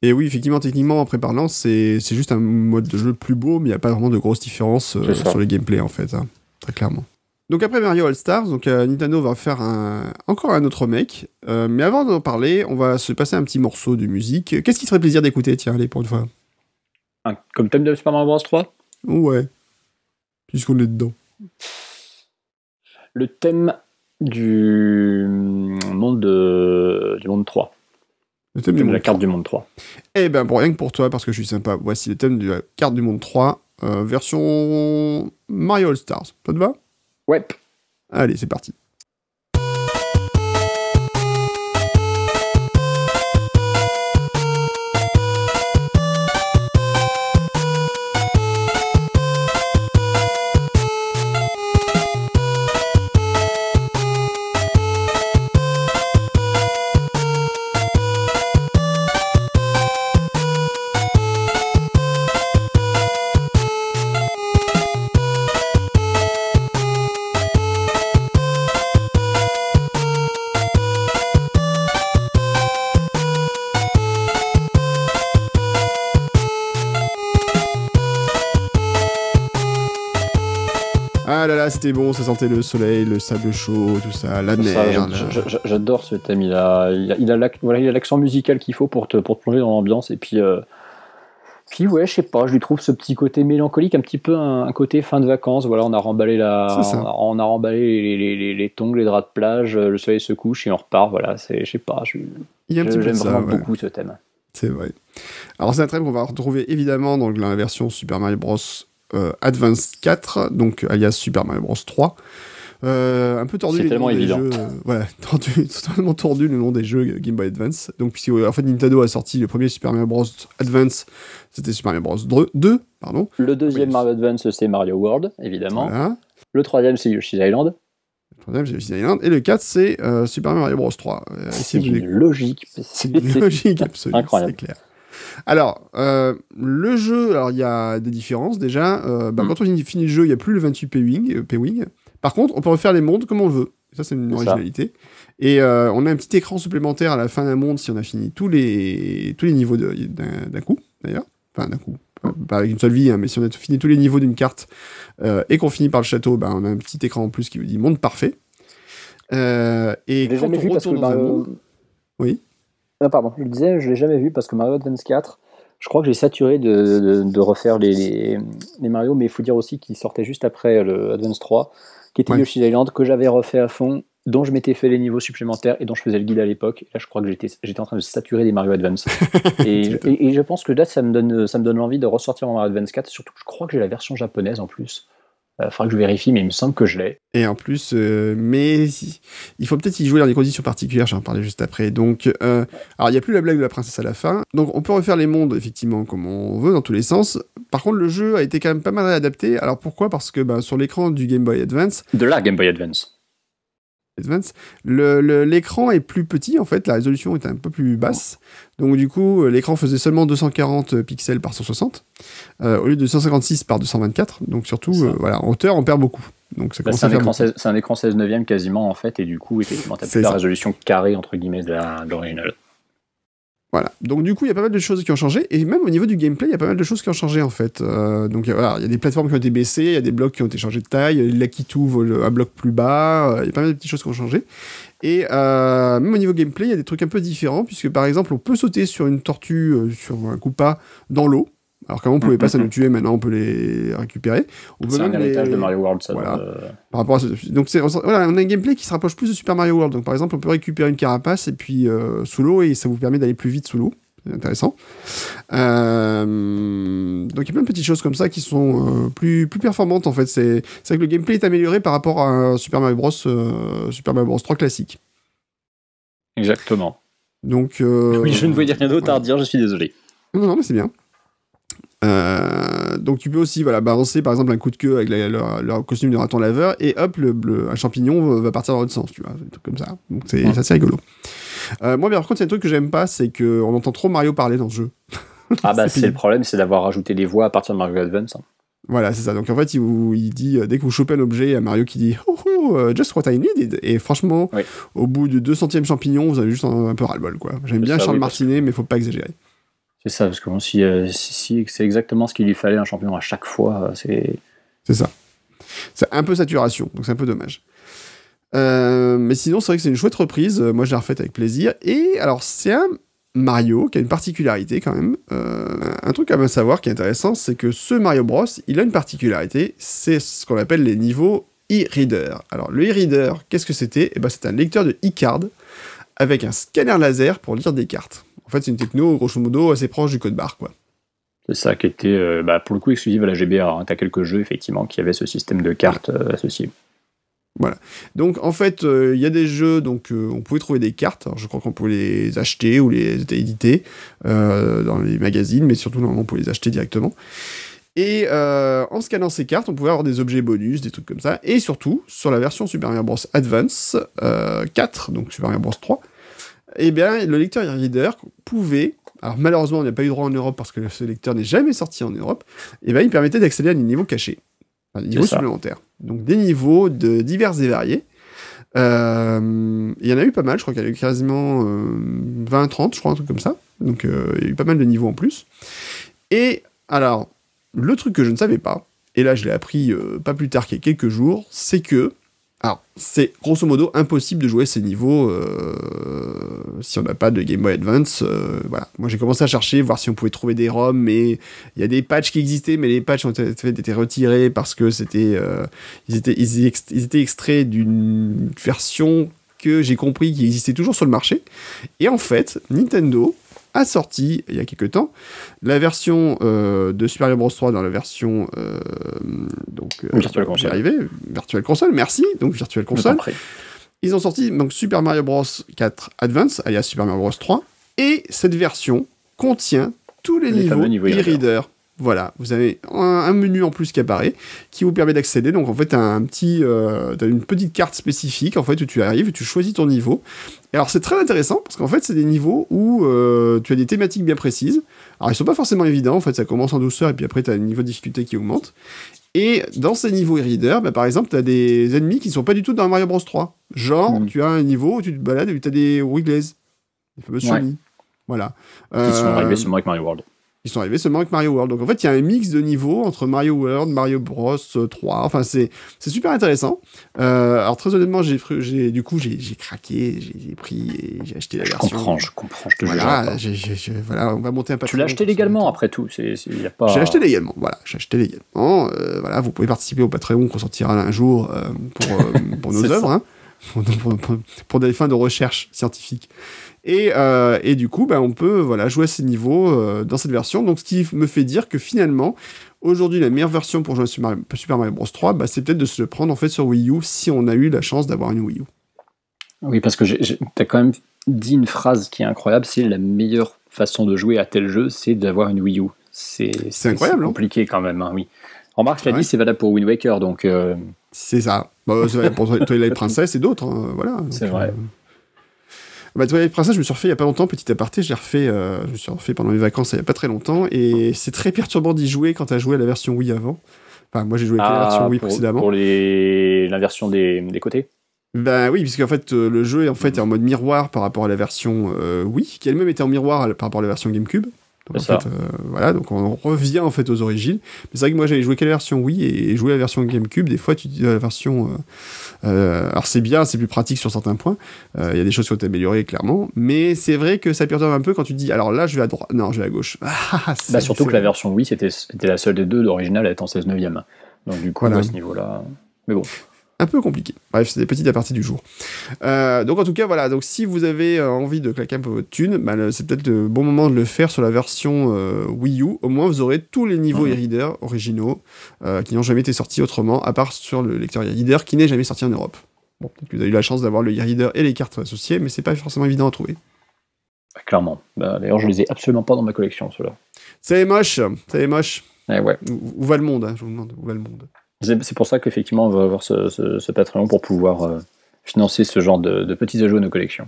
Et oui, effectivement, techniquement, après parlant, c'est juste un mode de jeu plus beau, mais il n'y a pas vraiment de grosses différences euh, sur le gameplay, en fait, hein, très clairement. Donc après Mario All Stars, donc euh, Nintendo va faire un, encore un autre remake. Euh, mais avant d'en parler, on va se passer un petit morceau de musique. Qu'est-ce qui te ferait plaisir d'écouter Tiens, allez, pour une fois? Un- comme thème de Super Mario Bros 3, Ouais. Puisqu'on est dedans. le thème du monde, de, du monde 3. Le thème Le du thème de la carte du monde 3. Eh ben, pour rien que pour toi, parce que je suis sympa, voici le thème de la carte du monde 3, euh, version Mario All Stars. Ça te va? Ouais. Allez, c'est parti. Là c'était bon, ça sentait le soleil, le sable chaud, tout ça, la J'adore ce thème. Il a, il a, il voilà, l'accent musical qu'il faut pour te, pour te plonger dans l'ambiance. Et puis, euh, puis ouais, je sais pas, je lui trouve ce petit côté mélancolique, un petit peu un, un côté fin de vacances. Voilà, on a remballé la, on a, on a remballé les, les, les, les tongs, les draps de plage, euh, le soleil se couche et on repart. Voilà, c'est, je sais pas, j'aime vraiment ouais. beaucoup ce thème. C'est vrai. Alors c'est un thème qu'on va retrouver évidemment dans la version Super Mario Bros Advance 4, donc alias Super Mario Bros 3. Euh, un peu tordu C'est tellement évident. jeux, euh, voilà, tordu, totalement tordu le nom des jeux Game Boy Advance. Donc puisque en fait Nintendo a sorti le premier Super Mario Bros Advance, c'était Super Mario Bros 2, pardon. Le deuxième Oui. Mario Advance, c'est Mario World, évidemment. Voilà. Le troisième, c'est Yoshi's Island. Le troisième c'est Yoshi's Island et le 4 c'est euh, Super Mario Bros 3. Euh, C'est une logique. C'est une logique absolue, incroyable. c'est clair. Alors, euh, le jeu, alors il y a des différences déjà. Euh, bah, Mm. Quand on finit le jeu, il n'y a plus le 28 P-Wing. euh, P-Wing. Par contre, on peut refaire les mondes comme on veut. Ça, c'est une ça. originalité. Et euh, on a un petit écran supplémentaire à la fin d'un monde si on a fini tous les, tous les niveaux d'un coup, d'ailleurs. Enfin, d'un coup. Pas- Pas avec une seule vie, hein, mais si on a fini tous les niveaux d'une carte et qu'on finit par le château, bah, on a un petit écran en plus qui vous dit monde parfait. Et quand on retourne dans un Mario. monde, Oui. Ah, pardon, je le disais, je l'ai jamais vu parce que Mario Advance 4, je crois que j'ai saturé de, de- de refaire les, les, les Mario, mais il faut dire aussi qu'il sortait juste après le Advance 3, qui était Ouais. Yoshi's Island, que j'avais refait à fond, dont je m'étais fait les niveaux supplémentaires et dont je faisais le guide à l'époque. Et là, je crois que j'étais j'étais en train de saturer des Mario Advance. et, et- et je pense que là, ça me donne, ça me donne envie de ressortir mon Mario Advance 4, surtout que je crois que j'ai la version japonaise en plus. Il faudra que je vérifie, mais il me semble que je l'ai. Et en plus, euh, mais si- il faut peut-être y jouer dans des conditions particulières, j'en parlais juste après. Donc, euh, alors il n'y a plus la blague de la princesse à la fin. Donc on peut refaire les mondes effectivement comme on veut dans tous les sens. Par contre, le jeu a été quand même pas mal adapté. Alors pourquoi? Parce que bah, sur l'écran du Game Boy Advance, De la Game Boy Advance. Advance l'écran est plus petit en fait, la résolution est un peu plus basse. Donc du coup, euh, l'écran faisait seulement 240 pixels par 160 euh, au lieu de 156 par 224. Donc surtout, euh, voilà, en hauteur, on perd beaucoup. Donc ça Bah, c'est un, écran beaucoup. 16 c'est un écran 16 neuvième quasiment en fait, et du coup, effectivement, t'as C'est plus la ça. résolution carrée entre guillemets de l'original. Voilà. Donc du coup, il y a pas mal de choses qui ont changé, et même au niveau du gameplay, il y a pas mal de choses qui ont changé en fait. Euh, donc voilà, il y a des plateformes qui ont été baissées, il y a des blocs qui ont été changés de taille, l'Akitu vole un bloc plus bas, euh, il y a pas mal de petites choses qui ont changé. Et euh, même au niveau gameplay, il y a des trucs un peu différents, puisque par exemple, on peut sauter sur une tortue, euh, sur un Koopa, dans l'eau. Alors qu'avant on pouvait pas, ça nous tuait, maintenant on peut les récupérer. C'est un héritage les- de Mario World, ça. Voilà. euh, par rapport à ce- donc c'est voilà, on a un gameplay qui se rapproche plus de Super Mario World. Donc par exemple, on peut récupérer une carapace et puis euh, sous l'eau et ça vous permet d'aller plus vite sous l'eau. C'est intéressant. Euh, donc il y a plein de petites choses comme ça qui sont euh, plus plus performantes en fait. C'est c'est vrai que le gameplay est amélioré par rapport à Super Mario Bros euh, Super Mario Bros 3 classique. Exactement. Donc euh, Oui, je ne voyais rien d'autre à dire, je suis désolé. Non, non, mais c'est bien. Euh, donc tu peux aussi voilà, balancer par exemple un coup de queue avec la- leur, leur costume de raton laveur et hop, le, le- un champignon va- va partir dans l'autre sens, tu vois, des trucs comme ça. Donc c'est Ouais. c'est assez rigolo. Euh, moi, mais par contre, il y a un truc que j'aime pas, c'est qu'on entend trop Mario parler dans ce jeu. Ah bah C'est c'est le problème, c'est d'avoir rajouté des voix à partir de Mario Advance. hein. Voilà, c'est ça. Donc en fait, il, dit, euh, dès que vous chopez un objet, il y a Mario qui dit Oh, oh, uh, just what I needed. Et franchement, Oui. au bout du 200e champignon, vous avez juste un, un peu ras-le-bol, quoi. J'aime C'est bien ça, Charles oui, Martinet, mais faut pas exagérer. C'est ça, parce que euh, c'est exactement ce qu'il lui fallait un champion à chaque fois, euh, c'est C'est ça. C'est un peu saturation, donc c'est un peu dommage. Euh, mais sinon, c'est vrai que c'est une chouette reprise. Moi, je l'ai refaite avec plaisir. Et alors, c'est un Mario qui a une particularité quand même. Un truc à bien savoir qui est intéressant, c'est que ce Mario Bros, il a une particularité. C'est ce qu'on appelle les niveaux e-reader. Alors, le e-reader, qu'est-ce que c'était? Eh ben, c'est un lecteur de e-card avec un scanner laser pour lire des cartes. En fait, c'est une techno, grosso modo, assez proche du code barre, quoi. c'est ça qui était euh, bah, pour le coup exclusif à la GBA. Hein. T'as quelques jeux effectivement qui avaient ce système de cartes euh, associé. Donc en fait, euh, il y a des jeux, donc euh, on pouvait trouver des cartes. Alors, je crois qu'on pouvait les acheter ou les éditer dans les magazines, mais surtout normalement on pouvait les acheter directement. Et en scannant ces cartes, on pouvait avoir des objets bonus, des trucs comme ça. Et surtout, sur la version Super Mario Bros. Advance euh, 4, donc Super Mario Bros. 3, eh bien, le lecteur e-reader pouvait, alors malheureusement on n'a pas eu droit en Europe parce que ce lecteur n'est jamais sorti en Europe, eh bien, il permettait d'accéder à des niveaux cachés, enfin, des niveaux supplémentaires. Donc des niveaux de divers et variés. Euh, Il y en a eu pas mal, je crois qu'il y en a eu quasiment euh, 20-30, je crois, un truc comme ça. Donc euh, il y a eu pas mal de niveaux en plus. Et alors, le truc que je ne savais pas, et là je l'ai appris euh, pas plus tard qu'il y a quelques jours, c'est que, alors c'est grosso modo impossible de jouer ces niveaux euh, si on n'a pas de Game Boy Advance. euh, voilà, moi j'ai commencé à chercher, voir si on pouvait trouver des ROM, mais il y a des patchs qui existaient, mais les patchs ont été, retirés parce que c'était, euh, ils étaient, ils étaient extraits d'une version que j'ai compris qui existait toujours sur le marché. Et en fait, Nintendo a sorti il y a quelques temps la version euh, de Super Mario Bros 3 dans la version euh, donc euh, Virtual Console. J'y arrivais, Virtual Console, merci. Donc Virtual t'en Console. Ils ont sorti donc Super Mario Bros 4 Advance, alias Super Mario Bros 3, et cette version contient tous les, Les niveaux niveaux e-reader. Voilà, vous avez un, un menu en plus qui apparaît, qui vous permet d'accéder. Donc en fait, t'as un petit, euh, une petite carte spécifique en fait où tu arrives, tu choisis ton niveau, Et alors c'est très intéressant parce qu'en fait c'est des niveaux où euh, tu as des thématiques bien précises. Alors ils sont pas forcément évidents, en fait ça commence en douceur et puis après tu as un niveau de difficulté qui augmente. Et dans ces niveaux e-reader, bah, par exemple, tu as des ennemis qui sont pas du tout dans Mario Bros 3. Genre, Mhm. tu as un niveau où tu te balades et tu as des Wiggles, les fameux Ouais. Voilà. Qui sont Euh, arrivés seulement avec Mario World. Ils sont arrivés seulement avec Mario World. Donc en fait, il y a un mix de niveaux entre Mario World, Mario Bros euh, 3. Enfin, c'est super intéressant. Euh, alors très honnêtement, j'ai du coup j'ai craqué, j'ai pris et j'ai acheté la Je version. comprends, je comprends, je te. Voilà, j'ai- voilà, on va monter un peu. Tu l'as acheté légalement après tout. Pas... J'ai acheté légalement, voilà, j'ai acheté légalement. Euh, voilà, vous pouvez participer au Patreon qu'on sortira un jour euh, pour, euh, pour nos œuvres, hein, pour, pour- pour- pour des fins de recherche scientifique. Et, euh, et du coup, bah, on peut voilà, jouer à ces niveaux euh, dans cette version. Donc, ce qui me fait dire que finalement, aujourd'hui, la meilleure version pour jouer à Super Mario, Super Mario Bros 3, bah, c'est peut-être de se le prendre en fait sur Wii U si on a eu la chance d'avoir une Wii U. Oui, parce que t'as quand même dit une phrase qui est incroyable, c'est la meilleure façon de jouer à tel jeu, c'est d'avoir une Wii U. C'est incroyable, c'est hein. compliqué quand même, hein, oui. Remarque, je l'ai Ouais. dit, c'est valable pour Wind Waker, donc euh, C'est ça. Bah, c'est vrai pour Twilight Princess et d'autres. hein, voilà. C'est vrai. Bah, Twilight Princess, je me suis refait il y a pas longtemps, petit aparté, je l'ai refait, euh, je me suis refait pendant les vacances il y a pas très longtemps, et c'est très perturbant d'y jouer quand t'as joué à la version Wii avant. Enfin, moi j'ai joué la ah, version Wii pour, précédemment. pour les... l'inversion des, des côtés? Ben oui, puisqu'en fait euh, le jeu est en fait est en mode miroir par rapport à la version euh, Wii, qui elle-même était en miroir à- par rapport à la version GameCube. Donc, en ça. fait, euh, voilà, donc on revient en fait aux origines. Mais c'est vrai que moi j'avais joué qu'à la version Wii et joué à la version GameCube. Des fois, tu dis la version. Euh, alors c'est bien, c'est plus pratique sur certains points. Euh, Il y a des choses qui ont été améliorées clairement, mais c'est vrai que ça perturbe un peu quand tu dis alors là je vais à droite, non je vais à gauche. Ah, Bah, surtout que la version Wii, c'était, la seule des deux, l'original est en 16 neuvième. Donc du coup, Voilà. à ce niveau-là... Mais bon, un peu compliqué. Bref, c'est des petites apartés du jour. Euh, donc en tout cas, voilà. Donc si vous avez euh, envie de claquer un peu votre thune, bah, c'est peut-être le bon moment de le faire sur la version euh, Wii U. Au moins, vous aurez tous les niveaux Mhm. e-reader originaux euh, qui n'ont jamais été sortis autrement, à part sur le lecteur e-reader qui n'est jamais sorti en Europe. Bon, peut-être que vous avez eu la chance d'avoir le e-reader et les cartes associées, mais c'est pas forcément évident à trouver. bah, clairement. Bah, d'ailleurs, je les ai absolument pas dans ma collection, ceux-là. C'est moche, c'est moche. Eh ouais. Où, où va le monde hein, Je vous demande, où va le monde C'est, pour ça qu'effectivement, on va avoir ce, ce, ce Patreon pour pouvoir euh, financer ce genre de, de petits ajouts à nos collections.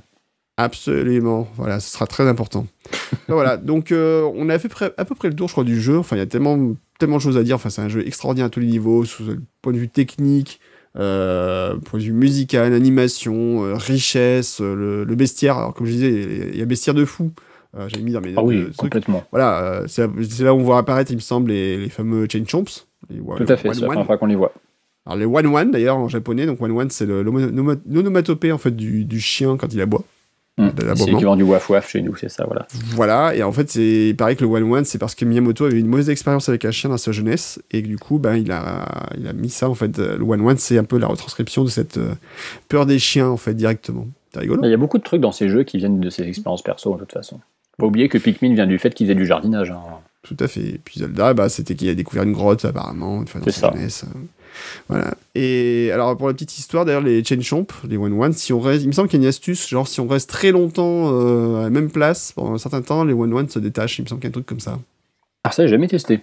Absolument, voilà, ce sera très important. Voilà, donc euh, on a fait à peu près le tour, je crois, du jeu. Enfin, il y a tellement, tellement de choses à dire. Enfin, c'est un jeu extraordinaire à tous les niveaux, sous le point de vue technique, euh, point de vue musical, animation, euh, richesse, le, le bestiaire. Alors, comme je disais, il y a bestiaire de fou. Euh, J'ai mis dans mes Ah oui, complètement. Voilà, c'est c'est là où on voit apparaître, il me semble, les, les fameux chain chomps. Les Tout à fait, c'est la fois qu'on les voit. Alors les one one d'ailleurs en japonais, donc one one c'est l'onomatopée en fait du, du chien quand il aboie. L'aboiement. C'est l'équivalent du waf waf chez nous, c'est ça, voilà. Voilà, et en fait, c'est il paraît que le One One, c'est parce que Miyamoto avait une mauvaise expérience avec un chien dans sa jeunesse, et que du coup, ben, il, a, il a mis ça, en fait. Le One One, c'est un peu la retranscription de cette euh, peur des chiens, en fait, directement. C'est rigolo? Il y a beaucoup de trucs dans ces jeux qui viennent de ces expériences perso, de toute façon. Pas oublier que Pikmin vient du fait qu'il faisait du jardinage. hein. Tout à fait. Et puis Zelda, bah, c'était qu'il a découvert une grotte, apparemment, une fois dans sa ça. jeunesse. Voilà. Et alors, pour la petite histoire, d'ailleurs, les Chain Chomp, les One One, si on reste, il me semble qu'il y a une astuce, genre, si on reste très longtemps euh, à la même place, pendant un certain temps, les One One se détachent. Il me semble qu'il y a un truc comme ça. Ah, ça, j'ai jamais testé.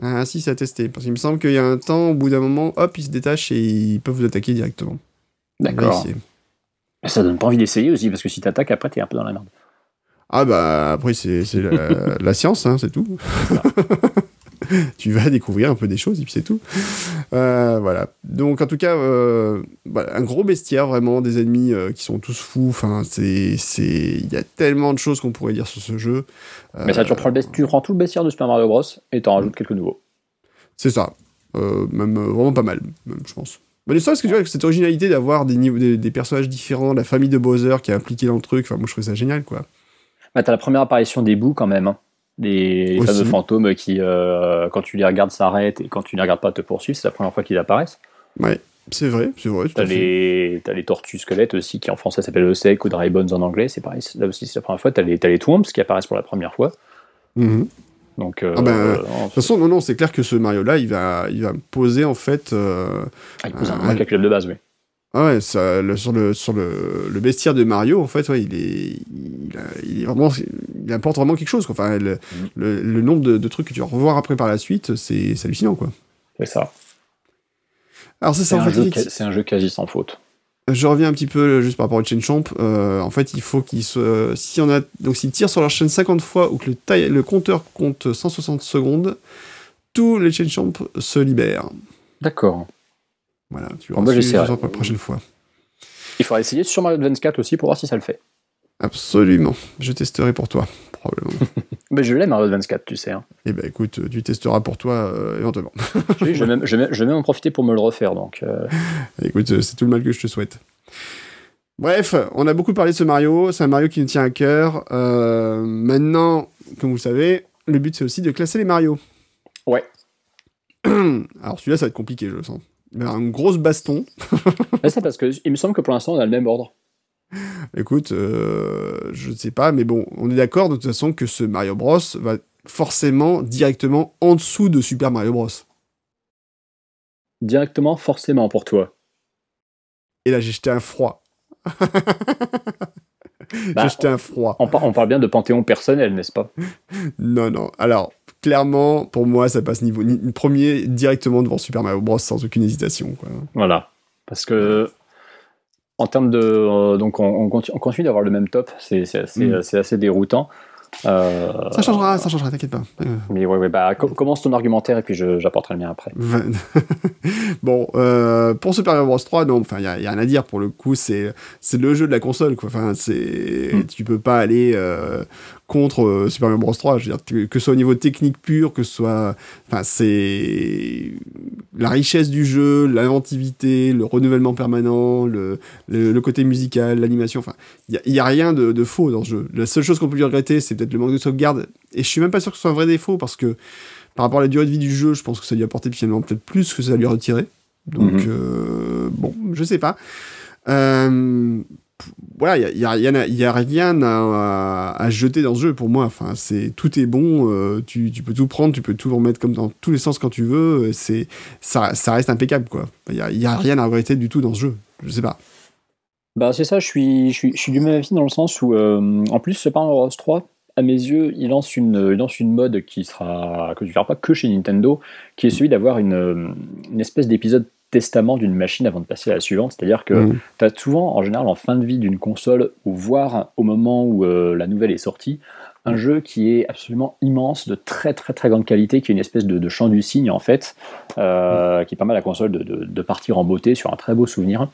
Ah si, c'est à tester. Parce qu'il me semble qu'il y a un temps, au bout d'un moment, hop, ils se détachent et ils peuvent vous attaquer directement. D'accord. Ça donne pas envie d'essayer aussi, parce que si t'attaques, après, t'es un peu dans la merde. Ah bah après, c'est la, la science, hein, c'est tout. tu vas découvrir un peu des choses et puis c'est tout. Euh, voilà. Donc en tout cas, euh, un gros bestiaire vraiment, des ennemis euh, qui sont tous fous. Enfin, c'est, c'est, il y a tellement de choses qu'on pourrait dire sur ce jeu. Mais ça, tu, reprends le best- tu prends tout le bestiaire de Super Mario Bros. et t'en rajoutes quelques nouveaux. C'est ça. Même vraiment pas mal, même, je pense. Mais ça, parce que tu vois, cette originalité d'avoir des, des personnages différents, la famille de Bowser qui est impliquée dans le truc, enfin, moi je trouve ça génial, quoi. Bah, t'as la première apparition des bouts quand même. hein. Les, fameux fantômes qui, euh, quand tu les regardes, s'arrêtent et quand tu les regardes pas, te poursuivent. C'est la première fois qu'ils apparaissent. Ouais, c'est vrai, c'est vrai. T'as les, tortues squelettes aussi, qui en français s'appellent le sec ou dry bones en anglais. C'est pareil, là aussi c'est la première fois. T'as les, Twomps qui apparaissent pour la première fois. Mhm. Donc, euh, Ah ben, euh, De toute façon, non, non, c'est clair que ce Mario-là, il va, il va poser en fait. euh, ah, il pose un avec la club de base, oui. Ah ouais, ça, le- sur, le, sur le, le bestiaire de Mario, en fait, ouais, il est, il, est vraiment, il apporte vraiment quelque chose. quoi. Enfin, le, Mhm. le, le nombre de, de trucs que tu vas revoir après par la suite, c'est hallucinant, quoi. C'est ça. Alors c'est ça, en un, fait. c'est un jeu quasi sans faute. Je reviens un petit peu euh, juste par rapport au chain champ. Euh, en fait, il faut qu'ils se. Si on a donc s'ils tirent sur leur chaîne 50 fois ou que le, taille- le compteur compte 160 secondes, tous les chain champs se libèrent. D'accord. Voilà, tu Bon, auras ce pour la prochaine fois. Il faudra essayer sur Mario Advance 4 aussi pour voir si ça le fait. Absolument. Je testerai pour toi, probablement. Mais je l'ai Mario Advance 4, tu sais. Hein. Eh ben écoute, tu testeras pour toi euh, éventuellement. Oui, je, vais même, je, vais, je vais même en profiter pour me le refaire. Donc, euh, Écoute, euh, c'est tout le mal que je te souhaite. Bref, on a beaucoup parlé de ce Mario. C'est un Mario qui nous tient à cœur. Euh, maintenant, comme vous le savez, le but c'est aussi de classer les Mario. Ouais. Alors celui-là, ça va être compliqué, je le sens. Une grosse baston. mais c'est parce que il me semble que pour l'instant on a le même ordre. Écoute, euh, je ne sais pas, mais bon, on est d'accord de toute façon que ce Mario Bros va forcément directement en dessous de Super Mario Bros. Directement, forcément pour toi. Et là, j'ai jeté un froid. Bah, j'ai jeté un froid. On parle bien de panthéon personnel, n'est-ce pas? Non, non. Alors, clairement, pour moi, ça passe niveau ni- premier directement devant Super Mario Bros sans aucune hésitation. Quoi. Voilà. Parce que en termes de. euh, donc on, on continue, on continue d'avoir le même top, c'est c'est assez, Mm. c'est assez déroutant. Euh, Ça changera, ça changera, t'inquiète pas. Euh, Mais ouais, ouais, bah, co- commence ton argumentaire et puis j'apporterai le mien après. bon, euh, pour Super Mario Bros 3, non, enfin, il y, a y a rien à dire pour le coup, c'est c'est le jeu de la console, quoi. Enfin, c'est Mm. tu peux pas aller euh, contre euh, Super Mario Bros 3. Je veux dire, que, ce soit au niveau technique pur, que ce soit, enfin, c'est la richesse du jeu, l'inventivité, le renouvellement permanent, le, le, le côté musical, l'animation. Enfin, il y a, y a rien de, de faux dans ce jeu. La seule chose qu'on peut lui regretter, c'est peut-être le manque de sauvegarde. Et je suis même pas sûr que ce soit un vrai défaut parce que par rapport à la durée de vie du jeu, je pense que ça lui a apporté finalement peut-être plus que ça lui a retiré. Donc, Mhm. euh, bon, je sais pas. Euh, voilà, il y a, y, a, y a- rien à, à jeter dans ce jeu pour moi. Enfin, c'est tout est bon. euh, tu, tu peux tout prendre, tu peux tout remettre comme dans tous les sens quand tu veux. euh, C'est ça, ça reste impeccable quoi. Il y a, rien à regretter du tout dans ce jeu. Je sais pas. Bah, c'est ça, je suis, je, suis, je suis du même avis dans le sens où, euh, en plus, Super Mario Bros 3, à mes yeux, il lance une, il lance une mode qui sera que tu verras pas que chez Nintendo, qui est celui d'avoir une, une espèce d'épisode testament d'une machine avant de passer à la suivante. C'est-à-dire que Mhm. tu as souvent, en général, en fin de vie d'une console, ou voire au moment où euh, la nouvelle est sortie, un jeu qui est absolument immense, de très très très grande qualité, qui est une espèce de, de chant du cygne en fait, euh, qui permet à la console de, de- de partir en beauté sur un très beau souvenir.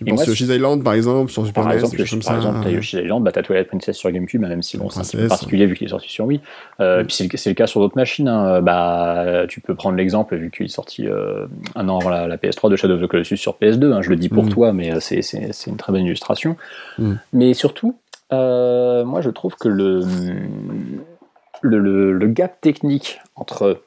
Et penses moi, Yoshi's Island par exemple sur Super Par NES, exemple, comme par ça. exemple, ouais. Yoshi's Island, bah, t'as Twilight Princess sur GameCube, même si bon, c'est un particulier vu qu'il est sorti sur Wii. Euh, Puis c'est le, cas sur d'autres machines. hein. Bah, tu peux prendre l'exemple, vu qu'il est sorti euh, un an avant la, la PS3 de Shadow of the Colossus sur PS2. hein. Je le dis pour Mm. toi, mais euh, c'est- c'est c'est une très bonne illustration. Mm. Mais surtout, euh, moi je trouve que le, le, le- le gap technique entre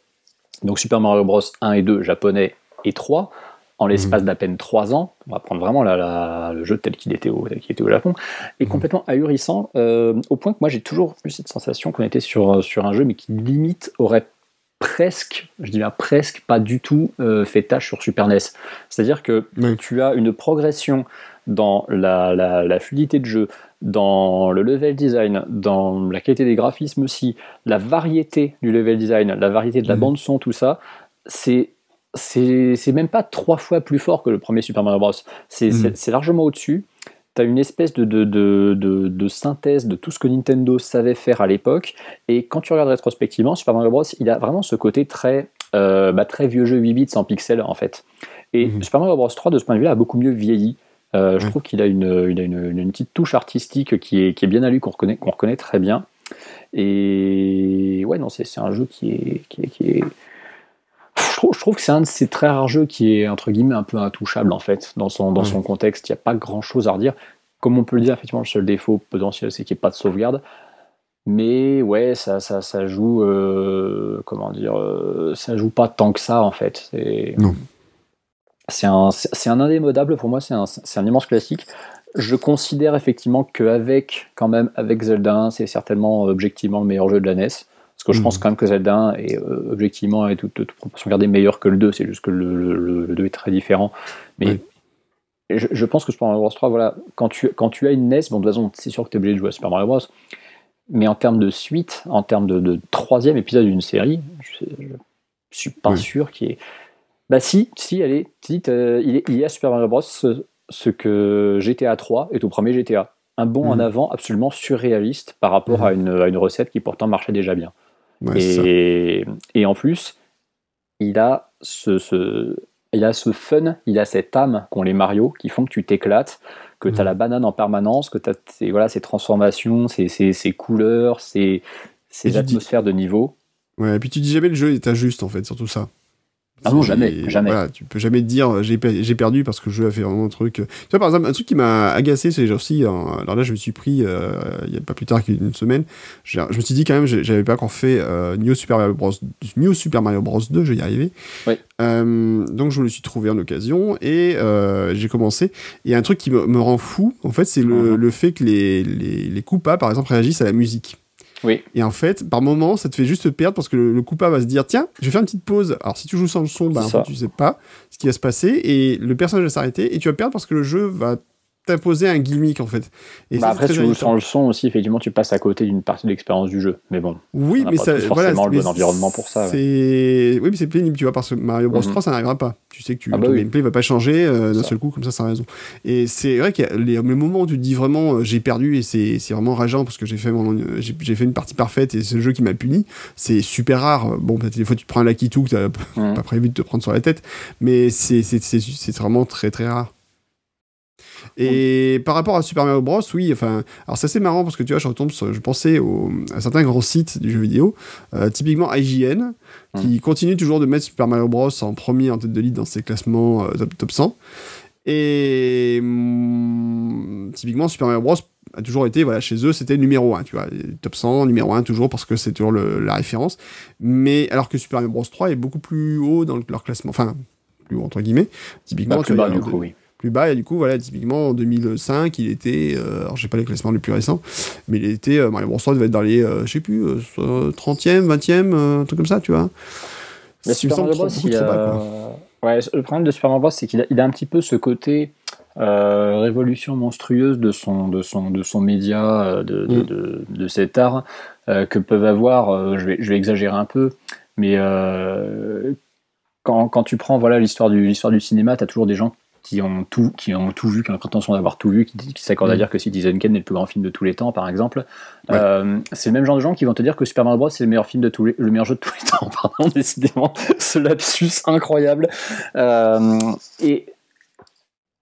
donc Super Mario Bros 1 et 2 japonais et 3 en l'espace d'à peine 3 ans, on va prendre vraiment la- la- le jeu tel qu'il était, au- était Japon, est Mhm. complètement ahurissant, euh, au point que moi j'ai toujours eu cette sensation qu'on était sur, sur un jeu, mais qui limite aurait presque, je dis bien presque, pas du tout euh, fait tâche sur Super NES. C'est-à-dire que tu as une progression dans la, la- la fluidité de jeu, dans le level design, dans la qualité des graphismes aussi, la variété du level design, la variété de la Mhm. bande son, tout ça, c'est c'est même pas trois fois plus fort que le premier Super Mario Bros. C'est Mhm. largement au-dessus. Tu as une espèce de, de, de, de- de synthèse de tout ce que Nintendo savait faire à l'époque. Et quand tu regardes rétrospectivement, Super Mario Bros, il a vraiment ce côté très, euh, bah, très vieux jeu 8 bits sans pixels en fait. Et Mhm. Super Mario Bros 3, de ce point de vue-là, a beaucoup mieux vieilli. Euh, Je Ouais. trouve qu'il a, une, il a une, une- une petite touche artistique qui est, qui est bien à lui, qu'on reconnaît, qu'on reconnaît très bien. Et ouais, non, c'est c'est un jeu qui est, qui est, qui est- Je trouve, je trouve que c'est un de ces très rares jeux qui est, entre guillemets, un peu intouchable, en fait, dans son, dans Ouais. son contexte. Il n'y a pas grand-chose à redire. Comme on peut le dire, effectivement, le seul défaut potentiel, c'est qu'il n'y ait pas de sauvegarde. Mais ouais, ça, ça, ça joue, euh, comment dire, euh, ça joue pas tant que ça, en fait. C'est- Non. C'est un, indémodable pour moi, c'est un, immense classique. Je considère effectivement qu'avec, quand même, avec Zelda 1, c'est certainement euh, objectivement le meilleur jeu de la NES. Parce que je Mhm. pense quand même que Zelda 1 est euh, objectivement et toute, toute proportion gardée meilleur que le 2, c'est juste que le, le- le 2 est très différent. Mais Oui. je, je pense que Super Mario Bros 3, voilà, quand tu, quand tu as une NES, bon, de toute façon, c'est sûr que tu es obligé de jouer à Super Mario Bros. Mais en termes de suite, en termes de, de troisième épisode d'une série, je, je suis pas Oui. sûr qu'il y ait. Bah si, si, allez, t'as- il, est- il y a Super Mario Bros. ce que GTA 3 est au premier GTA. Un bond en Mhm. avant absolument surréaliste par rapport à, une, à une recette qui pourtant marchait déjà bien. Ouais, et, et en plus, il a ce, ce- il a ce fun, il a cette âme qu'ont les Mario qui font que tu t'éclates, que tu as Mhm. la banane en permanence, que tu as ces, voilà, ces transformations, ces, ces, ces couleurs, ces, ces dis- atmosphères de niveau. Ouais, et puis tu dis jamais le jeu est injuste en fait, surtout ça. Ah non, jamais, jamais. Voilà, tu peux jamais te dire euh, j'ai pe- j'ai perdu parce que le jeu a fait vraiment un truc. euh. Tu vois, par exemple, un truc qui m'a agacé ces jours-ci, hein, alors là, je me suis pris, euh, il y a pas plus tard qu'une semaine, je me suis dit quand même, j'avais pas encore fait euh, New, Super Mario Bros, New Super Mario Bros 2, je vais y arriver. Oui. Euh, donc je me le suis trouvé en occasion et euh, j'ai commencé. Et un truc qui me, me rend fou, en fait, c'est le, le fait que les, les, les coupas, par exemple, réagissent à la musique. Oui. Et en fait, par moment, ça te fait juste perdre parce que le, le coupa va se dire tiens, je vais faire une petite pause. Alors si tu joues sans le son, bah, en fait, tu sais pas ce qui va se passer et le personnage va s'arrêter et tu vas perdre parce que le jeu va t'imposer un gimmick en fait. Et Bah ça, après, tu sans le son aussi, effectivement, tu passes à côté d'une partie de l'expérience du jeu. Mais bon, Oui, mais ça, voilà, forcément le bon environnement pour ça, ouais. Oui, mais c'est pénible, tu vois, parce que Mario Bros Mhm. 3, ça n'arrivera pas. Tu sais que tu, Ah bah ton oui. gameplay va pas changer euh, d'un Ça. seul coup comme ça, sans raison. Et c'est vrai qu'il y a les, les moments où tu te dis vraiment euh, j'ai perdu et c'est, vraiment rageant parce que j'ai fait mon, j'ai, fait une partie parfaite et c'est le jeu qui m'a puni. C'est super rare. Bon, peut-être des fois tu prends un lucky two que t'as Mhm. pas prévu de te prendre sur la tête, mais c'est vraiment très très rare. Et par rapport à Super Mario Bros, oui, enfin, alors c'est assez marrant parce que tu vois, je retombe sur, je pensais au, à certains grands sites du jeu vidéo, euh, typiquement IGN, qui continue toujours de mettre Super Mario Bros en premier en tête de liste dans ses classements euh, top, top 100. Et hum, typiquement, Super Mario Bros a toujours été, voilà, chez eux, c'était numéro 1, tu vois, top 100, numéro 1 toujours parce que c'est toujours le- la référence. Mais alors que Super Mario Bros 3 est beaucoup plus haut dans le- leur classement, enfin, plus haut entre guillemets. Typiquement, Bah, plus bas du coup, oui. Plus bas et du coup voilà typiquement en 2005 il était euh, alors j'ai pas les classements les plus récents mais il était euh, Mario Bros 3 devait être dans les euh, je sais plus euh, euh, 30e 20e euh, un truc comme ça tu vois Mais Super Mario Bros, il bas, quoi. Ouais, le problème de Super Mario Bros, c'est qu'il a, il a un petit peu ce côté euh, révolution monstrueuse de son, de son, de son média, euh, de, de, Mm. de- de cet art euh, que peuvent avoir, euh, je, vais, je vais exagérer un peu, mais euh, quand, quand tu prends voilà l'histoire du, l'histoire du cinéma, tu as toujours des gens qui ont tout, qui ont tout vu, qui ont la prétention d'avoir tout vu, qui, qui s'accordent à Mm. dire que Citizen Kane est le plus grand film de tous les temps, par exemple. Ouais. Euh, c'est le même genre de gens qui vont te dire que Super Mario Bros c'est le meilleur film de tous les, le meilleur jeu de tous les temps. Pardon, décidément, ce lapsus incroyable. Euh, et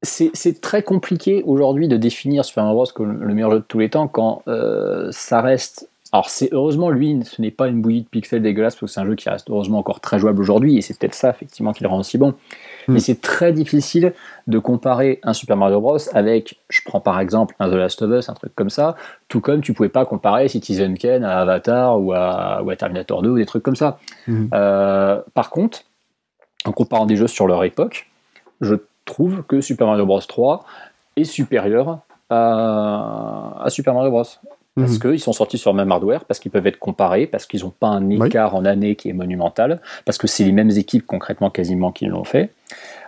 c'est très compliqué aujourd'hui de définir Super Mario Bros comme le meilleur jeu de tous les temps quand euh, ça reste. Alors c'est heureusement lui, ce n'est pas une bouillie de pixels dégueulasse parce que c'est un jeu qui reste heureusement encore très jouable aujourd'hui et c'est peut-être ça effectivement qui le rend aussi bon. Mais c'est très difficile de comparer un Super Mario Bros avec, je prends par exemple un The Last of Us, un truc comme ça, tout comme tu pouvais pas comparer Citizen Kane à Avatar ou à, ou à Terminator 2 ou des trucs comme ça. Mhm. Euh, par contre, en comparant des jeux sur leur époque, je trouve que Super Mario Bros 3 est supérieur à, à Super Mario Bros. Parce Mhm. qu'ils sont sortis sur le même hardware, parce qu'ils peuvent être comparés, parce qu'ils n'ont pas un Oui. écart en année qui est monumental, parce que c'est les mêmes équipes concrètement quasiment qui l'ont fait.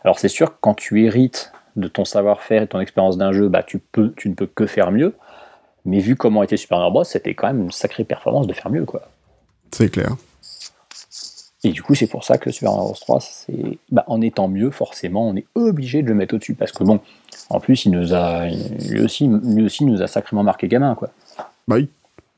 Alors c'est sûr que quand tu hérites de ton savoir-faire et ton expérience d'un jeu, bah, tu, peux, tu ne peux que faire mieux. Mais vu comment était Super Mario Bros, c'était quand même une sacrée performance de faire mieux. quoi. c'est clair Et du coup, c'est pour ça que Super Mario Bros 3, c'est, bah, en étant mieux, forcément, on est obligé de le mettre au-dessus. Parce que bon, en plus, il nous a, lui aussi, lui aussi nous a sacrément marqué gamin, quoi. Bah oui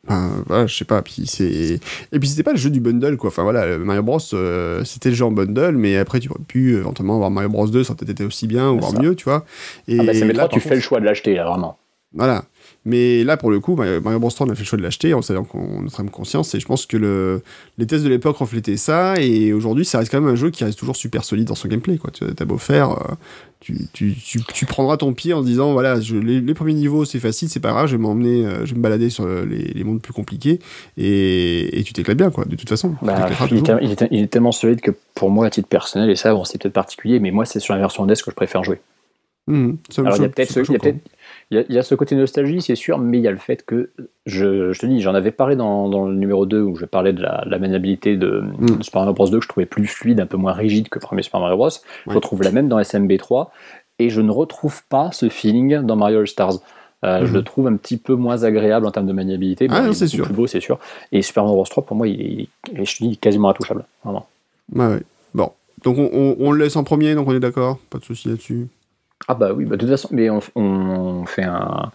Enfin, voilà, je sais pas. Puis c'est et puis c'était pas le jeu du bundle quoi. Enfin voilà, Mario Bros euh, c'était le jeu en bundle, mais après tu aurais pu euh, éventuellement avoir Mario Bros 2, ça aurait peut-être été aussi bien ou voire mieux, tu vois. Et Ah bah, c'est mais là, tu fais contre, le choix de l'acheter, là, vraiment. Voilà. Mais là, pour le coup, Mario Mario Bros 3, on a fait le choix de l'acheter, en savant qu'on notre âme conscience, et je pense que le, les tests de l'époque reflétaient ça, et aujourd'hui, ça reste quand même un jeu qui reste toujours super solide dans son gameplay, quoi. Tu as beau faire, euh, tu, tu, tu, tu prendras ton pied en disant, voilà, je, les, les premiers niveaux, c'est facile, c'est pas grave, je vais m'emmener, euh, je vais me balader sur les, les mondes plus compliqués, et, et tu t'éclates bien, quoi, de toute façon. Bah, il, est, toujours. il est- il est tellement solide que pour moi, à titre personnel, et ça, bon, c'est peut-être particulier, mais moi, c'est sur la version NES que je préfère jouer. Me Alors, il y a peut-être il y a y ce côté nostalgie, c'est sûr, mais il y a le fait que, je, je te dis, j'en avais parlé dans, dans le numéro 2 où je parlais de la, la maniabilité de, Mm. de Super Mario Bros 2 que je trouvais plus fluide, un peu moins rigide que le premier Super Mario Bros. Je retrouve la même dans SMB 3 et je ne retrouve pas ce feeling dans Mario All Stars. Euh, Je Mhm. le trouve un petit peu moins agréable en termes de maniabilité. Ah, il non, est c'est sûr. plus beau, c'est sûr. Et Super Mario Bros 3, pour moi, il est, je dis, quasiment intouchable. Vraiment. Ouais, ouais. Bon. Donc, on, on- on le laisse en premier, donc on est d'accord? Pas de souci là-dessus. Ah bah oui, bah de toute façon, mais on, on fait un.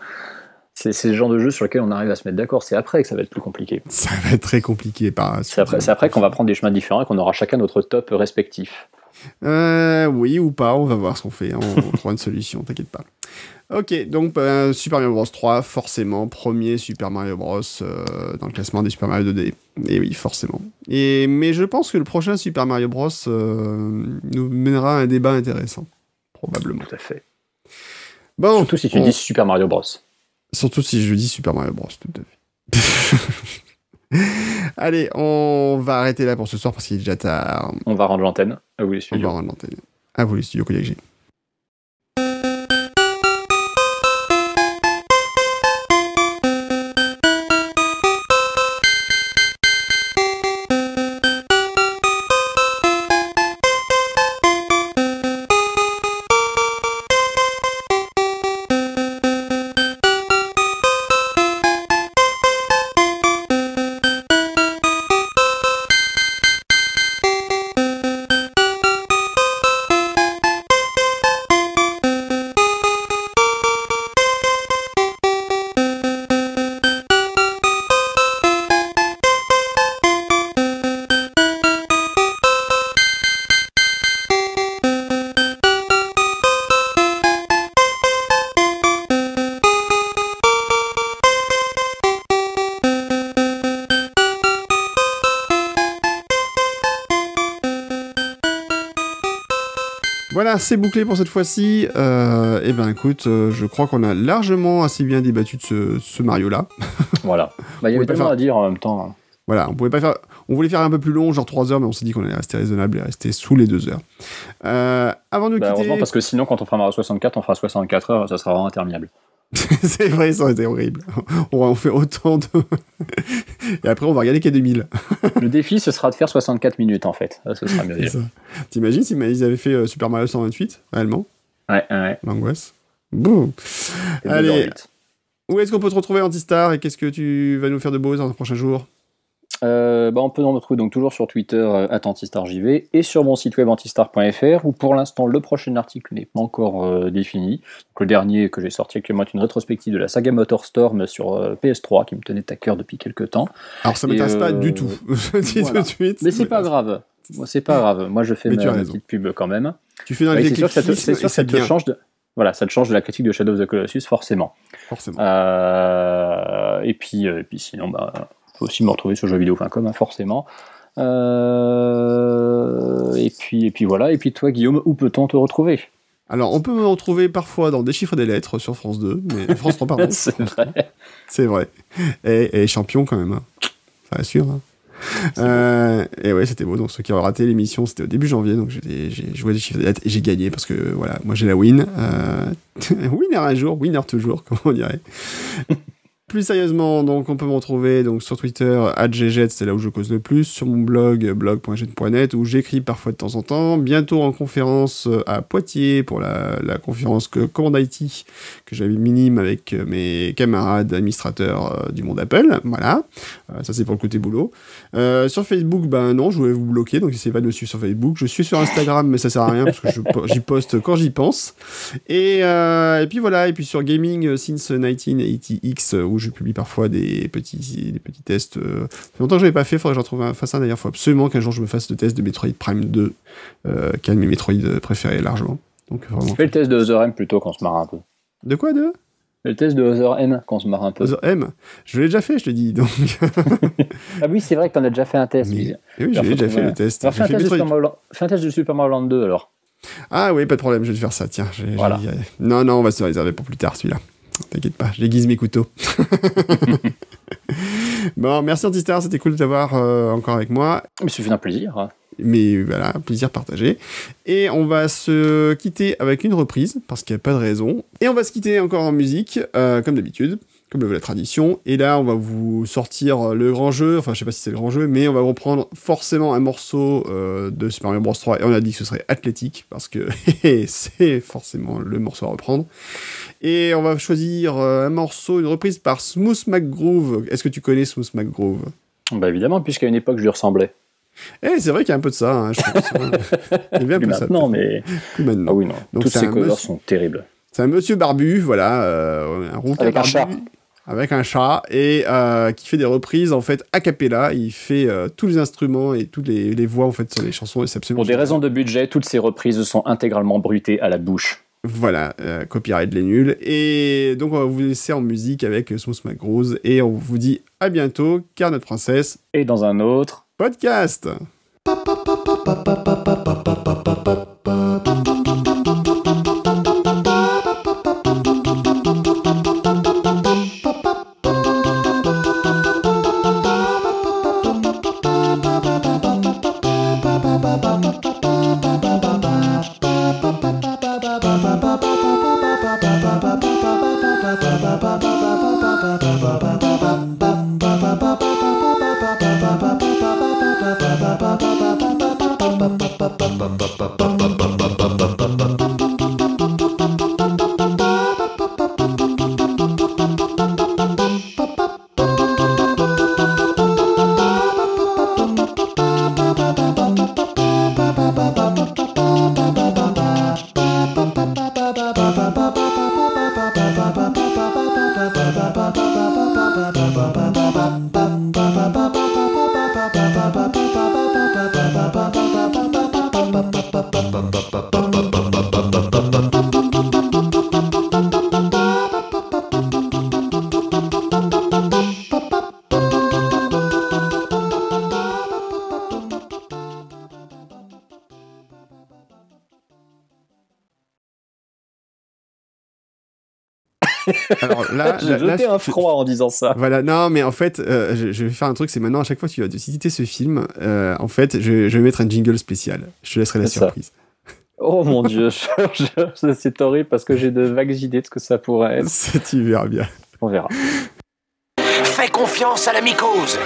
C'est le genre de jeu sur lequel on arrive à se mettre d'accord. C'est après que ça va être plus compliqué. Ça va être très compliqué. Par... C'est après, c'est après qu'on va prendre des chemins différents et qu'on aura chacun notre top respectif. Euh, oui ou pas, on va voir ce qu'on fait. On, on trouvera une solution, t'inquiète pas. Ok, donc bah, Super Mario Bros 3, forcément, premier Super Mario Bros euh, dans le classement des Super Mario 2D. Et oui, forcément. Et, mais je pense que le prochain Super Mario Bros euh, nous mènera à un débat intéressant. Probablement. Tout à fait. Bon, Surtout si tu on- dis Super Mario Bros. Surtout si je dis Super Mario Bros. Tout à fait. Allez, on va arrêter là pour ce soir parce qu'il est déjà tard. On va rendre l'antenne. Ah oui, les On studios. va rendre l'antenne. À vous les studios Kodak Voilà, c'est bouclé pour cette fois-ci. Euh, et ben écoute, euh, je crois qu'on a largement assez bien débattu de ce, ce Mario-là. Voilà. Bah, il y On avait tellement faire- à dire en même temps. hein. Voilà, on pouvait pas faire. On voulait faire un peu plus long, genre 3 heures, mais on s'est dit qu'on allait rester raisonnable et rester sous les 2 heures. Euh, avant de nous Bah, quitter. heureusement, parce que sinon, quand on fera Mario 64, on fera 64 heures, ça sera vraiment interminable. c'est vrai, ça aurait été horrible. On, on fait autant de. et après, on va regarder qu'il y a 2000. Le défi, ce sera de faire 64 minutes en fait. Ce sera mieux. T'imagines si ils avaient fait euh, Super Mario 128, réellement? Ouais, ouais. L'angoisse. Et Allez. 2h08. Où est-ce qu'on peut te retrouver, Antistar? Et qu'est-ce que tu vas nous faire de beau dans les prochains jours Euh, bah, on peut nous retrouver donc toujours sur Twitter euh, @antistarjv et sur mon site web antistar.fr où pour l'instant le prochain article n'est pas encore euh, défini. Donc, le dernier que j'ai sorti actuellement est une rétrospective de la saga Motorstorm sur euh, PS3 qui me tenait à cœur depuis quelques temps. Alors, ça m'intéresse pas du tout. Je le dis voilà. tout de suite. Mais c'est pas grave. Moi, c'est pas grave. Moi, je fais Mais ma, ma petite pub quand même. Tu fais dans Ouais, le c'est sûr que ça te, c'est sûr que ça te bien, change de. Voilà, ça te change de la critique de Shadow of the Colossus, forcément. forcément. Euh, et, puis, et puis sinon, bah, faut aussi me retrouver sur jeuxvideo.com, hein, forcément. Euh, et, puis, et puis voilà. Et puis toi, Guillaume, où peut-on te retrouver? Alors, on peut me retrouver parfois dans Des chiffres et des lettres sur France 2, mais France 3, pardon. C'est vrai. C'est vrai. Et, et champion quand même. hein. Ça assure. hein. Euh, et ouais, c'était beau. Donc, ceux qui ont raté l'émission, c'était au début janvier. Donc, j'ai joué des chiffres des lettres et j'ai gagné parce que voilà, moi j'ai la win. Euh, winner un jour, winner toujours, comme on dirait. Plus sérieusement, donc on peut me retrouver donc sur Twitter @gjet, c'est là où je cause le plus, sur mon blog blog.jet.net où j'écris parfois de temps en temps. Bientôt en conférence euh, à Poitiers pour la, conférence que Command IT que j'avais minime avec euh, mes camarades administrateurs euh, du monde Apple. Voilà, ça c'est pour le côté boulot. Sur Facebook, ben non, je voulais vous bloquer, donc essayez pas de me suivre sur Facebook. Je suis sur Instagram, mais ça sert à rien parce que j'y poste quand j'y pense. Et, et puis voilà, et puis sur Gaming Since 1980X, euh, où je publie parfois des petits, des petits tests. Euh, ça fait longtemps que je l'avais pas fait, faudrait que j'en trouve un, fasse un d'ailleurs. Faut absolument qu'un jour je me fasse le test de Metroid Prime 2, euh, qui est un de mes Metroid préférés largement. Donc vraiment. Fais le test de Other M plutôt qu'on se marre un peu. De quoi de? Le test de Other M qu'on se marre un peu. Other M? Je l'ai déjà fait, je te dis. Donc, Ah oui, c'est vrai que t'en as déjà fait un test. Mais- oui. Alors, j'ai déjà fait le test. Alors, fais un, test de Mario Land- fais un test de Super Mario Land 2 alors. Ah oui, pas de problème, je vais te faire ça. Tiens, Voilà. non, non, on va se réserver pour plus tard celui-là. T'inquiète pas, j'aiguise mes couteaux. bon, merci Antistar, c'était cool de t'avoir euh, encore avec moi. Mais fait un plaisir. Mais voilà, plaisir partagé. Et on va se quitter avec une reprise, parce qu'il n'y a pas de raison. Et on va se quitter encore en musique, euh, comme d'habitude, comme le veut la tradition. Et là, on va vous sortir le grand jeu, enfin je sais pas si c'est le grand jeu, mais on va reprendre forcément un morceau euh, de Super Mario Bros 3. Et on a dit que ce serait athlétique, parce que c'est forcément le morceau à reprendre. Et on va choisir euh, un morceau, une reprise par Smooth McGroove. Est-ce que tu connais Smooth McGroove? Bah évidemment, puisqu'à une époque je lui ressemblais. Eh, c'est vrai qu'il y a un peu de ça, hein, je pense. Il y avait un Plus peu de ça, maintenant, mais. plus maintenant. Ah oui, non. Donc Toutes ces covers monsieur- sont terribles. C'est un monsieur barbu, voilà, euh, un rouquin Avec un chat. Avec un chat et euh, qui fait des reprises en fait a cappella. Il fait euh, tous les instruments et toutes les, les voix en fait sur les chansons. et C'est absolument Pour des raisons de budget, toutes ces reprises sont intégralement brutées à la bouche. Voilà, euh, copyright les nuls. Et donc on va vous laisser en musique avec Smooth McGrose et on vous dit à bientôt car notre princesse Et dans un autre. podcast. J'ai jeté un froid en disant ça. Voilà, non, mais en fait, euh, je, je vais faire un truc, c'est maintenant, à chaque fois que tu vas citer ce film, euh, en fait, je, je vais mettre un jingle spécial. Je te laisserai la ça. surprise. Oh mon dieu, c'est horrible parce que j'ai de vagues idées de ce que ça pourrait être. Ça, tu verras bien. On verra. Fais confiance à la mycose.